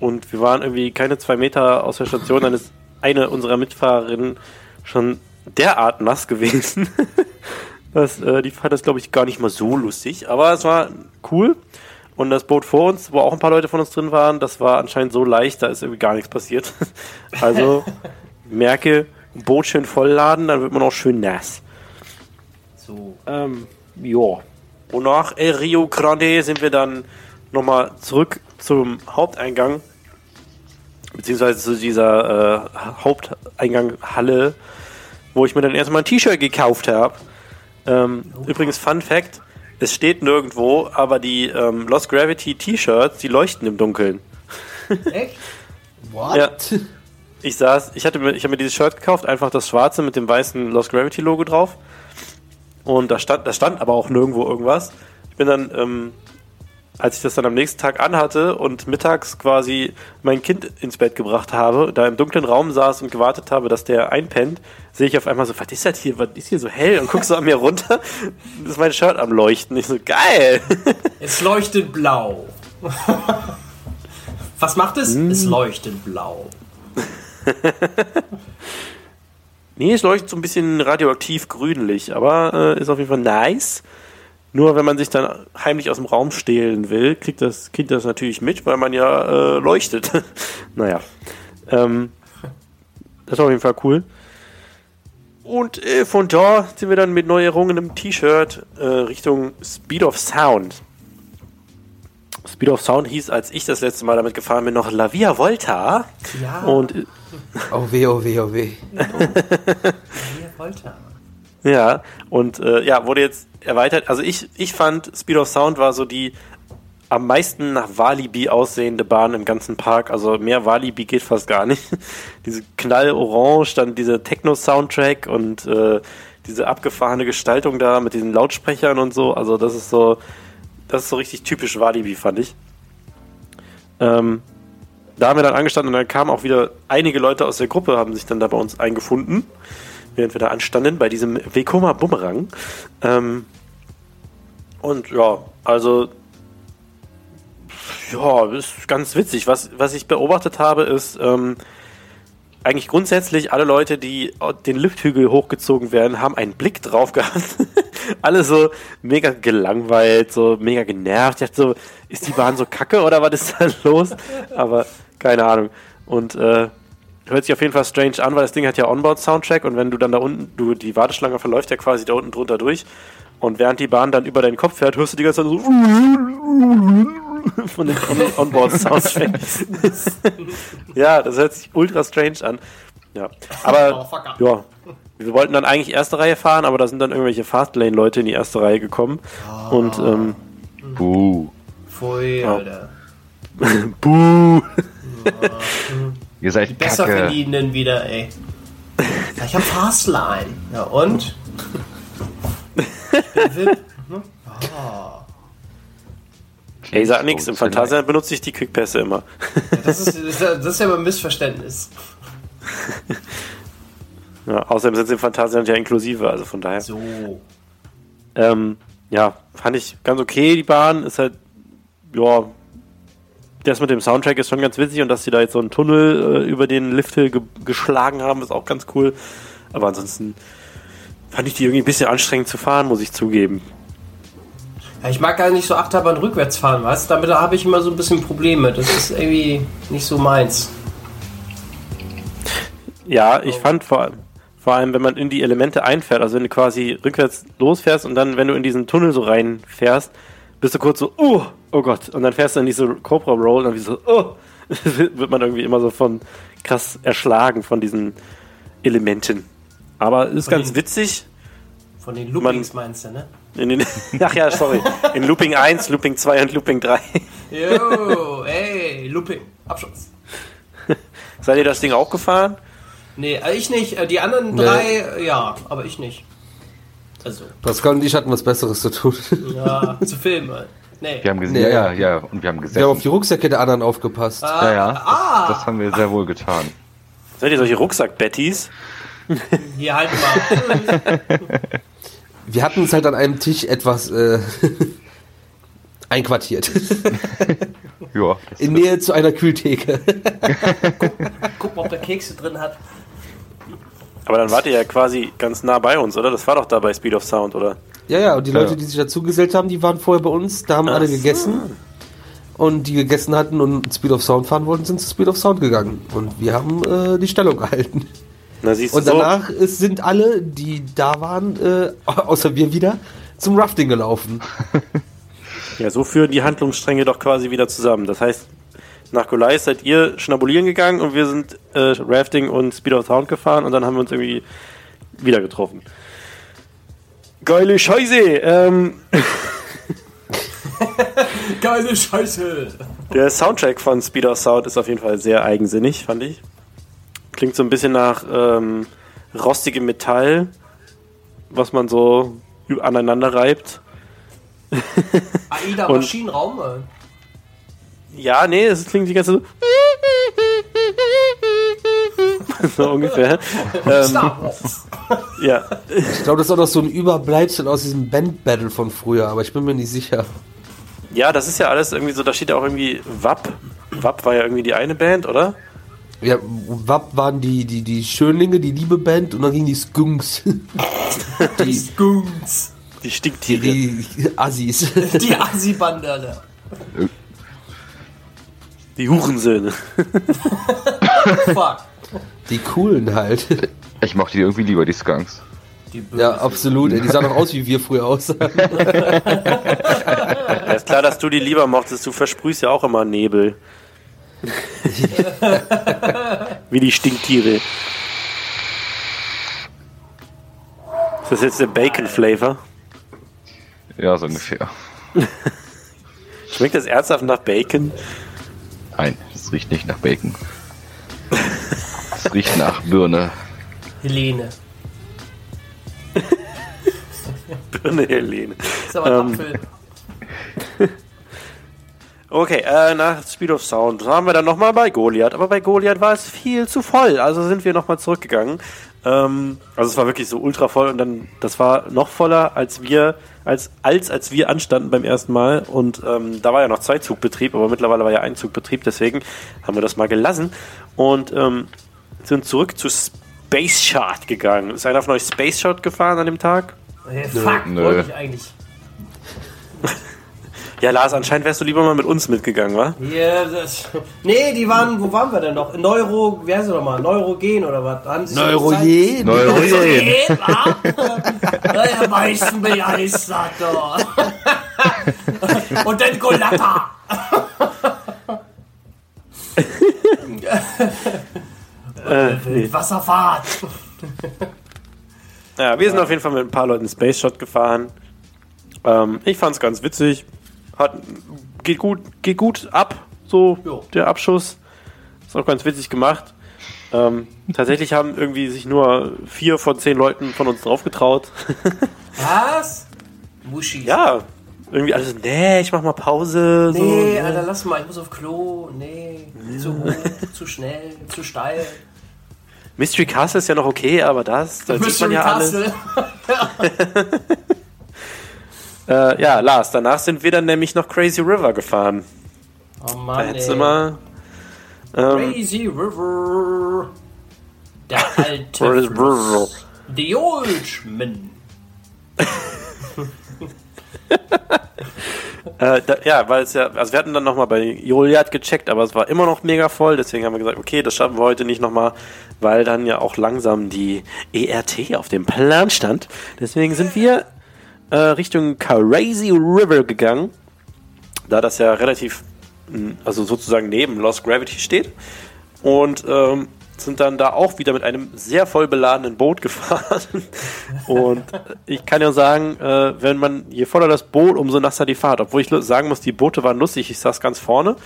Und wir waren irgendwie keine zwei Meter aus der Station. Dann ist eine unserer Mitfahrerinnen schon derart nass gewesen. [laughs] dass, äh, die fand das, glaube ich, gar nicht mal so lustig. Aber es war cool. Und das Boot vor uns, wo auch ein paar Leute von uns drin waren, das war anscheinend so leicht, da ist irgendwie gar nichts passiert. [laughs] Also [laughs] merke, Boot schön vollladen, dann wird man auch schön nass. So. Ähm, ja. Und nach El Rio Grande sind wir dann nochmal zurück zum Haupteingang, beziehungsweise zu dieser äh, Haupteingang Halle, wo ich mir dann erstmal ein T-Shirt gekauft habe. Ähm, übrigens, Fun Fact: Es steht nirgendwo, aber die ähm, Lost Gravity T-Shirts, die leuchten im Dunkeln. Echt? [laughs] What? Ja. Ich saß, ich hatte mir, ich habe mir dieses Shirt gekauft, einfach das schwarze mit dem weißen Lost Gravity Logo drauf. Und da stand, da stand aber auch nirgendwo irgendwas. Ich bin dann, ähm, als ich das dann am nächsten Tag anhatte und mittags quasi mein Kind ins Bett gebracht habe, da im dunklen Raum saß und gewartet habe, dass der einpennt, sehe ich auf einmal so, was ist das hier, was ist hier so hell? Und guck so an mir runter, das ist mein Shirt am Leuchten. Ich so, geil! Es leuchtet blau. Was macht es? Hm. Es leuchtet blau. [laughs] Nee, es leuchtet so ein bisschen radioaktiv grünlich, aber äh, ist auf jeden Fall nice. Nur wenn man sich dann heimlich aus dem Raum stehlen will, kriegt das Kind das natürlich mit, weil man ja äh, leuchtet. [laughs] naja. Ähm, das ist auf jeden Fall cool. Und äh, von da sind wir dann mit Neuerungen im T-Shirt äh, Richtung Speed of Sound. Speed of Sound hieß, als ich das letzte Mal damit gefahren bin, noch La Via Volta. Ja. Und äh, Oh weh, oh weh, oh weh. Hier wollte er. Ja, und äh, ja, wurde jetzt erweitert. Also ich, ich fand, Speed of Sound war so die am meisten nach Walibi aussehende Bahn im ganzen Park. Also mehr Walibi geht fast gar nicht. [laughs] diese knallorange, dann dieser Techno-Soundtrack und äh, diese abgefahrene Gestaltung da mit diesen Lautsprechern und so. Also das ist so, das ist so richtig typisch Walibi, fand ich. Ähm, da haben wir dann angestanden und dann kamen auch wieder einige Leute aus der Gruppe, haben sich dann da bei uns eingefunden, während wir da anstanden bei diesem Vekoma Bumerang. Ähm, und ja, also ja, ist ganz witzig. Was, was ich beobachtet habe, ist ähm, eigentlich grundsätzlich alle Leute, die den Lifthügel hochgezogen werden, haben einen Blick drauf gehabt. [laughs] alle so mega gelangweilt, so mega genervt. Ich dachte so, ist die Bahn so kacke oder was ist da los? Aber keine Ahnung. Und äh, hört sich auf jeden Fall strange an, weil das Ding hat ja Onboard-Soundtrack und wenn du dann da unten, du die Warteschlange verläuft ja quasi da unten drunter durch und während die Bahn dann über deinen Kopf fährt, hörst du die ganze Zeit so [laughs] von dem On- Onboard-Soundtrack. [laughs] ja, das hört sich ultra strange an. Ja, aber ja, wir wollten dann eigentlich erste Reihe fahren, aber da sind dann irgendwelche Fastlane-Leute in die erste Reihe gekommen und ähm, Buh. Pfui, Alter. [laughs] buh. Ihr seid Besser kacke. verdienen wieder, ey. Ja, ich hab Fastline. Ja, und? Ich bin VIP. Hm? Ah. Ey, sag nix, im Phantasialand benutze ich die Quickpässe immer. Das ist, das ist- das ist ja immer ein Missverständnis. [laughs] Ja, außerdem sind sie im Phantasialand ja inklusive, also von daher. So. Ähm, ja, fand ich ganz okay, die Bahn. Ist halt, ja, das mit dem Soundtrack ist schon ganz witzig und dass sie da jetzt so einen Tunnel äh, über den Lifthill ge geschlagen haben, ist auch ganz cool. Aber ansonsten fand ich die irgendwie ein bisschen anstrengend zu fahren, muss ich zugeben. Ja, ich mag gar nicht so Achterbahn rückwärts fahren, weißt du? Damit habe ich immer so ein bisschen Probleme. Das ist irgendwie nicht so meins. Ja, ich fand vor, vor allem, wenn man in die Elemente einfährt, also wenn du quasi rückwärts losfährst und dann, wenn du in diesen Tunnel so reinfährst, bist du kurz so, oh, oh Gott, und dann fährst du in diese Cobra Roll und dann wie so, oh, [laughs] wird man irgendwie immer so von krass erschlagen von diesen Elementen. Aber ist Von ganz den- witzig. Von den Loopings meinst du, ne? In den, [laughs] ach ja, sorry. In Looping 1, Looping 2 und Looping 3. Jo, ey, Looping. Abschluss. [laughs] Seid ihr das Ding auch gefahren? Nee, äh, ich nicht. Äh, Die anderen Nee. drei, äh, ja, aber ich nicht. Also, Pascal und ich hatten was Besseres zu tun. ja, zu filmen. halt. Nee. Wir haben gesehen, Nee. ja, ja, und wir haben Wir haben auf gesessen. die Rucksäcke der anderen aufgepasst. Ja, ja, Ah. das, das haben wir sehr wohl getan. Seid ihr solche Rucksack-Betties? [laughs] Hier halt mal. Wir hatten uns halt an einem Tisch etwas äh, [laughs] einquartiert. [laughs] Ja, das In Nähe zu einer Kühltheke. Guck mal, ob der Kekse drin hat. Aber dann wart ihr ja quasi ganz nah bei uns, oder? Das war doch da bei Speed of Sound, oder? Ja, ja, und die Leute, Ja. die sich dazugesellt haben, die waren vorher bei uns, da haben alle gegessen. Und die gegessen hatten und Speed of Sound fahren wollten, sind zu Speed of Sound gegangen. Und wir haben äh, die Stellung [laughs] gehalten. Na, Und so. danach ist, sind alle, die da waren, äh, [laughs] außer wir wieder, zum Rafting gelaufen. [laughs] Ja, so führen die Handlungsstränge doch quasi wieder zusammen. Das heißt, nach Goliath seid ihr schnabulieren gegangen und wir sind äh, Rafting und Speed of Sound gefahren und dann haben wir uns irgendwie wieder getroffen. Geile Scheiße! Ähm, [laughs] Geile Scheiße. der Soundtrack von Speed of Sound ist auf jeden Fall sehr eigensinnig, fand ich. Klingt so ein bisschen nach ähm, rostigem Metall, was man so aneinander reibt. AIDA [laughs] Maschinenraum. Ja, nee, es klingt die ganze so. [laughs] so ungefähr. ähm, ja, Ich glaube, das ist auch noch so ein Überbleibsel aus diesem Band-Battle von früher, aber ich bin mir nicht sicher. ja, das ist ja alles irgendwie so, da steht ja auch irgendwie WAP. WAP war ja irgendwie die eine Band, oder? Ja, WAP waren die, die, die Schönlinge, die liebe Band und dann gingen die Skunks. [laughs] die, Goons. Die Stinktiere. die Assis. Die Assi-Bande. [laughs] Die Hurensöhne. [laughs] Fuck. Die coolen halt. Ich mochte die irgendwie lieber, die Skunks. Die. Ja, absolut. ey, Die sahen doch aus, wie wir früher aussahen. [laughs] Ja, ist klar, dass du die lieber mochtest. Du versprühst ja auch immer Nebel. [laughs] Wie die Stinktiere. Ist das jetzt der Bacon-Flavor? Ja, so ungefähr. Schmeckt das ernsthaft nach Bacon? Nein, das riecht nicht nach Bacon. Es riecht nach Birne. Helene. Birne Helene. Ist aber ein Ähm, Apfel. [laughs] Okay, äh, nach Speed of Sound waren wir dann nochmal bei Goliath, aber bei Goliath war es viel zu voll, also sind wir nochmal zurückgegangen. Ähm, also es war wirklich so ultra voll und dann, das war noch voller, als wir, als, als, als wir anstanden beim ersten Mal und ähm, da war ja noch Zweizugbetrieb, aber mittlerweile war ja Einzugbetrieb, deswegen haben wir das mal gelassen und ähm, sind zurück zu Space Shot gegangen. Ist einer von euch Space Shot gefahren an dem Tag? Hey, fuck, Nö. wollte ich eigentlich. Ja, Lars, anscheinend wärst du lieber mal mit uns mitgegangen, wa? Ja, das, nee, die waren, wo waren wir denn noch? In Neuro, wie heißt es nochmal? Neurogen oder was? Neurogen, wa? Ja, der meisten begeistert, doch. Und dann Golata. Äh, nee. Wasserfahrt. Ja, wir sind auf jeden Fall mit ein paar Leuten Space Shot gefahren. Ähm, ich fand's ganz witzig. Hat, geht gut, geht gut ab, so Jo. der Abschuss. Ist auch ganz witzig gemacht. Ähm, tatsächlich haben irgendwie sich nur vier von zehn Leuten von uns drauf getraut. [laughs] Was? Muschis. ja, irgendwie alles, nee, ich mach mal Pause. so, Nee, ne? Alter, lass mal, ich muss auf Klo. Nee, zu hoch, zu schnell, zu steil. Mystery Castle ist ja noch okay, aber das, da sieht man ja alles. [laughs] [laughs] Äh, ja, Lars, danach sind wir dann nämlich noch Crazy River gefahren. Oh Da Mann, hättest ey. du mal. Ähm, Crazy River. Der [laughs] alte Fluss. The Old Man. [laughs] Äh, da, ja, weil es ja, also wir hatten dann nochmal bei Joliat gecheckt, aber es war immer noch mega voll, deswegen haben wir gesagt, okay, das schaffen wir heute nicht nochmal, weil dann ja auch langsam die ERT auf dem Plan stand. Deswegen sind wir äh, Richtung Crazy River gegangen, da das ja relativ, mh, also sozusagen neben Lost Gravity steht. Und ähm, sind dann da auch wieder mit einem sehr voll beladenen Boot [laughs] gefahren. Und ich kann ja sagen, äh, wenn man, je voller das Boot, umso nasser die Fahrt. Obwohl ich sagen muss, die Boote waren lustig. Ich saß ganz vorne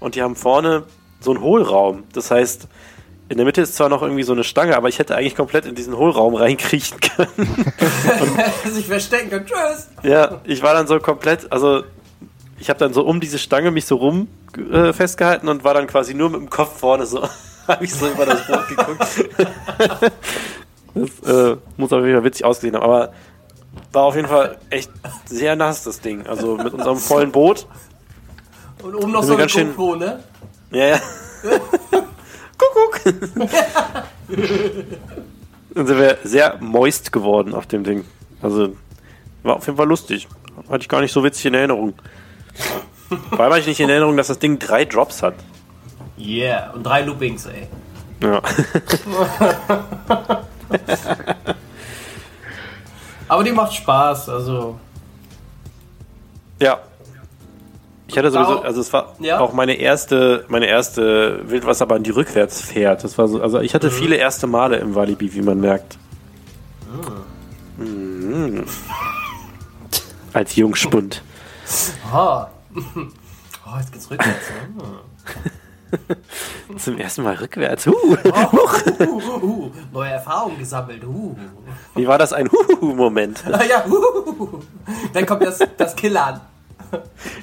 und die haben vorne so einen Hohlraum. Das heißt, in der Mitte ist zwar noch irgendwie so eine Stange, aber ich hätte eigentlich komplett in diesen Hohlraum reinkriechen können. [laughs] sich verstecken können. Tschüss. Ja, ich war dann so komplett, also ich habe dann so um diese Stange mich so rum äh, festgehalten und war dann quasi nur mit dem Kopf vorne so, [laughs] habe ich so über das Boot geguckt. das äh, muss auf jeden Fall witzig ausgesehen haben, aber war auf jeden Fall echt sehr nass das Ding. Also mit unserem vollen Boot. Und oben noch so schön- GoPro, ne? Ja, ja. [laughs] Kuckuck. Dann sind wir sehr moist geworden auf dem Ding. Also war auf jeden Fall lustig. Hatte ich gar nicht so witzig in Erinnerung. Vor allem hatte ich nicht in Erinnerung, dass das Ding drei Drops hat. Yeah. Und drei Loopings, ey. Ja. Aber die macht Spaß, also. ja. Ich hatte sowieso, also es war Ja? auch meine erste, meine erste Wildwasserbahn, die rückwärts fährt. Das war so, also ich Mhm. hatte viele erste Male im Walibi, wie man merkt. Mhm. Als Jungspund. Ah. [laughs] Oh, jetzt geht's rückwärts. ne? [laughs] Zum ersten Mal rückwärts. Uh. Uh, [laughs] uh, uh, neue Erfahrungen gesammelt. Uh. Wie war das ein Huhu-Moment? Ah, ja, uh. Dann kommt das, das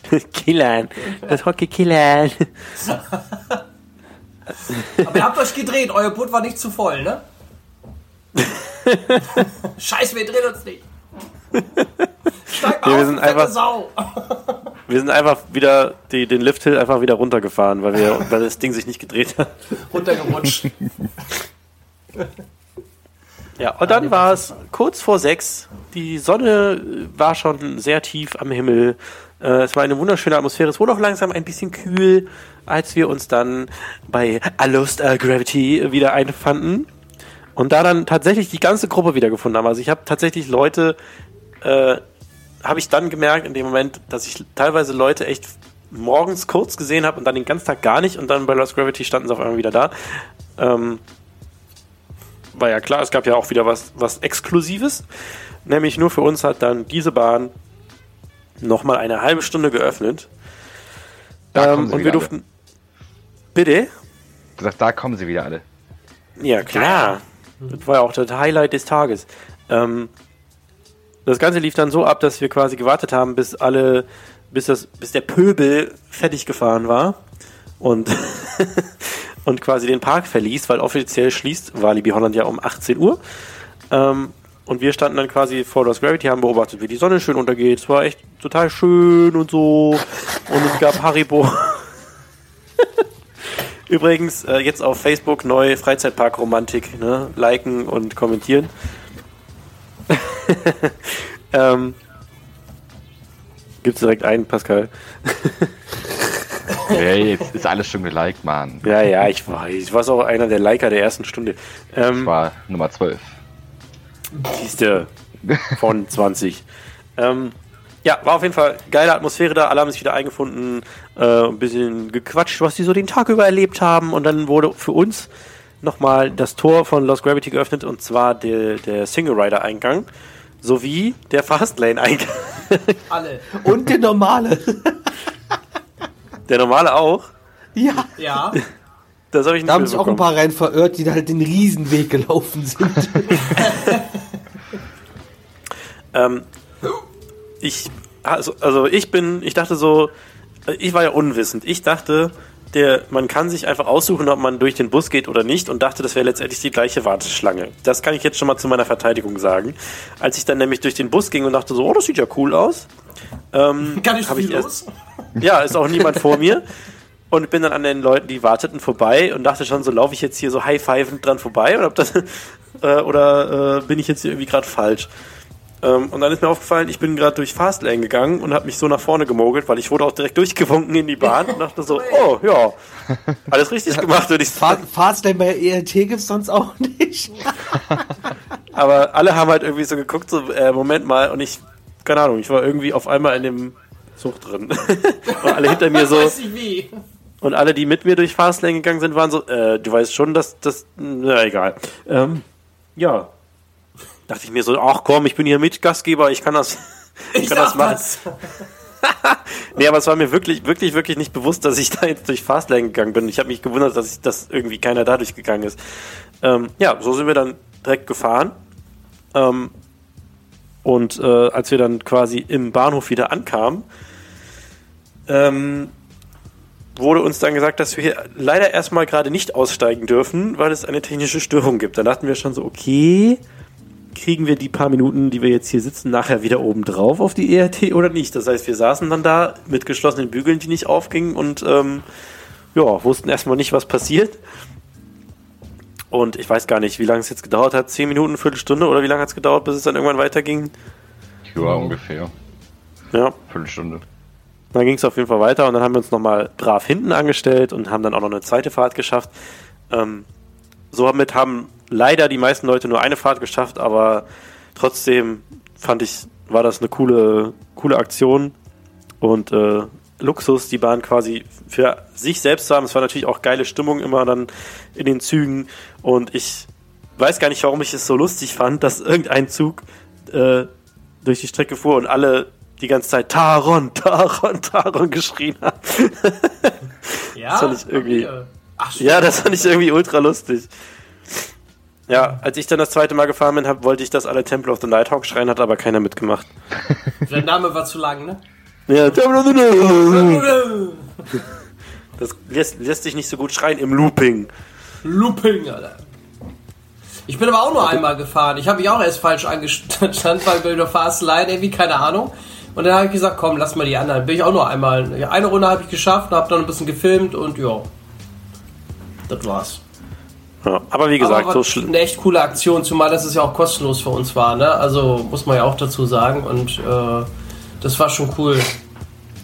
Killern. Killern. Das Hockey Killern. Aber ihr habt euch gedreht, euer Boot war nicht zu voll, ne? [laughs] Scheiße, wir drehen uns nicht. Steig Nee, wir auf, sind einfach- Sau. [laughs] Wir sind einfach wieder die, den Lifthill einfach wieder runtergefahren, weil, wir, weil das Ding sich nicht gedreht hat. Runtergerutscht. [laughs] Ja, und dann war es kurz vor sechs. Die Sonne war schon sehr tief am Himmel. Äh, es war eine wunderschöne Atmosphäre. Es wurde auch langsam ein bisschen kühl, als wir uns dann bei Lost äh, Gravity wieder einfanden. Und da dann tatsächlich die ganze Gruppe wiedergefunden haben. Also ich habe tatsächlich Leute, äh, habe ich dann gemerkt in dem Moment, dass ich teilweise Leute echt morgens kurz gesehen habe und dann den ganzen Tag gar nicht und dann bei Lost Gravity standen sie auf einmal wieder da. Ähm, war ja klar, es gab ja auch wieder was, was Exklusives. Nämlich nur für uns hat dann diese Bahn nochmal eine halbe Stunde geöffnet. Da kommen Ähm, sie und wir alle. durften. Bitte? gesagt, da kommen sie wieder alle. Ja, klar. Das war ja auch das Highlight des Tages. Ähm, das Ganze lief dann so ab, dass wir quasi gewartet haben, bis alle, bis das, bis der Pöbel fertig gefahren war und, [laughs] und quasi den Park verließ, weil offiziell schließt Walibi Holland ja um 18 Uhr. Ähm, und wir standen dann quasi vor Lost Gravity, haben beobachtet, wie die Sonne schön untergeht. Es war echt total schön und so. Und es gab Haribo. [laughs] Übrigens, äh, jetzt auf Facebook neu Freizeitpark-Romantik, ne? Liken und kommentieren. [laughs] ähm, gibt's direkt einen, Pascal? [laughs] Hey, jetzt ist alles schon geliked, Mann. Ja, ja, ich war, ich war auch einer der Liker der ersten Stunde. Ähm, war Nummer 12. siehste, von [laughs] 20. Ähm, ja, war auf jeden Fall geile Atmosphäre da. Alle haben sich wieder eingefunden, äh, ein bisschen gequatscht, was die so den Tag über erlebt haben. Und dann wurde für uns nochmal das Tor von Lost Gravity geöffnet und zwar der, der Single Rider Eingang sowie der Fastlane Eingang. [laughs] Alle. Und der normale. [laughs] Der normale auch. Ja. Ja. Das habe ich nicht Da haben sich auch ein paar rein verirrt, die da halt den Riesenweg gelaufen sind. Ähm, ich, also, also ich bin, ich dachte so, ich war ja unwissend. Ich dachte, der, man kann sich einfach aussuchen, ob man durch den Bus geht oder nicht und dachte, das wäre letztendlich die gleiche Warteschlange. Das kann ich jetzt schon mal zu meiner Verteidigung sagen. Als ich dann nämlich durch den Bus ging und dachte so, oh, das sieht ja cool aus. Ähm, [laughs] hab ich viel erst- los. [laughs] Ja, ist auch niemand vor mir. Und bin dann an den Leuten, die warteten, vorbei und dachte schon, so laufe ich jetzt hier so high-fivend dran vorbei oder, ob das, [laughs] äh, oder äh, bin ich jetzt hier irgendwie gerade falsch? Ähm, und dann ist mir aufgefallen, ich bin gerade durch Fastlane gegangen und habe mich so nach vorne gemogelt, weil ich wurde auch direkt durchgewunken in die Bahn und dachte so, [laughs] oh ja, alles richtig gemacht, würde ich Fa sagen. Fastlane bei ERT gibt's sonst auch [laughs] nicht. [laughs] Aber alle haben halt irgendwie so geguckt, so, äh, Moment mal, und ich, keine Ahnung, ich war irgendwie auf einmal in dem Zug drin. und alle hinter mir so, und alle, die mit mir durch Fastlane gegangen sind, waren so, äh, du weißt schon, dass das, na egal. Ähm, ja. Dachte ich mir so, ach komm, ich bin hier Mitgastgeber, ich kann das, [laughs] ich kann das machen. was. [laughs] Nee, aber es war mir wirklich, wirklich, wirklich nicht bewusst, dass ich [laughs] da jetzt durch Fastlane gegangen bin. Ich habe mich gewundert, dass ich, dass irgendwie keiner da durchgegangen ist. Ähm, ja, so sind wir dann direkt gefahren. Ähm, und äh, als wir dann quasi im Bahnhof wieder ankamen, ähm, wurde uns dann gesagt, dass wir hier leider erstmal gerade nicht aussteigen dürfen, weil es eine technische Störung gibt. Dann dachten wir schon so, okay, kriegen wir die paar Minuten, die wir jetzt hier sitzen, nachher wieder oben drauf auf die ERT oder nicht? Das heißt, wir saßen dann da mit geschlossenen Bügeln, die nicht aufgingen und ähm, ja, wussten erstmal nicht, was passiert. Und ich weiß gar nicht, wie lange es jetzt gedauert hat. Zehn Minuten, Viertelstunde oder wie lange hat es gedauert, bis es dann irgendwann weiterging? Ja, ungefähr. Ja, Viertelstunde. dann ging es auf jeden Fall weiter und dann haben wir uns nochmal brav hinten angestellt und haben dann auch noch eine zweite Fahrt geschafft. Ähm, so damit haben leider die meisten Leute nur eine Fahrt geschafft, aber trotzdem fand ich, war das eine coole, coole Aktion und äh, Luxus, die Bahn quasi für sich selbst zu haben. Es war natürlich auch geile Stimmung immer dann in den Zügen und ich weiß gar nicht, warum ich es so lustig fand, dass irgendein Zug äh, durch die Strecke fuhr und alle die ganze Zeit Taron, Taron, Taron geschrien haben. [laughs] Ja, Das fand ich irgendwie- Familie. Ach, Ja, das fand ich irgendwie ultra lustig. Ja, als ich dann das zweite Mal gefahren bin, hab, wollte ich, dass alle Temple of the Nighthawk schreien, hat aber keiner mitgemacht. [laughs] Der Name war zu lang, ne? Ja, Temple of the Nighthawk. Das lässt, lässt sich nicht so gut schreien im Looping. Looping, Alter. Ich bin aber auch nur einmal gefahren. Ich habe mich auch erst falsch angestanden, weil bei der Fastline irgendwie, keine Ahnung. Und dann habe ich gesagt, komm, lass mal die anderen. Bin ich auch nur einmal. Eine Runde habe ich geschafft, habe dann ein bisschen gefilmt und ja. Das war's. Ja, aber wie gesagt, aber so eine echt coole Aktion, zumal das es ja auch kostenlos für uns war, ne? Also muss man ja auch dazu sagen. Und äh, das war schon cool.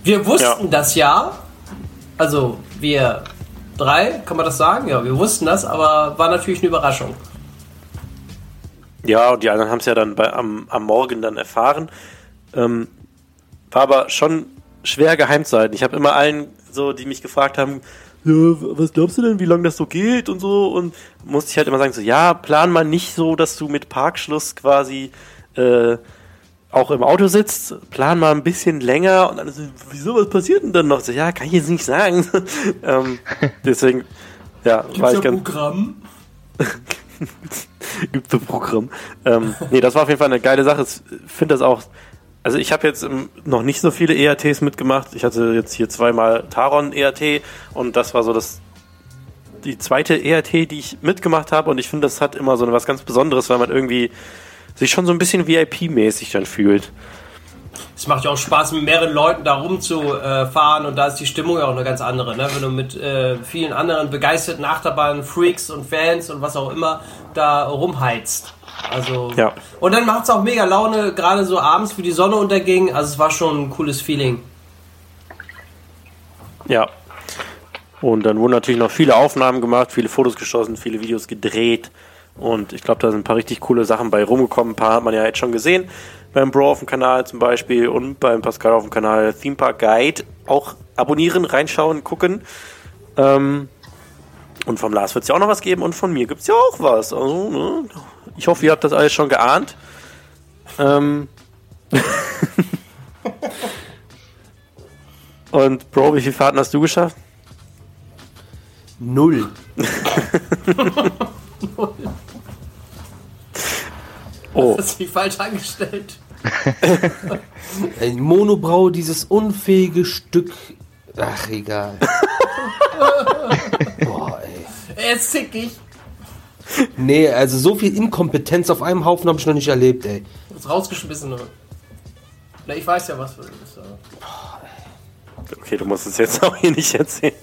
Wir wussten Ja. das ja. Also wir drei, kann man das sagen? Ja, wir wussten das, aber war natürlich eine Überraschung. Ja, und die anderen haben es ja dann bei, am, am Morgen dann erfahren. Ähm, war aber schon schwer geheim zu halten. Ich habe immer allen, so, die mich gefragt haben, ja, was glaubst du denn, wie lange das so geht und so? Und musste ich halt immer sagen, so, ja, plan mal nicht so, dass du mit Parkschluss quasi äh, auch im Auto sitzt. Plan mal ein bisschen länger. Und dann so, wieso, was passiert denn dann noch? So, ja, kann ich jetzt nicht sagen. [laughs] ähm, deswegen, ja, war ich ganz Programm? [laughs] gibt ein Programm. Ähm, nee, das war auf jeden Fall eine geile Sache. Ich finde das auch. Also ich habe jetzt noch nicht so viele ERTs mitgemacht. Ich hatte jetzt hier zweimal Taron ERT und das war so das die zweite ERT, die ich mitgemacht habe und ich finde, das hat immer so was ganz Besonderes, weil man irgendwie sich schon so ein bisschen VIP-mäßig dann fühlt. Es macht ja auch Spaß, mit mehreren Leuten da rumzufahren und da ist die Stimmung ja auch eine ganz andere. Ne? Wenn du mit äh, vielen anderen begeisterten Achterbahnen, Freaks und Fans und was auch immer da rumheizt. Also Ja. und dann macht es auch mega Laune, gerade so abends, wie die Sonne unterging. Also es war schon ein cooles Feeling. Ja. Und dann wurden natürlich noch viele Aufnahmen gemacht, viele Fotos geschossen, viele Videos gedreht. Und ich glaube, da sind ein paar richtig coole Sachen bei rumgekommen. Ein paar hat man ja jetzt schon gesehen. Beim Bro auf dem Kanal zum Beispiel und beim Pascal auf dem Kanal Theme Park Guide. Auch abonnieren, reinschauen, gucken. Ähm, und vom Lars wird es ja auch noch was geben und von mir gibt es ja auch was. Also, ne? Ich hoffe, ihr habt das alles schon geahnt. Ähm. [laughs] und Bro, wie viele Fahrten hast du geschafft? Null. [laughs] [laughs] Oh, Das ist mich falsch angestellt. [laughs] Ey, Monobrau, dieses unfähige Stück. Ach, egal. [laughs] Boah, ey. Er ist zickig. Nee, also so viel Inkompetenz auf einem Haufen habe ich noch nicht erlebt, ey. Das rausgeschmissen. Na, ich weiß ja, was du bist. aber- okay, du musst es jetzt [laughs] auch hier nicht erzählen.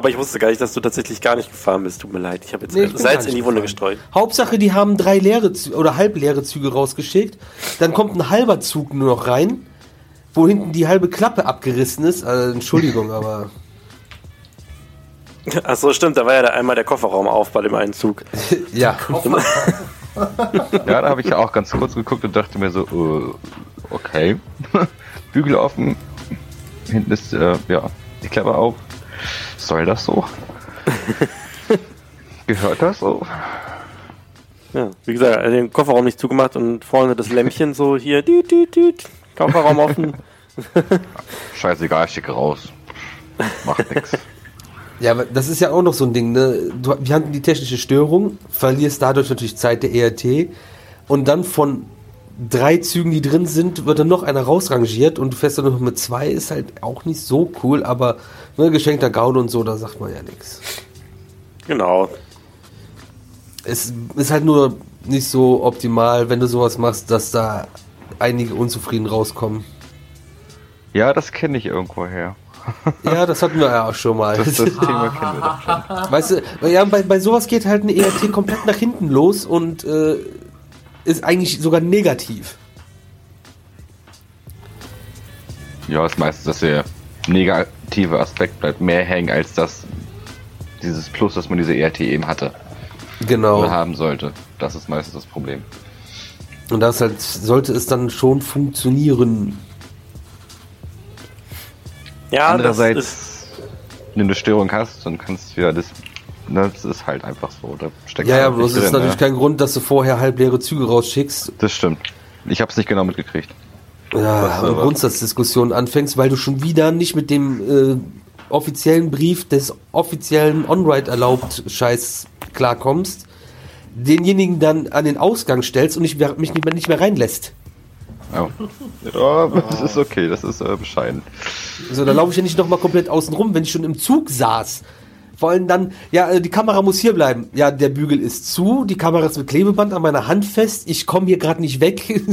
Aber ich wusste gar nicht, dass du tatsächlich gar nicht gefahren bist. Tut mir leid. Ich habe jetzt Nee, ich Salz in die Wunde gefahren. gestreut. Hauptsache, die haben drei leere Zü- oder halbleere Züge rausgeschickt. Dann kommt ein halber Zug nur noch rein, wo hinten die halbe Klappe abgerissen ist. Also, Entschuldigung, [laughs] aber Ach so, stimmt. Da war ja da einmal der Kofferraum auf bei dem einen Zug. [laughs] ja. [laughs] Ja, da habe ich ja auch ganz kurz geguckt und dachte mir so, äh, okay. Bügel offen. Hinten ist, äh, ja, die Klappe auf. Soll das so? [laughs] Gehört das so? Ja, wie gesagt, den Kofferraum nicht zugemacht und vorne das Lämpchen so hier, düt, düt, düt, Kofferraum offen. [laughs] Scheißegal, ich schicke raus. Macht nix. Ja, aber das ist ja auch noch so ein Ding, ne? Du, wir hatten die technische Störung, verlierst dadurch natürlich Zeit der ERT und dann von drei Zügen, die drin sind, wird dann noch einer rausrangiert und du fährst dann noch mit zwei, ist halt auch nicht so cool, aber ne, geschenkter Gaul und so, da sagt man ja nichts. Genau. Es ist halt nur nicht so optimal, wenn du sowas machst, dass da einige unzufrieden rauskommen. Ja, das kenne ich irgendwo her. [laughs] Ja, das hatten wir ja auch schon mal. Das, das Thema kennen wir doch schon. [laughs] Weißt du, ja, bei, bei sowas geht halt eine ERT komplett nach hinten los und äh, ist eigentlich sogar negativ. Ja, ist meistens, dass der negative Aspekt bleibt mehr hängen als das dieses Plus, das man diese ERT eben hatte Genau. oder haben sollte. Das ist meistens das Problem. Und das halt sollte es dann schon funktionieren. Ja, das ist, Andererseits, wenn du eine Störung hast, dann kannst du ja das. Das ist halt einfach so. Da steckt Ja, ja, halt bloß ist drin, natürlich ja. kein Grund, dass du vorher halbleere Züge rausschickst. Das stimmt. Ich habe es nicht genau mitgekriegt. Ja, aber- Grundsatzdiskussionen anfängst, weil du schon wieder nicht mit dem äh, offiziellen Brief des offiziellen On-Ride erlaubt Scheiß klarkommst, denjenigen dann an den Ausgang stellst und mehr, mich nicht mehr, nicht mehr reinlässt. Oh. Ja, [laughs] das ist okay, das ist äh, bescheiden. So, da laufe ich ja nicht nochmal komplett außen rum, wenn ich schon im Zug saß. Vor allem dann, ja, äh, die Kamera muss hier bleiben. Ja, der Bügel ist zu, die Kamera ist mit Klebeband an meiner Hand fest, ich komme hier gerade nicht weg. [laughs]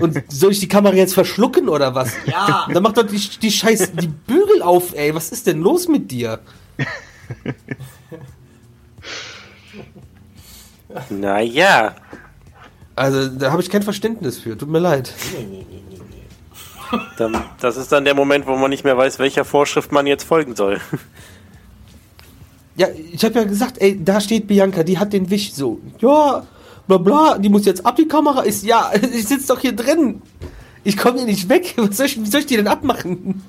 Und soll ich die Kamera jetzt verschlucken oder was? Ja. Dann macht doch die, die Scheiß, die Bügel auf, ey. Was ist denn los mit dir? [laughs] naja. Also, da habe ich kein Verständnis für. Tut mir leid. Dann, das ist dann der Moment, wo man nicht mehr weiß, welcher Vorschrift man jetzt folgen soll. Ja, ich habe ja gesagt, ey, da steht Bianca, die hat den Wisch so. Ja, bla bla, die muss jetzt ab, die Kamera ist, ja, [laughs] ich sitze doch hier drin. Ich komme hier nicht weg. Was soll ich, wie soll ich die denn abmachen?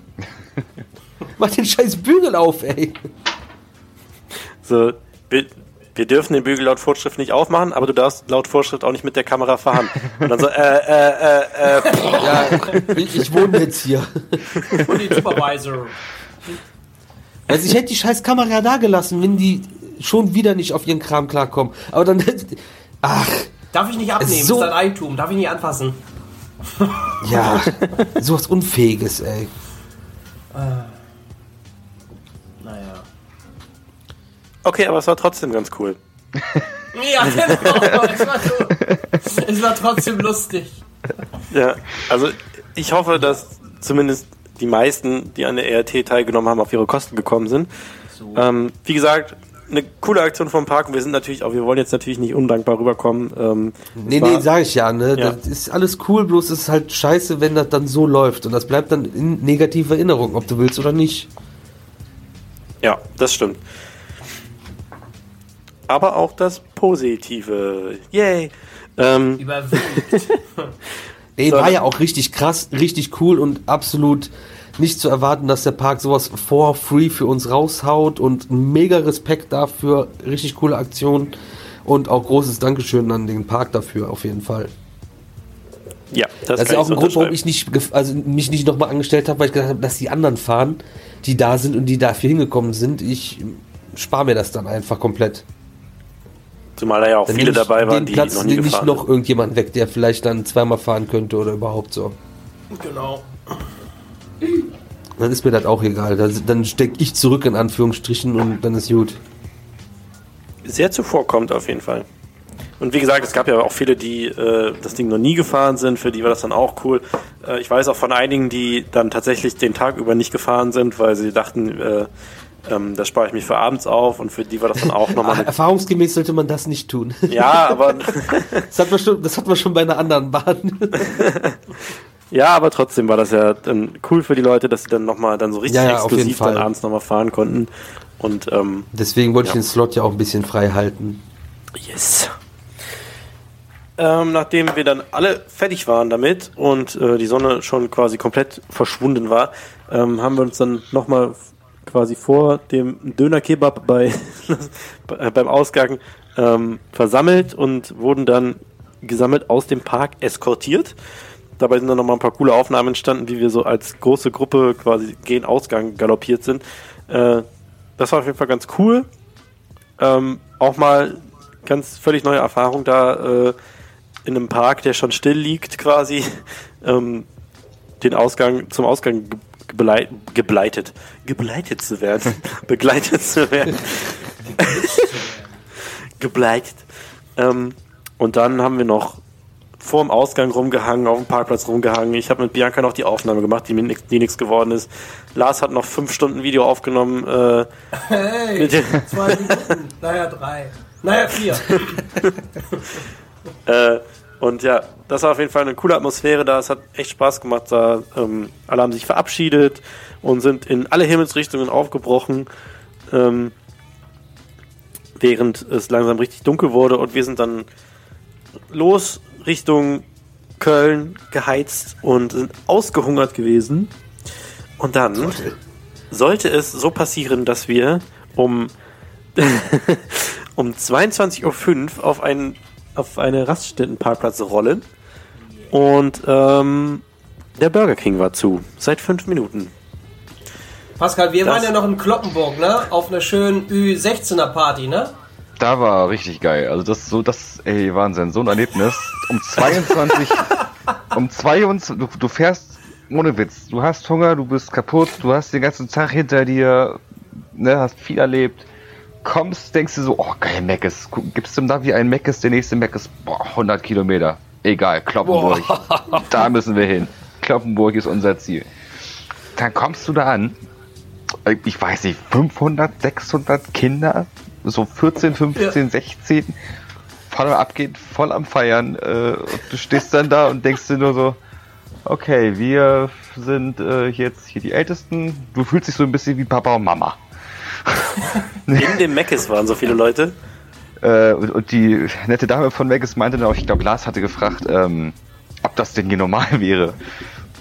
[laughs] Mach den scheiß Bügel auf, ey. So, wir, wir dürfen den Bügel laut Vorschrift nicht aufmachen, aber du darfst laut Vorschrift auch nicht mit der Kamera fahren. Und dann so, äh, äh, äh, äh, Ja, [laughs] ich, ich wohne jetzt hier. Und den Supervisor. Also ich hätte die scheiß Kamera da gelassen, wenn die schon wieder nicht auf ihren Kram klarkommen. Aber dann, ach, Darf ich nicht abnehmen, So- ist dein Eigentum. Darf ich nicht anfassen. ja, [laughs] sowas Unfähiges, ey. Naja. okay, aber es war trotzdem ganz cool. Ja, [laughs] genau. es, war so, es war trotzdem lustig. Ja, also ich hoffe, dass zumindest die meisten, die an der ERT teilgenommen haben, auf ihre Kosten gekommen sind. Ähm, wie gesagt, eine coole Aktion vom Park und wir sind natürlich auch, wir wollen jetzt natürlich nicht undankbar rüberkommen. Ähm, Nee, war- nee, sag ich ja, ne? Ja. Das ist alles cool, bloß es ist halt scheiße, wenn das dann so läuft. Und das bleibt dann in negativer Erinnerung, ob du willst oder nicht. Ja, das stimmt. Aber auch das Positive. Yay! Ähm, Überwiegt. [laughs] Nee, So, war ja auch richtig krass, richtig cool und absolut nicht zu erwarten, dass der Park sowas for free für uns raushaut und mega Respekt dafür, richtig coole Aktion und auch großes Dankeschön an den Park dafür auf jeden Fall. ja, das, Das ist auch ein Grund, warum ich nicht, also mich nicht nochmal angestellt habe, weil ich gedacht habe, dass die anderen fahren, die da sind und die dafür hingekommen sind. Ich spare mir das dann einfach komplett. Zumal da ja auch Dann viele dabei waren, den die Platz noch nie nehme ich gefahren noch irgendjemand weg, der vielleicht dann zweimal fahren könnte oder überhaupt so. genau. Dann ist mir das auch egal. Dann, stecke ich zurück in Anführungsstrichen und dann ist gut. Sehr zuvorkommt auf jeden Fall. Und wie gesagt, es gab ja auch viele, die äh, das Ding noch nie gefahren sind, für die war das dann auch cool. Äh, ich weiß auch von einigen, die dann tatsächlich den Tag über nicht gefahren sind, weil sie dachten, äh, Ähm, das spare ich mich für abends auf und für die war das dann auch nochmal [laughs] eine Erfahrungsgemäß sollte man das nicht tun. Ja, aber [laughs] Das hat man schon, das hat man schon bei einer anderen Bahn. [laughs] ja, aber trotzdem war das ja dann cool für die Leute, dass sie dann nochmal dann so richtig Ja, ja, exklusiv dann abends nochmal fahren konnten. Und ähm, Deswegen wollte Ja. ich den Slot ja auch ein bisschen frei halten. Yes. Ähm, nachdem wir dann alle fertig waren damit und äh, die Sonne schon quasi komplett verschwunden war, ähm, haben wir uns dann nochmal quasi vor dem Döner-Kebab bei, bei- [laughs] beim Ausgang ähm, versammelt und wurden dann gesammelt aus dem Park eskortiert. Dabei sind dann nochmal ein paar coole Aufnahmen entstanden, wie wir so als große Gruppe quasi gen Ausgang galoppiert sind. Äh, das war auf jeden Fall ganz cool. Ähm, auch mal ganz völlig neue Erfahrung da äh, in einem Park, der schon still liegt, quasi [laughs] ähm, den Ausgang zum Ausgang ge- gebleit, gebleitet, gebleitet zu werden, [laughs] begleitet zu werden, [laughs] gebleitet. Ähm, und dann haben wir noch vor dem Ausgang rumgehangen, auf dem Parkplatz rumgehangen. Ich habe mit Bianca noch die Aufnahme gemacht, die mir nix, die nichts geworden ist. Lars hat noch fünf Stunden Video aufgenommen. Äh, Hey, zwei Minuten. naja, drei. Naja, vier. [laughs] Äh, und ja, das war auf jeden Fall eine coole Atmosphäre da. Es hat echt Spaß gemacht da. Ähm, alle haben sich verabschiedet und sind in alle Himmelsrichtungen aufgebrochen, ähm, während es langsam richtig dunkel wurde. Und wir sind dann los Richtung Köln geheizt und sind ausgehungert gewesen. Und dann sollte es so passieren, dass wir um [laughs] um 22.05 Uhr auf einen auf eine Raststättenparkplatz rollen und ähm, der Burger King war zu. Seit fünf Minuten. Pascal, wir Das- waren ja noch in Kloppenburg, ne? Auf einer schönen Ü16er Party, ne? Da war richtig geil. Also das so, das, ey, Wahnsinn, so ein Erlebnis. Um 22, [laughs] um 22, du, du fährst ohne Witz. Du hast Hunger, du bist kaputt, du hast den ganzen Tag hinter dir, ne, hast viel erlebt. Kommst, denkst du so, oh geil, Meckes. Gibst du da wie ein Meckes, der nächste Meckes, boah, 100 Kilometer. Egal, Kloppenburg. Da müssen wir hin. Kloppenburg ist unser Ziel. Dann kommst du da an, ich weiß nicht, 500, 600 Kinder, so 14, 15, 16, voll am Abgehen, voll am Feiern. Äh, und du stehst dann da und denkst dir nur so, okay, wir sind äh, jetzt hier die Ältesten. Du fühlst dich so ein bisschen wie Papa und Mama. [laughs] In dem Meckes waren so viele Leute. Äh, und, und die nette Dame von Vegas meinte dann auch, ich glaube, Lars hatte gefragt, ähm, ob das denn hier normal [laughs] wäre.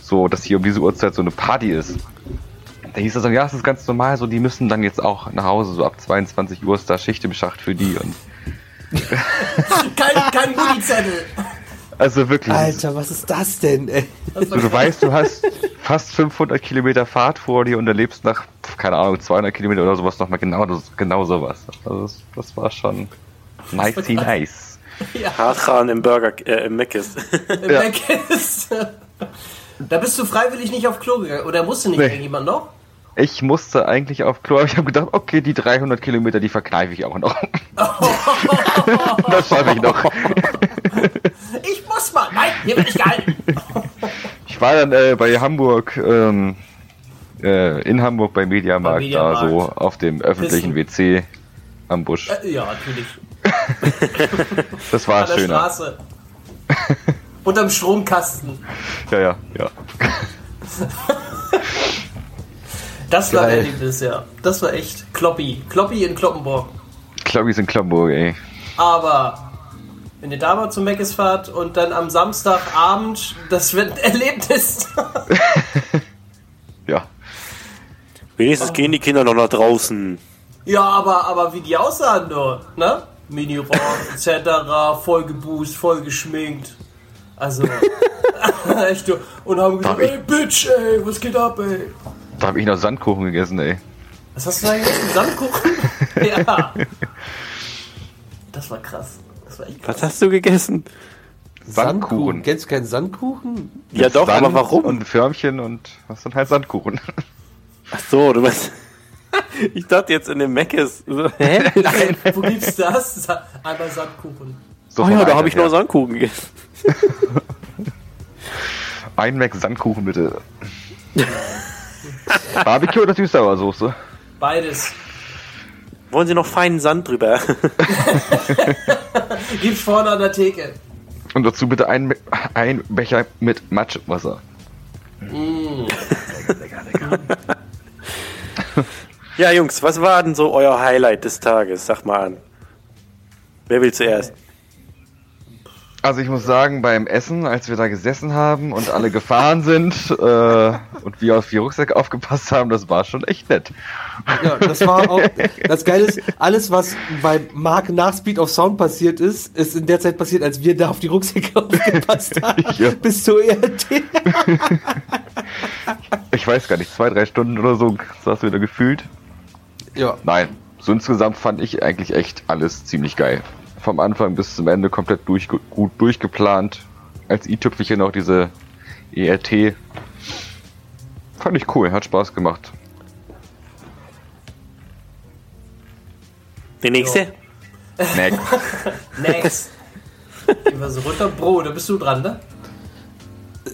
So, dass hier um diese Uhrzeit so eine Party ist. Da hieß es dann, ja, es ist ganz normal, so, die müssen dann jetzt auch nach Hause, so ab 22 Uhr ist da Schicht im Schacht für die und, [laughs] Kein, kein Gullizettel. also wirklich. Alter, was ist das denn, ey? Du, du weißt, du hast fast 500 Kilometer Fahrt vor dir und erlebst nach, keine Ahnung, 200 Kilometer oder sowas nochmal genau, das, genau sowas. Also das, das war schon nice, nice. Hardran im Burger, äh, im Meckes. Ja. Weg ist. Da bist du freiwillig nicht auf Klo gegangen. Oder musste nicht Nee. irgendjemand noch? Ich musste eigentlich auf Klo, aber ich habe gedacht, okay, die 300 Kilometer, die verkneife ich auch noch. [laughs] das schaffe ich noch. Ich muss mal. Nein, hier bin ich gehalten. Ich war dann äh, bei Hamburg, ähm, äh, in Hamburg bei Mediamarkt, da so auf dem öffentlichen WC am Busch. Äh, ja, natürlich. [laughs] Das war An der schöner. Straße. Unterm Stromkasten. Ja, ja, ja. [laughs] Das war Geil. Erlebnis, ja. Das war echt Kloppi. Kloppi in Kloppenburg. Klobbys in Kloppenburg, ey. Aber wenn ihr da mal zum Meckes fahrt und dann am Samstagabend, das wird [laughs] ein Erlebnis. Ja. Wenigstens gehen die Kinder noch nach draußen. ja, aber, aber wie die aussahen nur, ne? Mini-Rock etc., voll geboost, voll geschminkt. Also, [laughs] echt du. Und haben gesagt, ey, Bitch, ey, was geht ab, ey? Da habe ich noch Sandkuchen gegessen, ey. Was hast du da gegessen? Sandkuchen? [laughs] ja. Das war krass. Das war echt krass. Was hast du gegessen? Sandkuchen. Kennst du keinen Sandkuchen? Ja doch, Sand aber warum? Und Förmchen und was dann halt Sandkuchen. Ach so, du meinst... [laughs] ich dachte jetzt in dem Meckes. Hä? [laughs] Nein, wo gibt's das? Einmal Sandkuchen. So Oh ja, da habe ich her. nur Sandkuchen gegessen. Ein Mac Sandkuchen bitte. Barbecue oder Süßsauersoße? Beides. Wollen Sie noch feinen Sand drüber? [laughs] Gibt's vorne an der Theke. Und dazu bitte ein, ein Becher mit Matschwasser. ja, Jungs, was war denn so euer Highlight des Tages? Sag mal an. Wer will zuerst? Also ich muss sagen, beim Essen, als wir da gesessen haben und alle gefahren sind äh, und wir auf die Rucksäcke aufgepasst haben, das war schon echt nett. Ja, das war auch, das Geile ist, alles, was bei Mark nach Speed of Sound passiert ist, ist in der Zeit passiert, als wir da auf die Rucksäcke [laughs] aufgepasst haben. Ja. Bis zur ERT. [laughs] Ich weiß gar nicht, zwei, drei Stunden oder so saß wieder gefühlt. Ja, Nein, so insgesamt fand ich eigentlich echt alles ziemlich geil. Vom Anfang bis zum Ende komplett durch, gut durchgeplant. Als i-Tüpfelchen auch diese ERT. Fand ich cool, hat Spaß gemacht. Die nächste? Next. [laughs] Next. Gehen wir so runter. Bro, da bist du dran, ne?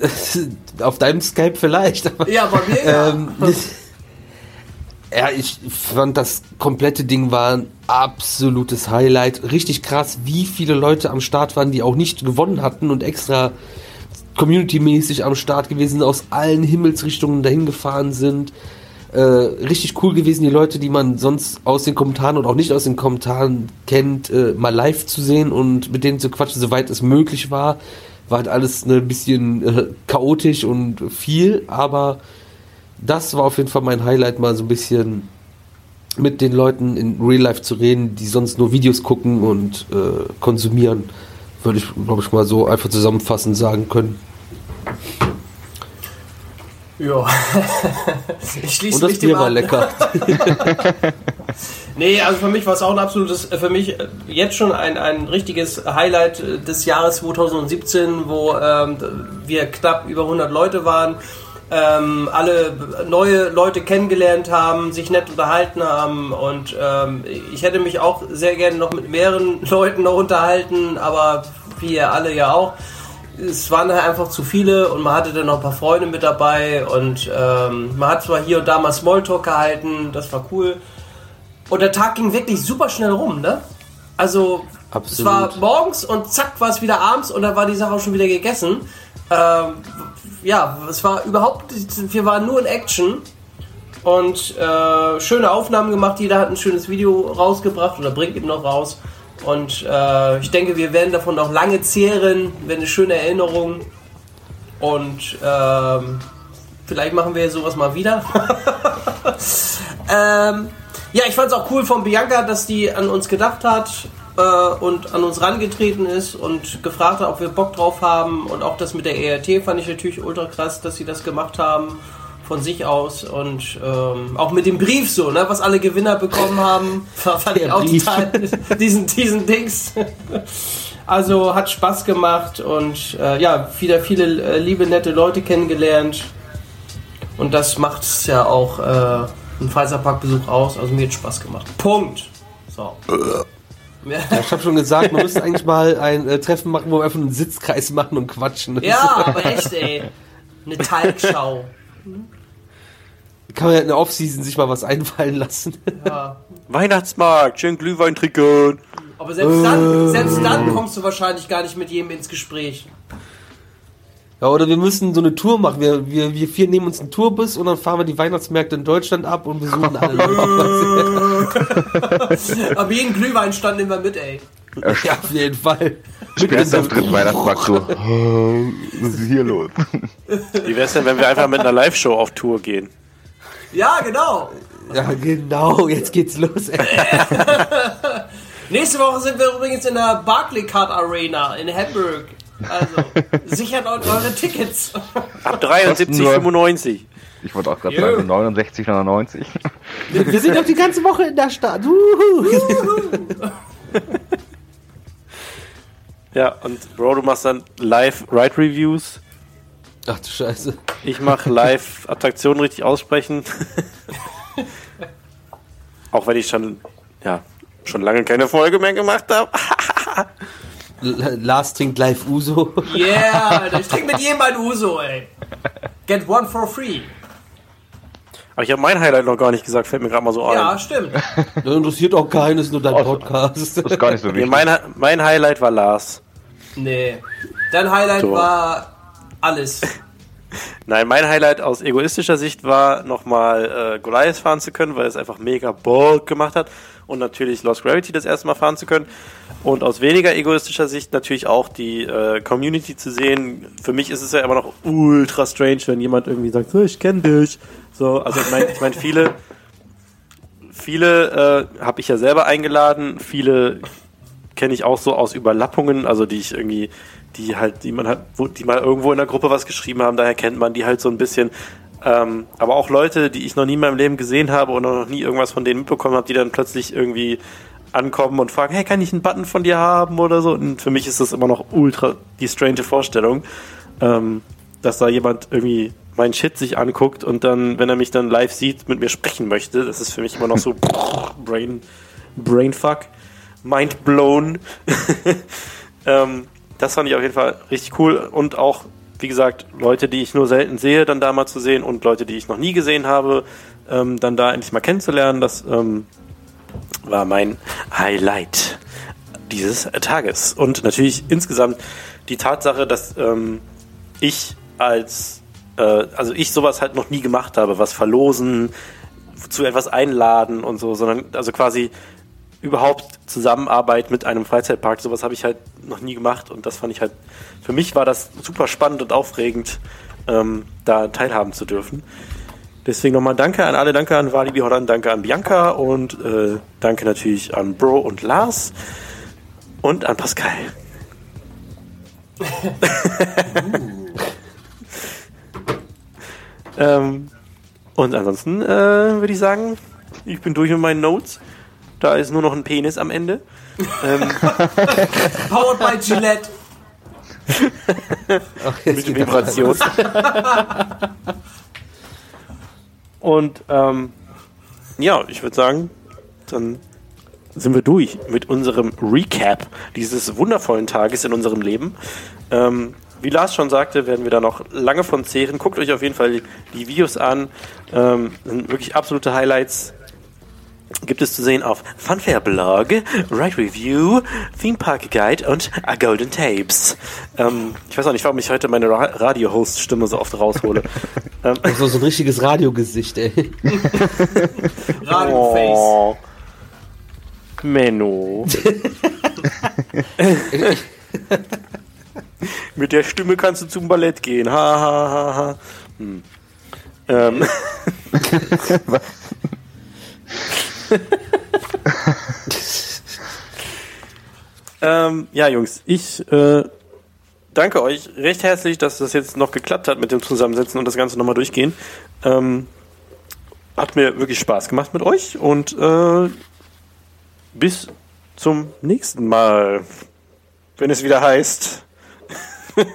[laughs] auf deinem Skype vielleicht. Aber, Ja, bei mir ja. ähm, [laughs] ja, ich fand das komplette Ding war ein absolutes Highlight. Richtig krass, wie viele Leute am Start waren, die auch nicht gewonnen hatten und extra community-mäßig am Start gewesen, aus allen Himmelsrichtungen dahin gefahren sind. Äh, richtig cool gewesen, die Leute, die man sonst aus den Kommentaren und auch nicht aus den Kommentaren kennt, äh, mal live zu sehen und mit denen zu quatschen, soweit es möglich war. War halt alles ein ne, bisschen äh, chaotisch und viel, aber das war auf jeden Fall mein Highlight, mal so ein bisschen mit den Leuten in Real Life zu reden, die sonst nur Videos gucken und äh, konsumieren, würde ich, glaube ich, mal so einfach zusammenfassend sagen können. Ja. [laughs] ich schließe Und das mich Bier war lecker. [laughs] Nee, also für mich war es auch ein absolutes, äh, für mich äh, jetzt schon ein, ein richtiges Highlight des Jahres 2017, wo ähm, wir knapp über 100 Leute waren, ähm, alle neue Leute kennengelernt haben, sich nett unterhalten haben und ähm, ich hätte mich auch sehr gerne noch mit mehreren [laughs] Leuten noch unterhalten, aber wie ihr alle ja auch. Es waren halt einfach zu viele und man hatte dann noch ein paar Freunde mit dabei und ähm, man hat zwar hier und da mal Smalltalk gehalten, das war cool. Und der Tag ging wirklich super schnell rum, ne? Also, es Absolut. war morgens und zack war es wieder abends und dann war die Sache auch schon wieder gegessen. Ähm, ja, es war überhaupt, wir waren nur in Action und äh, schöne Aufnahmen gemacht. Jeder hat ein schönes Video rausgebracht oder bringt eben noch raus. Und äh, ich denke, wir werden davon noch lange zehren, wäre eine schöne Erinnerung. Und ähm, vielleicht machen wir sowas mal wieder. [laughs] ähm, ja, ich fand es auch cool von Bianca, dass die an uns gedacht hat äh, und an uns rangetreten ist und gefragt hat, ob wir Bock drauf haben. Und auch das mit der ERT fand ich natürlich ultra krass, dass sie das gemacht haben von sich aus und ähm, auch mit dem Brief so, ne, was alle Gewinner bekommen haben, [laughs] fand ich auch Brief. total [laughs] diesen, diesen Dings. Also hat Spaß gemacht und äh, ja, wieder viele äh, liebe, nette Leute kennengelernt. Und das macht es ja auch äh, ein Freizeitparkbesuch aus. Also mir hat Spaß gemacht. Punkt. So. Ja, Ich habe schon gesagt, man müsste eigentlich mal ein äh, Treffen machen, wo wir einfach einen Sitzkreis machen und quatschen. ja aber echt, ey. Eine Talkschau. Kann man ja in der Offseason sich mal was einfallen lassen. Ja. Weihnachtsmarkt, schön Glühwein trinken. Aber selbst dann, selbst dann kommst du wahrscheinlich gar nicht mit jedem ins Gespräch. Ja, oder wir müssen so eine Tour machen. Wir, wir, wir vier nehmen uns einen Tourbus und dann fahren wir die Weihnachtsmärkte in Deutschland ab und besuchen alle. [laughs] Aber jeden Glühweinstand nehmen wir mit, ey. ja, auf jeden Fall. Spätestens am dritten [laughs] Weihnachtsmarkt so. [laughs] Was ist hier los? Wie wär's denn, wenn wir einfach mit einer Live-Show auf Tour gehen? Ja, genau. Ja, genau, jetzt geht's los. Ey. Nächste Woche sind wir übrigens in der Barclaycard Arena in Hamburg. Also, sichert eu- eure Tickets. Ab 73,95. Ich wollte auch gerade sagen, 69, 99. Wir sind doch die ganze Woche in der Stadt. Ja, und Bro, du machst dann Live-Ride-Reviews. Ach du Scheiße. Ich mache Live-Attraktionen richtig aussprechen. Auch wenn ich schon, ja, schon lange keine Folge mehr gemacht habe. [laughs] Lars trinkt live Uso. Yeah, Alter, [laughs] ich trinke mit jedem ein Uso, ey. Get one for free. Aber ich habe mein Highlight noch gar nicht gesagt, fällt mir gerade mal so ein. Ja, stimmt. [laughs] Das interessiert auch keinen, ist nur dein Podcast. Das ist gar nicht so [laughs] Nee, wichtig. mein, Hi- mein Highlight war Lars. Nee. Dein Highlight So. war alles. Nein, mein Highlight aus egoistischer Sicht war nochmal äh, Goliath fahren zu können, weil es einfach mega Bock gemacht hat. Und natürlich Lost Gravity das erste Mal fahren zu können. Und aus weniger egoistischer Sicht natürlich auch die äh, Community zu sehen. Für mich ist es ja immer noch ultra strange, wenn jemand irgendwie sagt, so, ich kenne dich. So, also ich meine, ich mein, viele, viele äh, habe ich ja selber eingeladen, viele kenne ich auch so aus Überlappungen, also die ich irgendwie, die halt, die man wo, die mal irgendwo in der Gruppe was geschrieben haben, daher kennt man die halt so ein bisschen. Ähm, aber auch Leute, die ich noch nie in meinem Leben gesehen habe und noch nie irgendwas von denen mitbekommen habe, die dann plötzlich irgendwie ankommen und fragen, hey, kann ich einen Button von dir haben oder so? Und für mich ist das immer noch ultra die strange Vorstellung, ähm, dass da jemand irgendwie mein Shit sich anguckt und dann, wenn er mich dann live sieht, mit mir sprechen möchte. Das ist für mich immer noch so [laughs] Brain, Brainfuck, Mind blown. [laughs] ähm, das fand ich auf jeden Fall richtig cool und auch, wie gesagt, Leute, die ich nur selten sehe, dann da mal zu sehen und Leute, die ich noch nie gesehen habe, ähm, dann da endlich mal kennenzulernen, das ähm, war mein Highlight dieses Tages. Und natürlich insgesamt die Tatsache, dass ähm, ich als, äh, also ich sowas halt noch nie gemacht habe, was verlosen, zu etwas einladen und so, sondern also quasi überhaupt Zusammenarbeit mit einem Freizeitpark, sowas habe ich halt noch nie gemacht und das fand ich halt, für mich war das super spannend und aufregend, ähm, da teilhaben zu dürfen. Deswegen nochmal danke an alle, danke an Walibi Holland, danke an Bianca und äh, danke natürlich an Bro und Lars und an Pascal. [laughs] ähm, und ansonsten äh, würde ich sagen, ich bin durch mit meinen Notes. Da ist nur noch ein Penis am Ende. ähm, [laughs] Powered by Gillette. mit Vibration. [laughs] Und ähm, ja, ich würde sagen, dann sind wir durch mit unserem Recap dieses wundervollen Tages in unserem Leben. Ähm, wie Lars schon sagte, werden wir da noch lange von zehren. Guckt euch auf jeden Fall die Videos an. Ähm, sind wirklich absolute Highlights. Gibt es zu sehen auf Funfair Blog, Ride Review, Theme Park Guide und A Golden Tapes. Ähm, ich weiß auch nicht, warum ich heute meine Ra Radio-Host-Stimme so oft raushole. [laughs] ähm, So, so ein richtiges Radiogesicht, ey. [laughs] Radio-Face. Oh. Menno. [laughs] Mit der Stimme kannst du zum Ballett gehen. Ha, ha, ha, ha. Hm. Ähm. [laughs] ähm, ja, Jungs, ich äh, danke euch recht herzlich, dass das jetzt noch geklappt hat mit dem Zusammensetzen und das Ganze nochmal durchgehen. Ähm, hat mir wirklich Spaß gemacht mit euch und äh, bis zum nächsten Mal, wenn es wieder heißt. [laughs]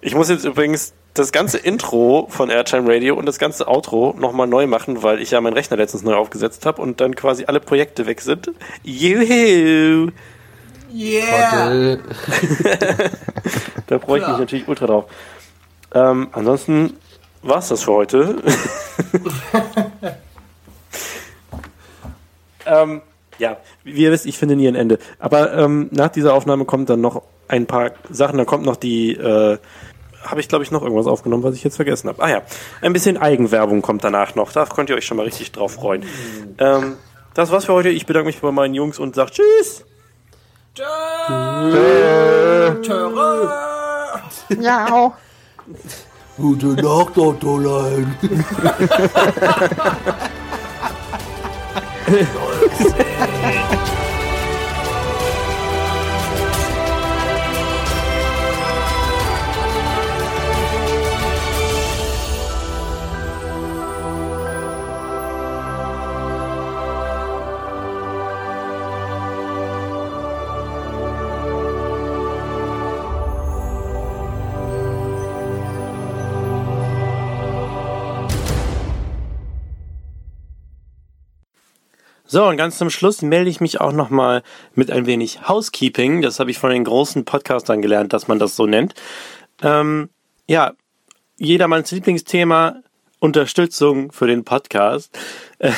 ich muss jetzt übrigens das ganze Intro von Airtime Radio und das ganze Outro nochmal neu machen, weil ich ja meinen Rechner letztens neu aufgesetzt habe und dann quasi alle Projekte weg sind. Juhu! Yeah. [laughs] Da freue ich mich natürlich ultra drauf. Ähm, ansonsten war's das für heute. [laughs] ähm, ja, wie ihr wisst, ich finde nie ein Ende. Aber ähm, nach dieser Aufnahme kommt dann noch ein paar Sachen. Da kommt noch die, äh, habe ich glaube ich noch irgendwas aufgenommen, was ich jetzt vergessen habe. Ah ja, ein bisschen Eigenwerbung kommt danach noch. Da könnt ihr euch schon mal richtig drauf freuen. Ähm, das war's für heute. Ich bedanke mich bei meinen Jungs und sage Tschüss. Gute Nacht, Ottolein. [laughs] [laughs] So, und ganz zum Schluss melde ich mich auch nochmal mit ein wenig Housekeeping. Das habe ich von den großen Podcastern gelernt, dass man das so nennt. Ähm, ja, jedermanns Lieblingsthema, Unterstützung für den Podcast. [laughs]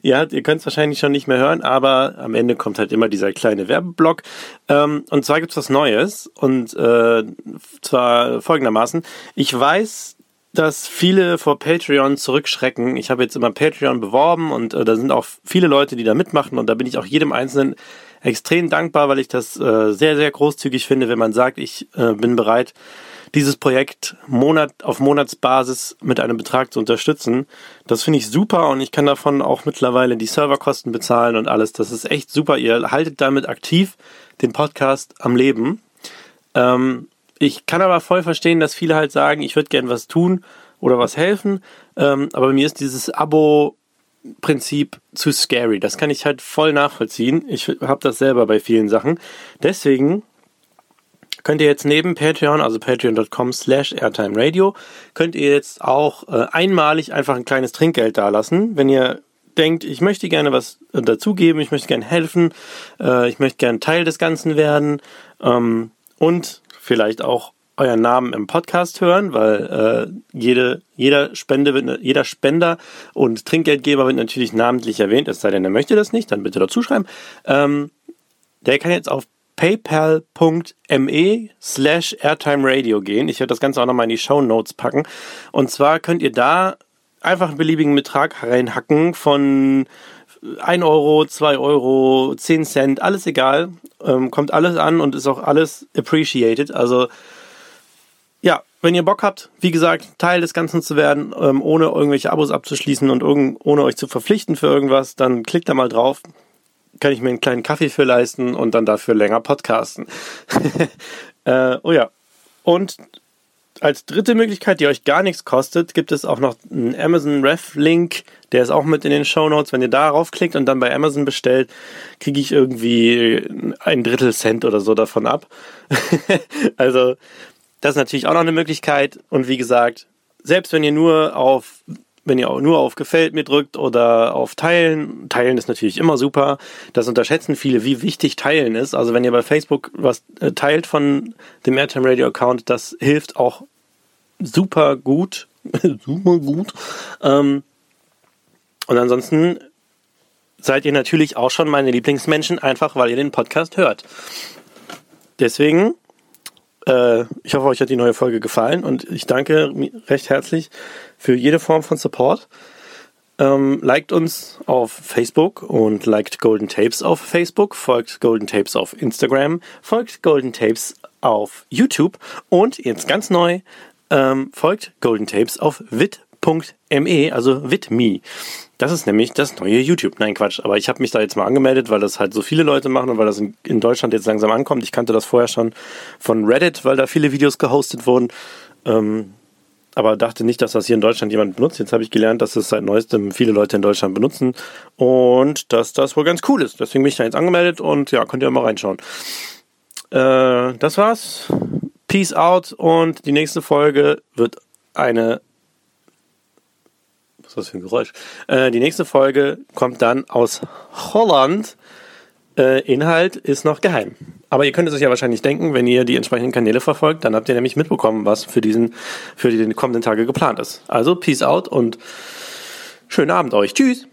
Ja, ihr könnt es wahrscheinlich schon nicht mehr hören, aber am Ende kommt halt immer dieser kleine Werbeblock. Ähm, und zwar gibt's was Neues. Und äh, zwar folgendermaßen. Ich weiß, dass viele vor Patreon zurückschrecken. Ich habe jetzt immer Patreon beworben und äh, da sind auch viele Leute, die da mitmachen und da bin ich auch jedem Einzelnen extrem dankbar, weil ich das äh, sehr, sehr großzügig finde, wenn man sagt, ich äh, bin bereit, dieses Projekt Monat auf Monatsbasis mit einem Betrag zu unterstützen. Das finde ich super und ich kann davon auch mittlerweile die Serverkosten bezahlen und alles. Das ist echt super. Ihr haltet damit aktiv den Podcast am Leben. Ähm, ich kann aber voll verstehen, dass viele halt sagen, ich würde gern was tun oder was helfen. Ähm, aber mir ist dieses Abo Prinzip zu scary. Das kann ich halt voll nachvollziehen. Ich habe das selber bei vielen Sachen. Deswegen könnt ihr jetzt neben Patreon, also patreon.com slash airtime radio, könnt ihr jetzt auch äh, einmalig einfach ein kleines Trinkgeld dalassen, wenn ihr denkt, ich möchte gerne was äh, dazugeben, ich möchte gerne helfen, äh, ich möchte gerne Teil des Ganzen werden ähm, und vielleicht auch euren Namen im Podcast hören, weil äh, jede, jeder Spende wird, jeder Spender und Trinkgeldgeber wird natürlich namentlich erwähnt, es sei denn, er möchte das nicht, dann bitte dazu schreiben. Ähm, der kann jetzt auf paypal.me slash airtime radio gehen. Ich werde das Ganze auch nochmal in die Show Notes packen. Und zwar könnt ihr da einfach einen beliebigen Betrag reinhacken von 1 Euro, 2 Euro, 10 Cent, alles egal. Ähm, kommt alles an und ist auch alles appreciated. Also ja, wenn ihr Bock habt, wie gesagt, Teil des Ganzen zu werden, ähm, ohne irgendwelche Abos abzuschließen und ohne euch zu verpflichten für irgendwas, dann klickt da mal drauf kann ich mir einen kleinen Kaffee für leisten und dann dafür länger podcasten. [laughs] äh, oh ja. Und als dritte Möglichkeit, die euch gar nichts kostet, gibt es auch noch einen Amazon Ref Link, der ist auch mit in den Show Notes. Wenn ihr darauf klickt und dann bei Amazon bestellt, kriege ich irgendwie ein Drittel Cent oder so davon ab. [laughs] also, das ist natürlich auch noch eine Möglichkeit. Und wie gesagt, selbst wenn ihr nur auf wenn ihr auch nur auf Gefällt mir drückt oder auf Teilen, Teilen ist natürlich immer super. Das unterschätzen viele, wie wichtig Teilen ist. Also wenn ihr bei Facebook was äh, teilt von dem Airtime Radio Account, das hilft auch super gut. [laughs] super gut. Ähm, und ansonsten seid ihr natürlich auch schon meine Lieblingsmenschen, einfach weil ihr den Podcast hört. Deswegen äh, ich hoffe, euch hat die neue Folge gefallen und ich danke recht herzlich für jede Form von Support. Ähm, liked uns auf Facebook und liked Golden Tapes auf Facebook, folgt Golden Tapes auf Instagram, folgt Golden Tapes auf YouTube und jetzt ganz neu, ähm, folgt Golden Tapes auf wit.me, also witme. Das ist nämlich das neue YouTube. Nein, Quatsch. Aber ich habe mich da jetzt mal angemeldet, weil das halt so viele Leute machen und weil das in, in, Deutschland jetzt langsam ankommt. Ich kannte das vorher schon von Reddit, weil da viele Videos gehostet wurden. Ähm, aber dachte nicht, dass das hier in Deutschland jemand benutzt. Jetzt habe ich gelernt, dass es seit neuestem viele Leute in Deutschland benutzen und dass das wohl ganz cool ist. Deswegen bin ich da jetzt angemeldet und ja, könnt ihr mal reinschauen. Äh, das war's. Peace out und die nächste Folge wird eine was ist das für ein Geräusch? Äh, die nächste Folge kommt dann aus Holland. Äh, Inhalt ist noch geheim. Aber ihr könnt es euch ja wahrscheinlich denken, wenn ihr die entsprechenden Kanäle verfolgt, dann habt ihr nämlich mitbekommen, was für diesen, für die kommenden Tage geplant ist. Also Peace out und schönen Abend euch. Tschüss.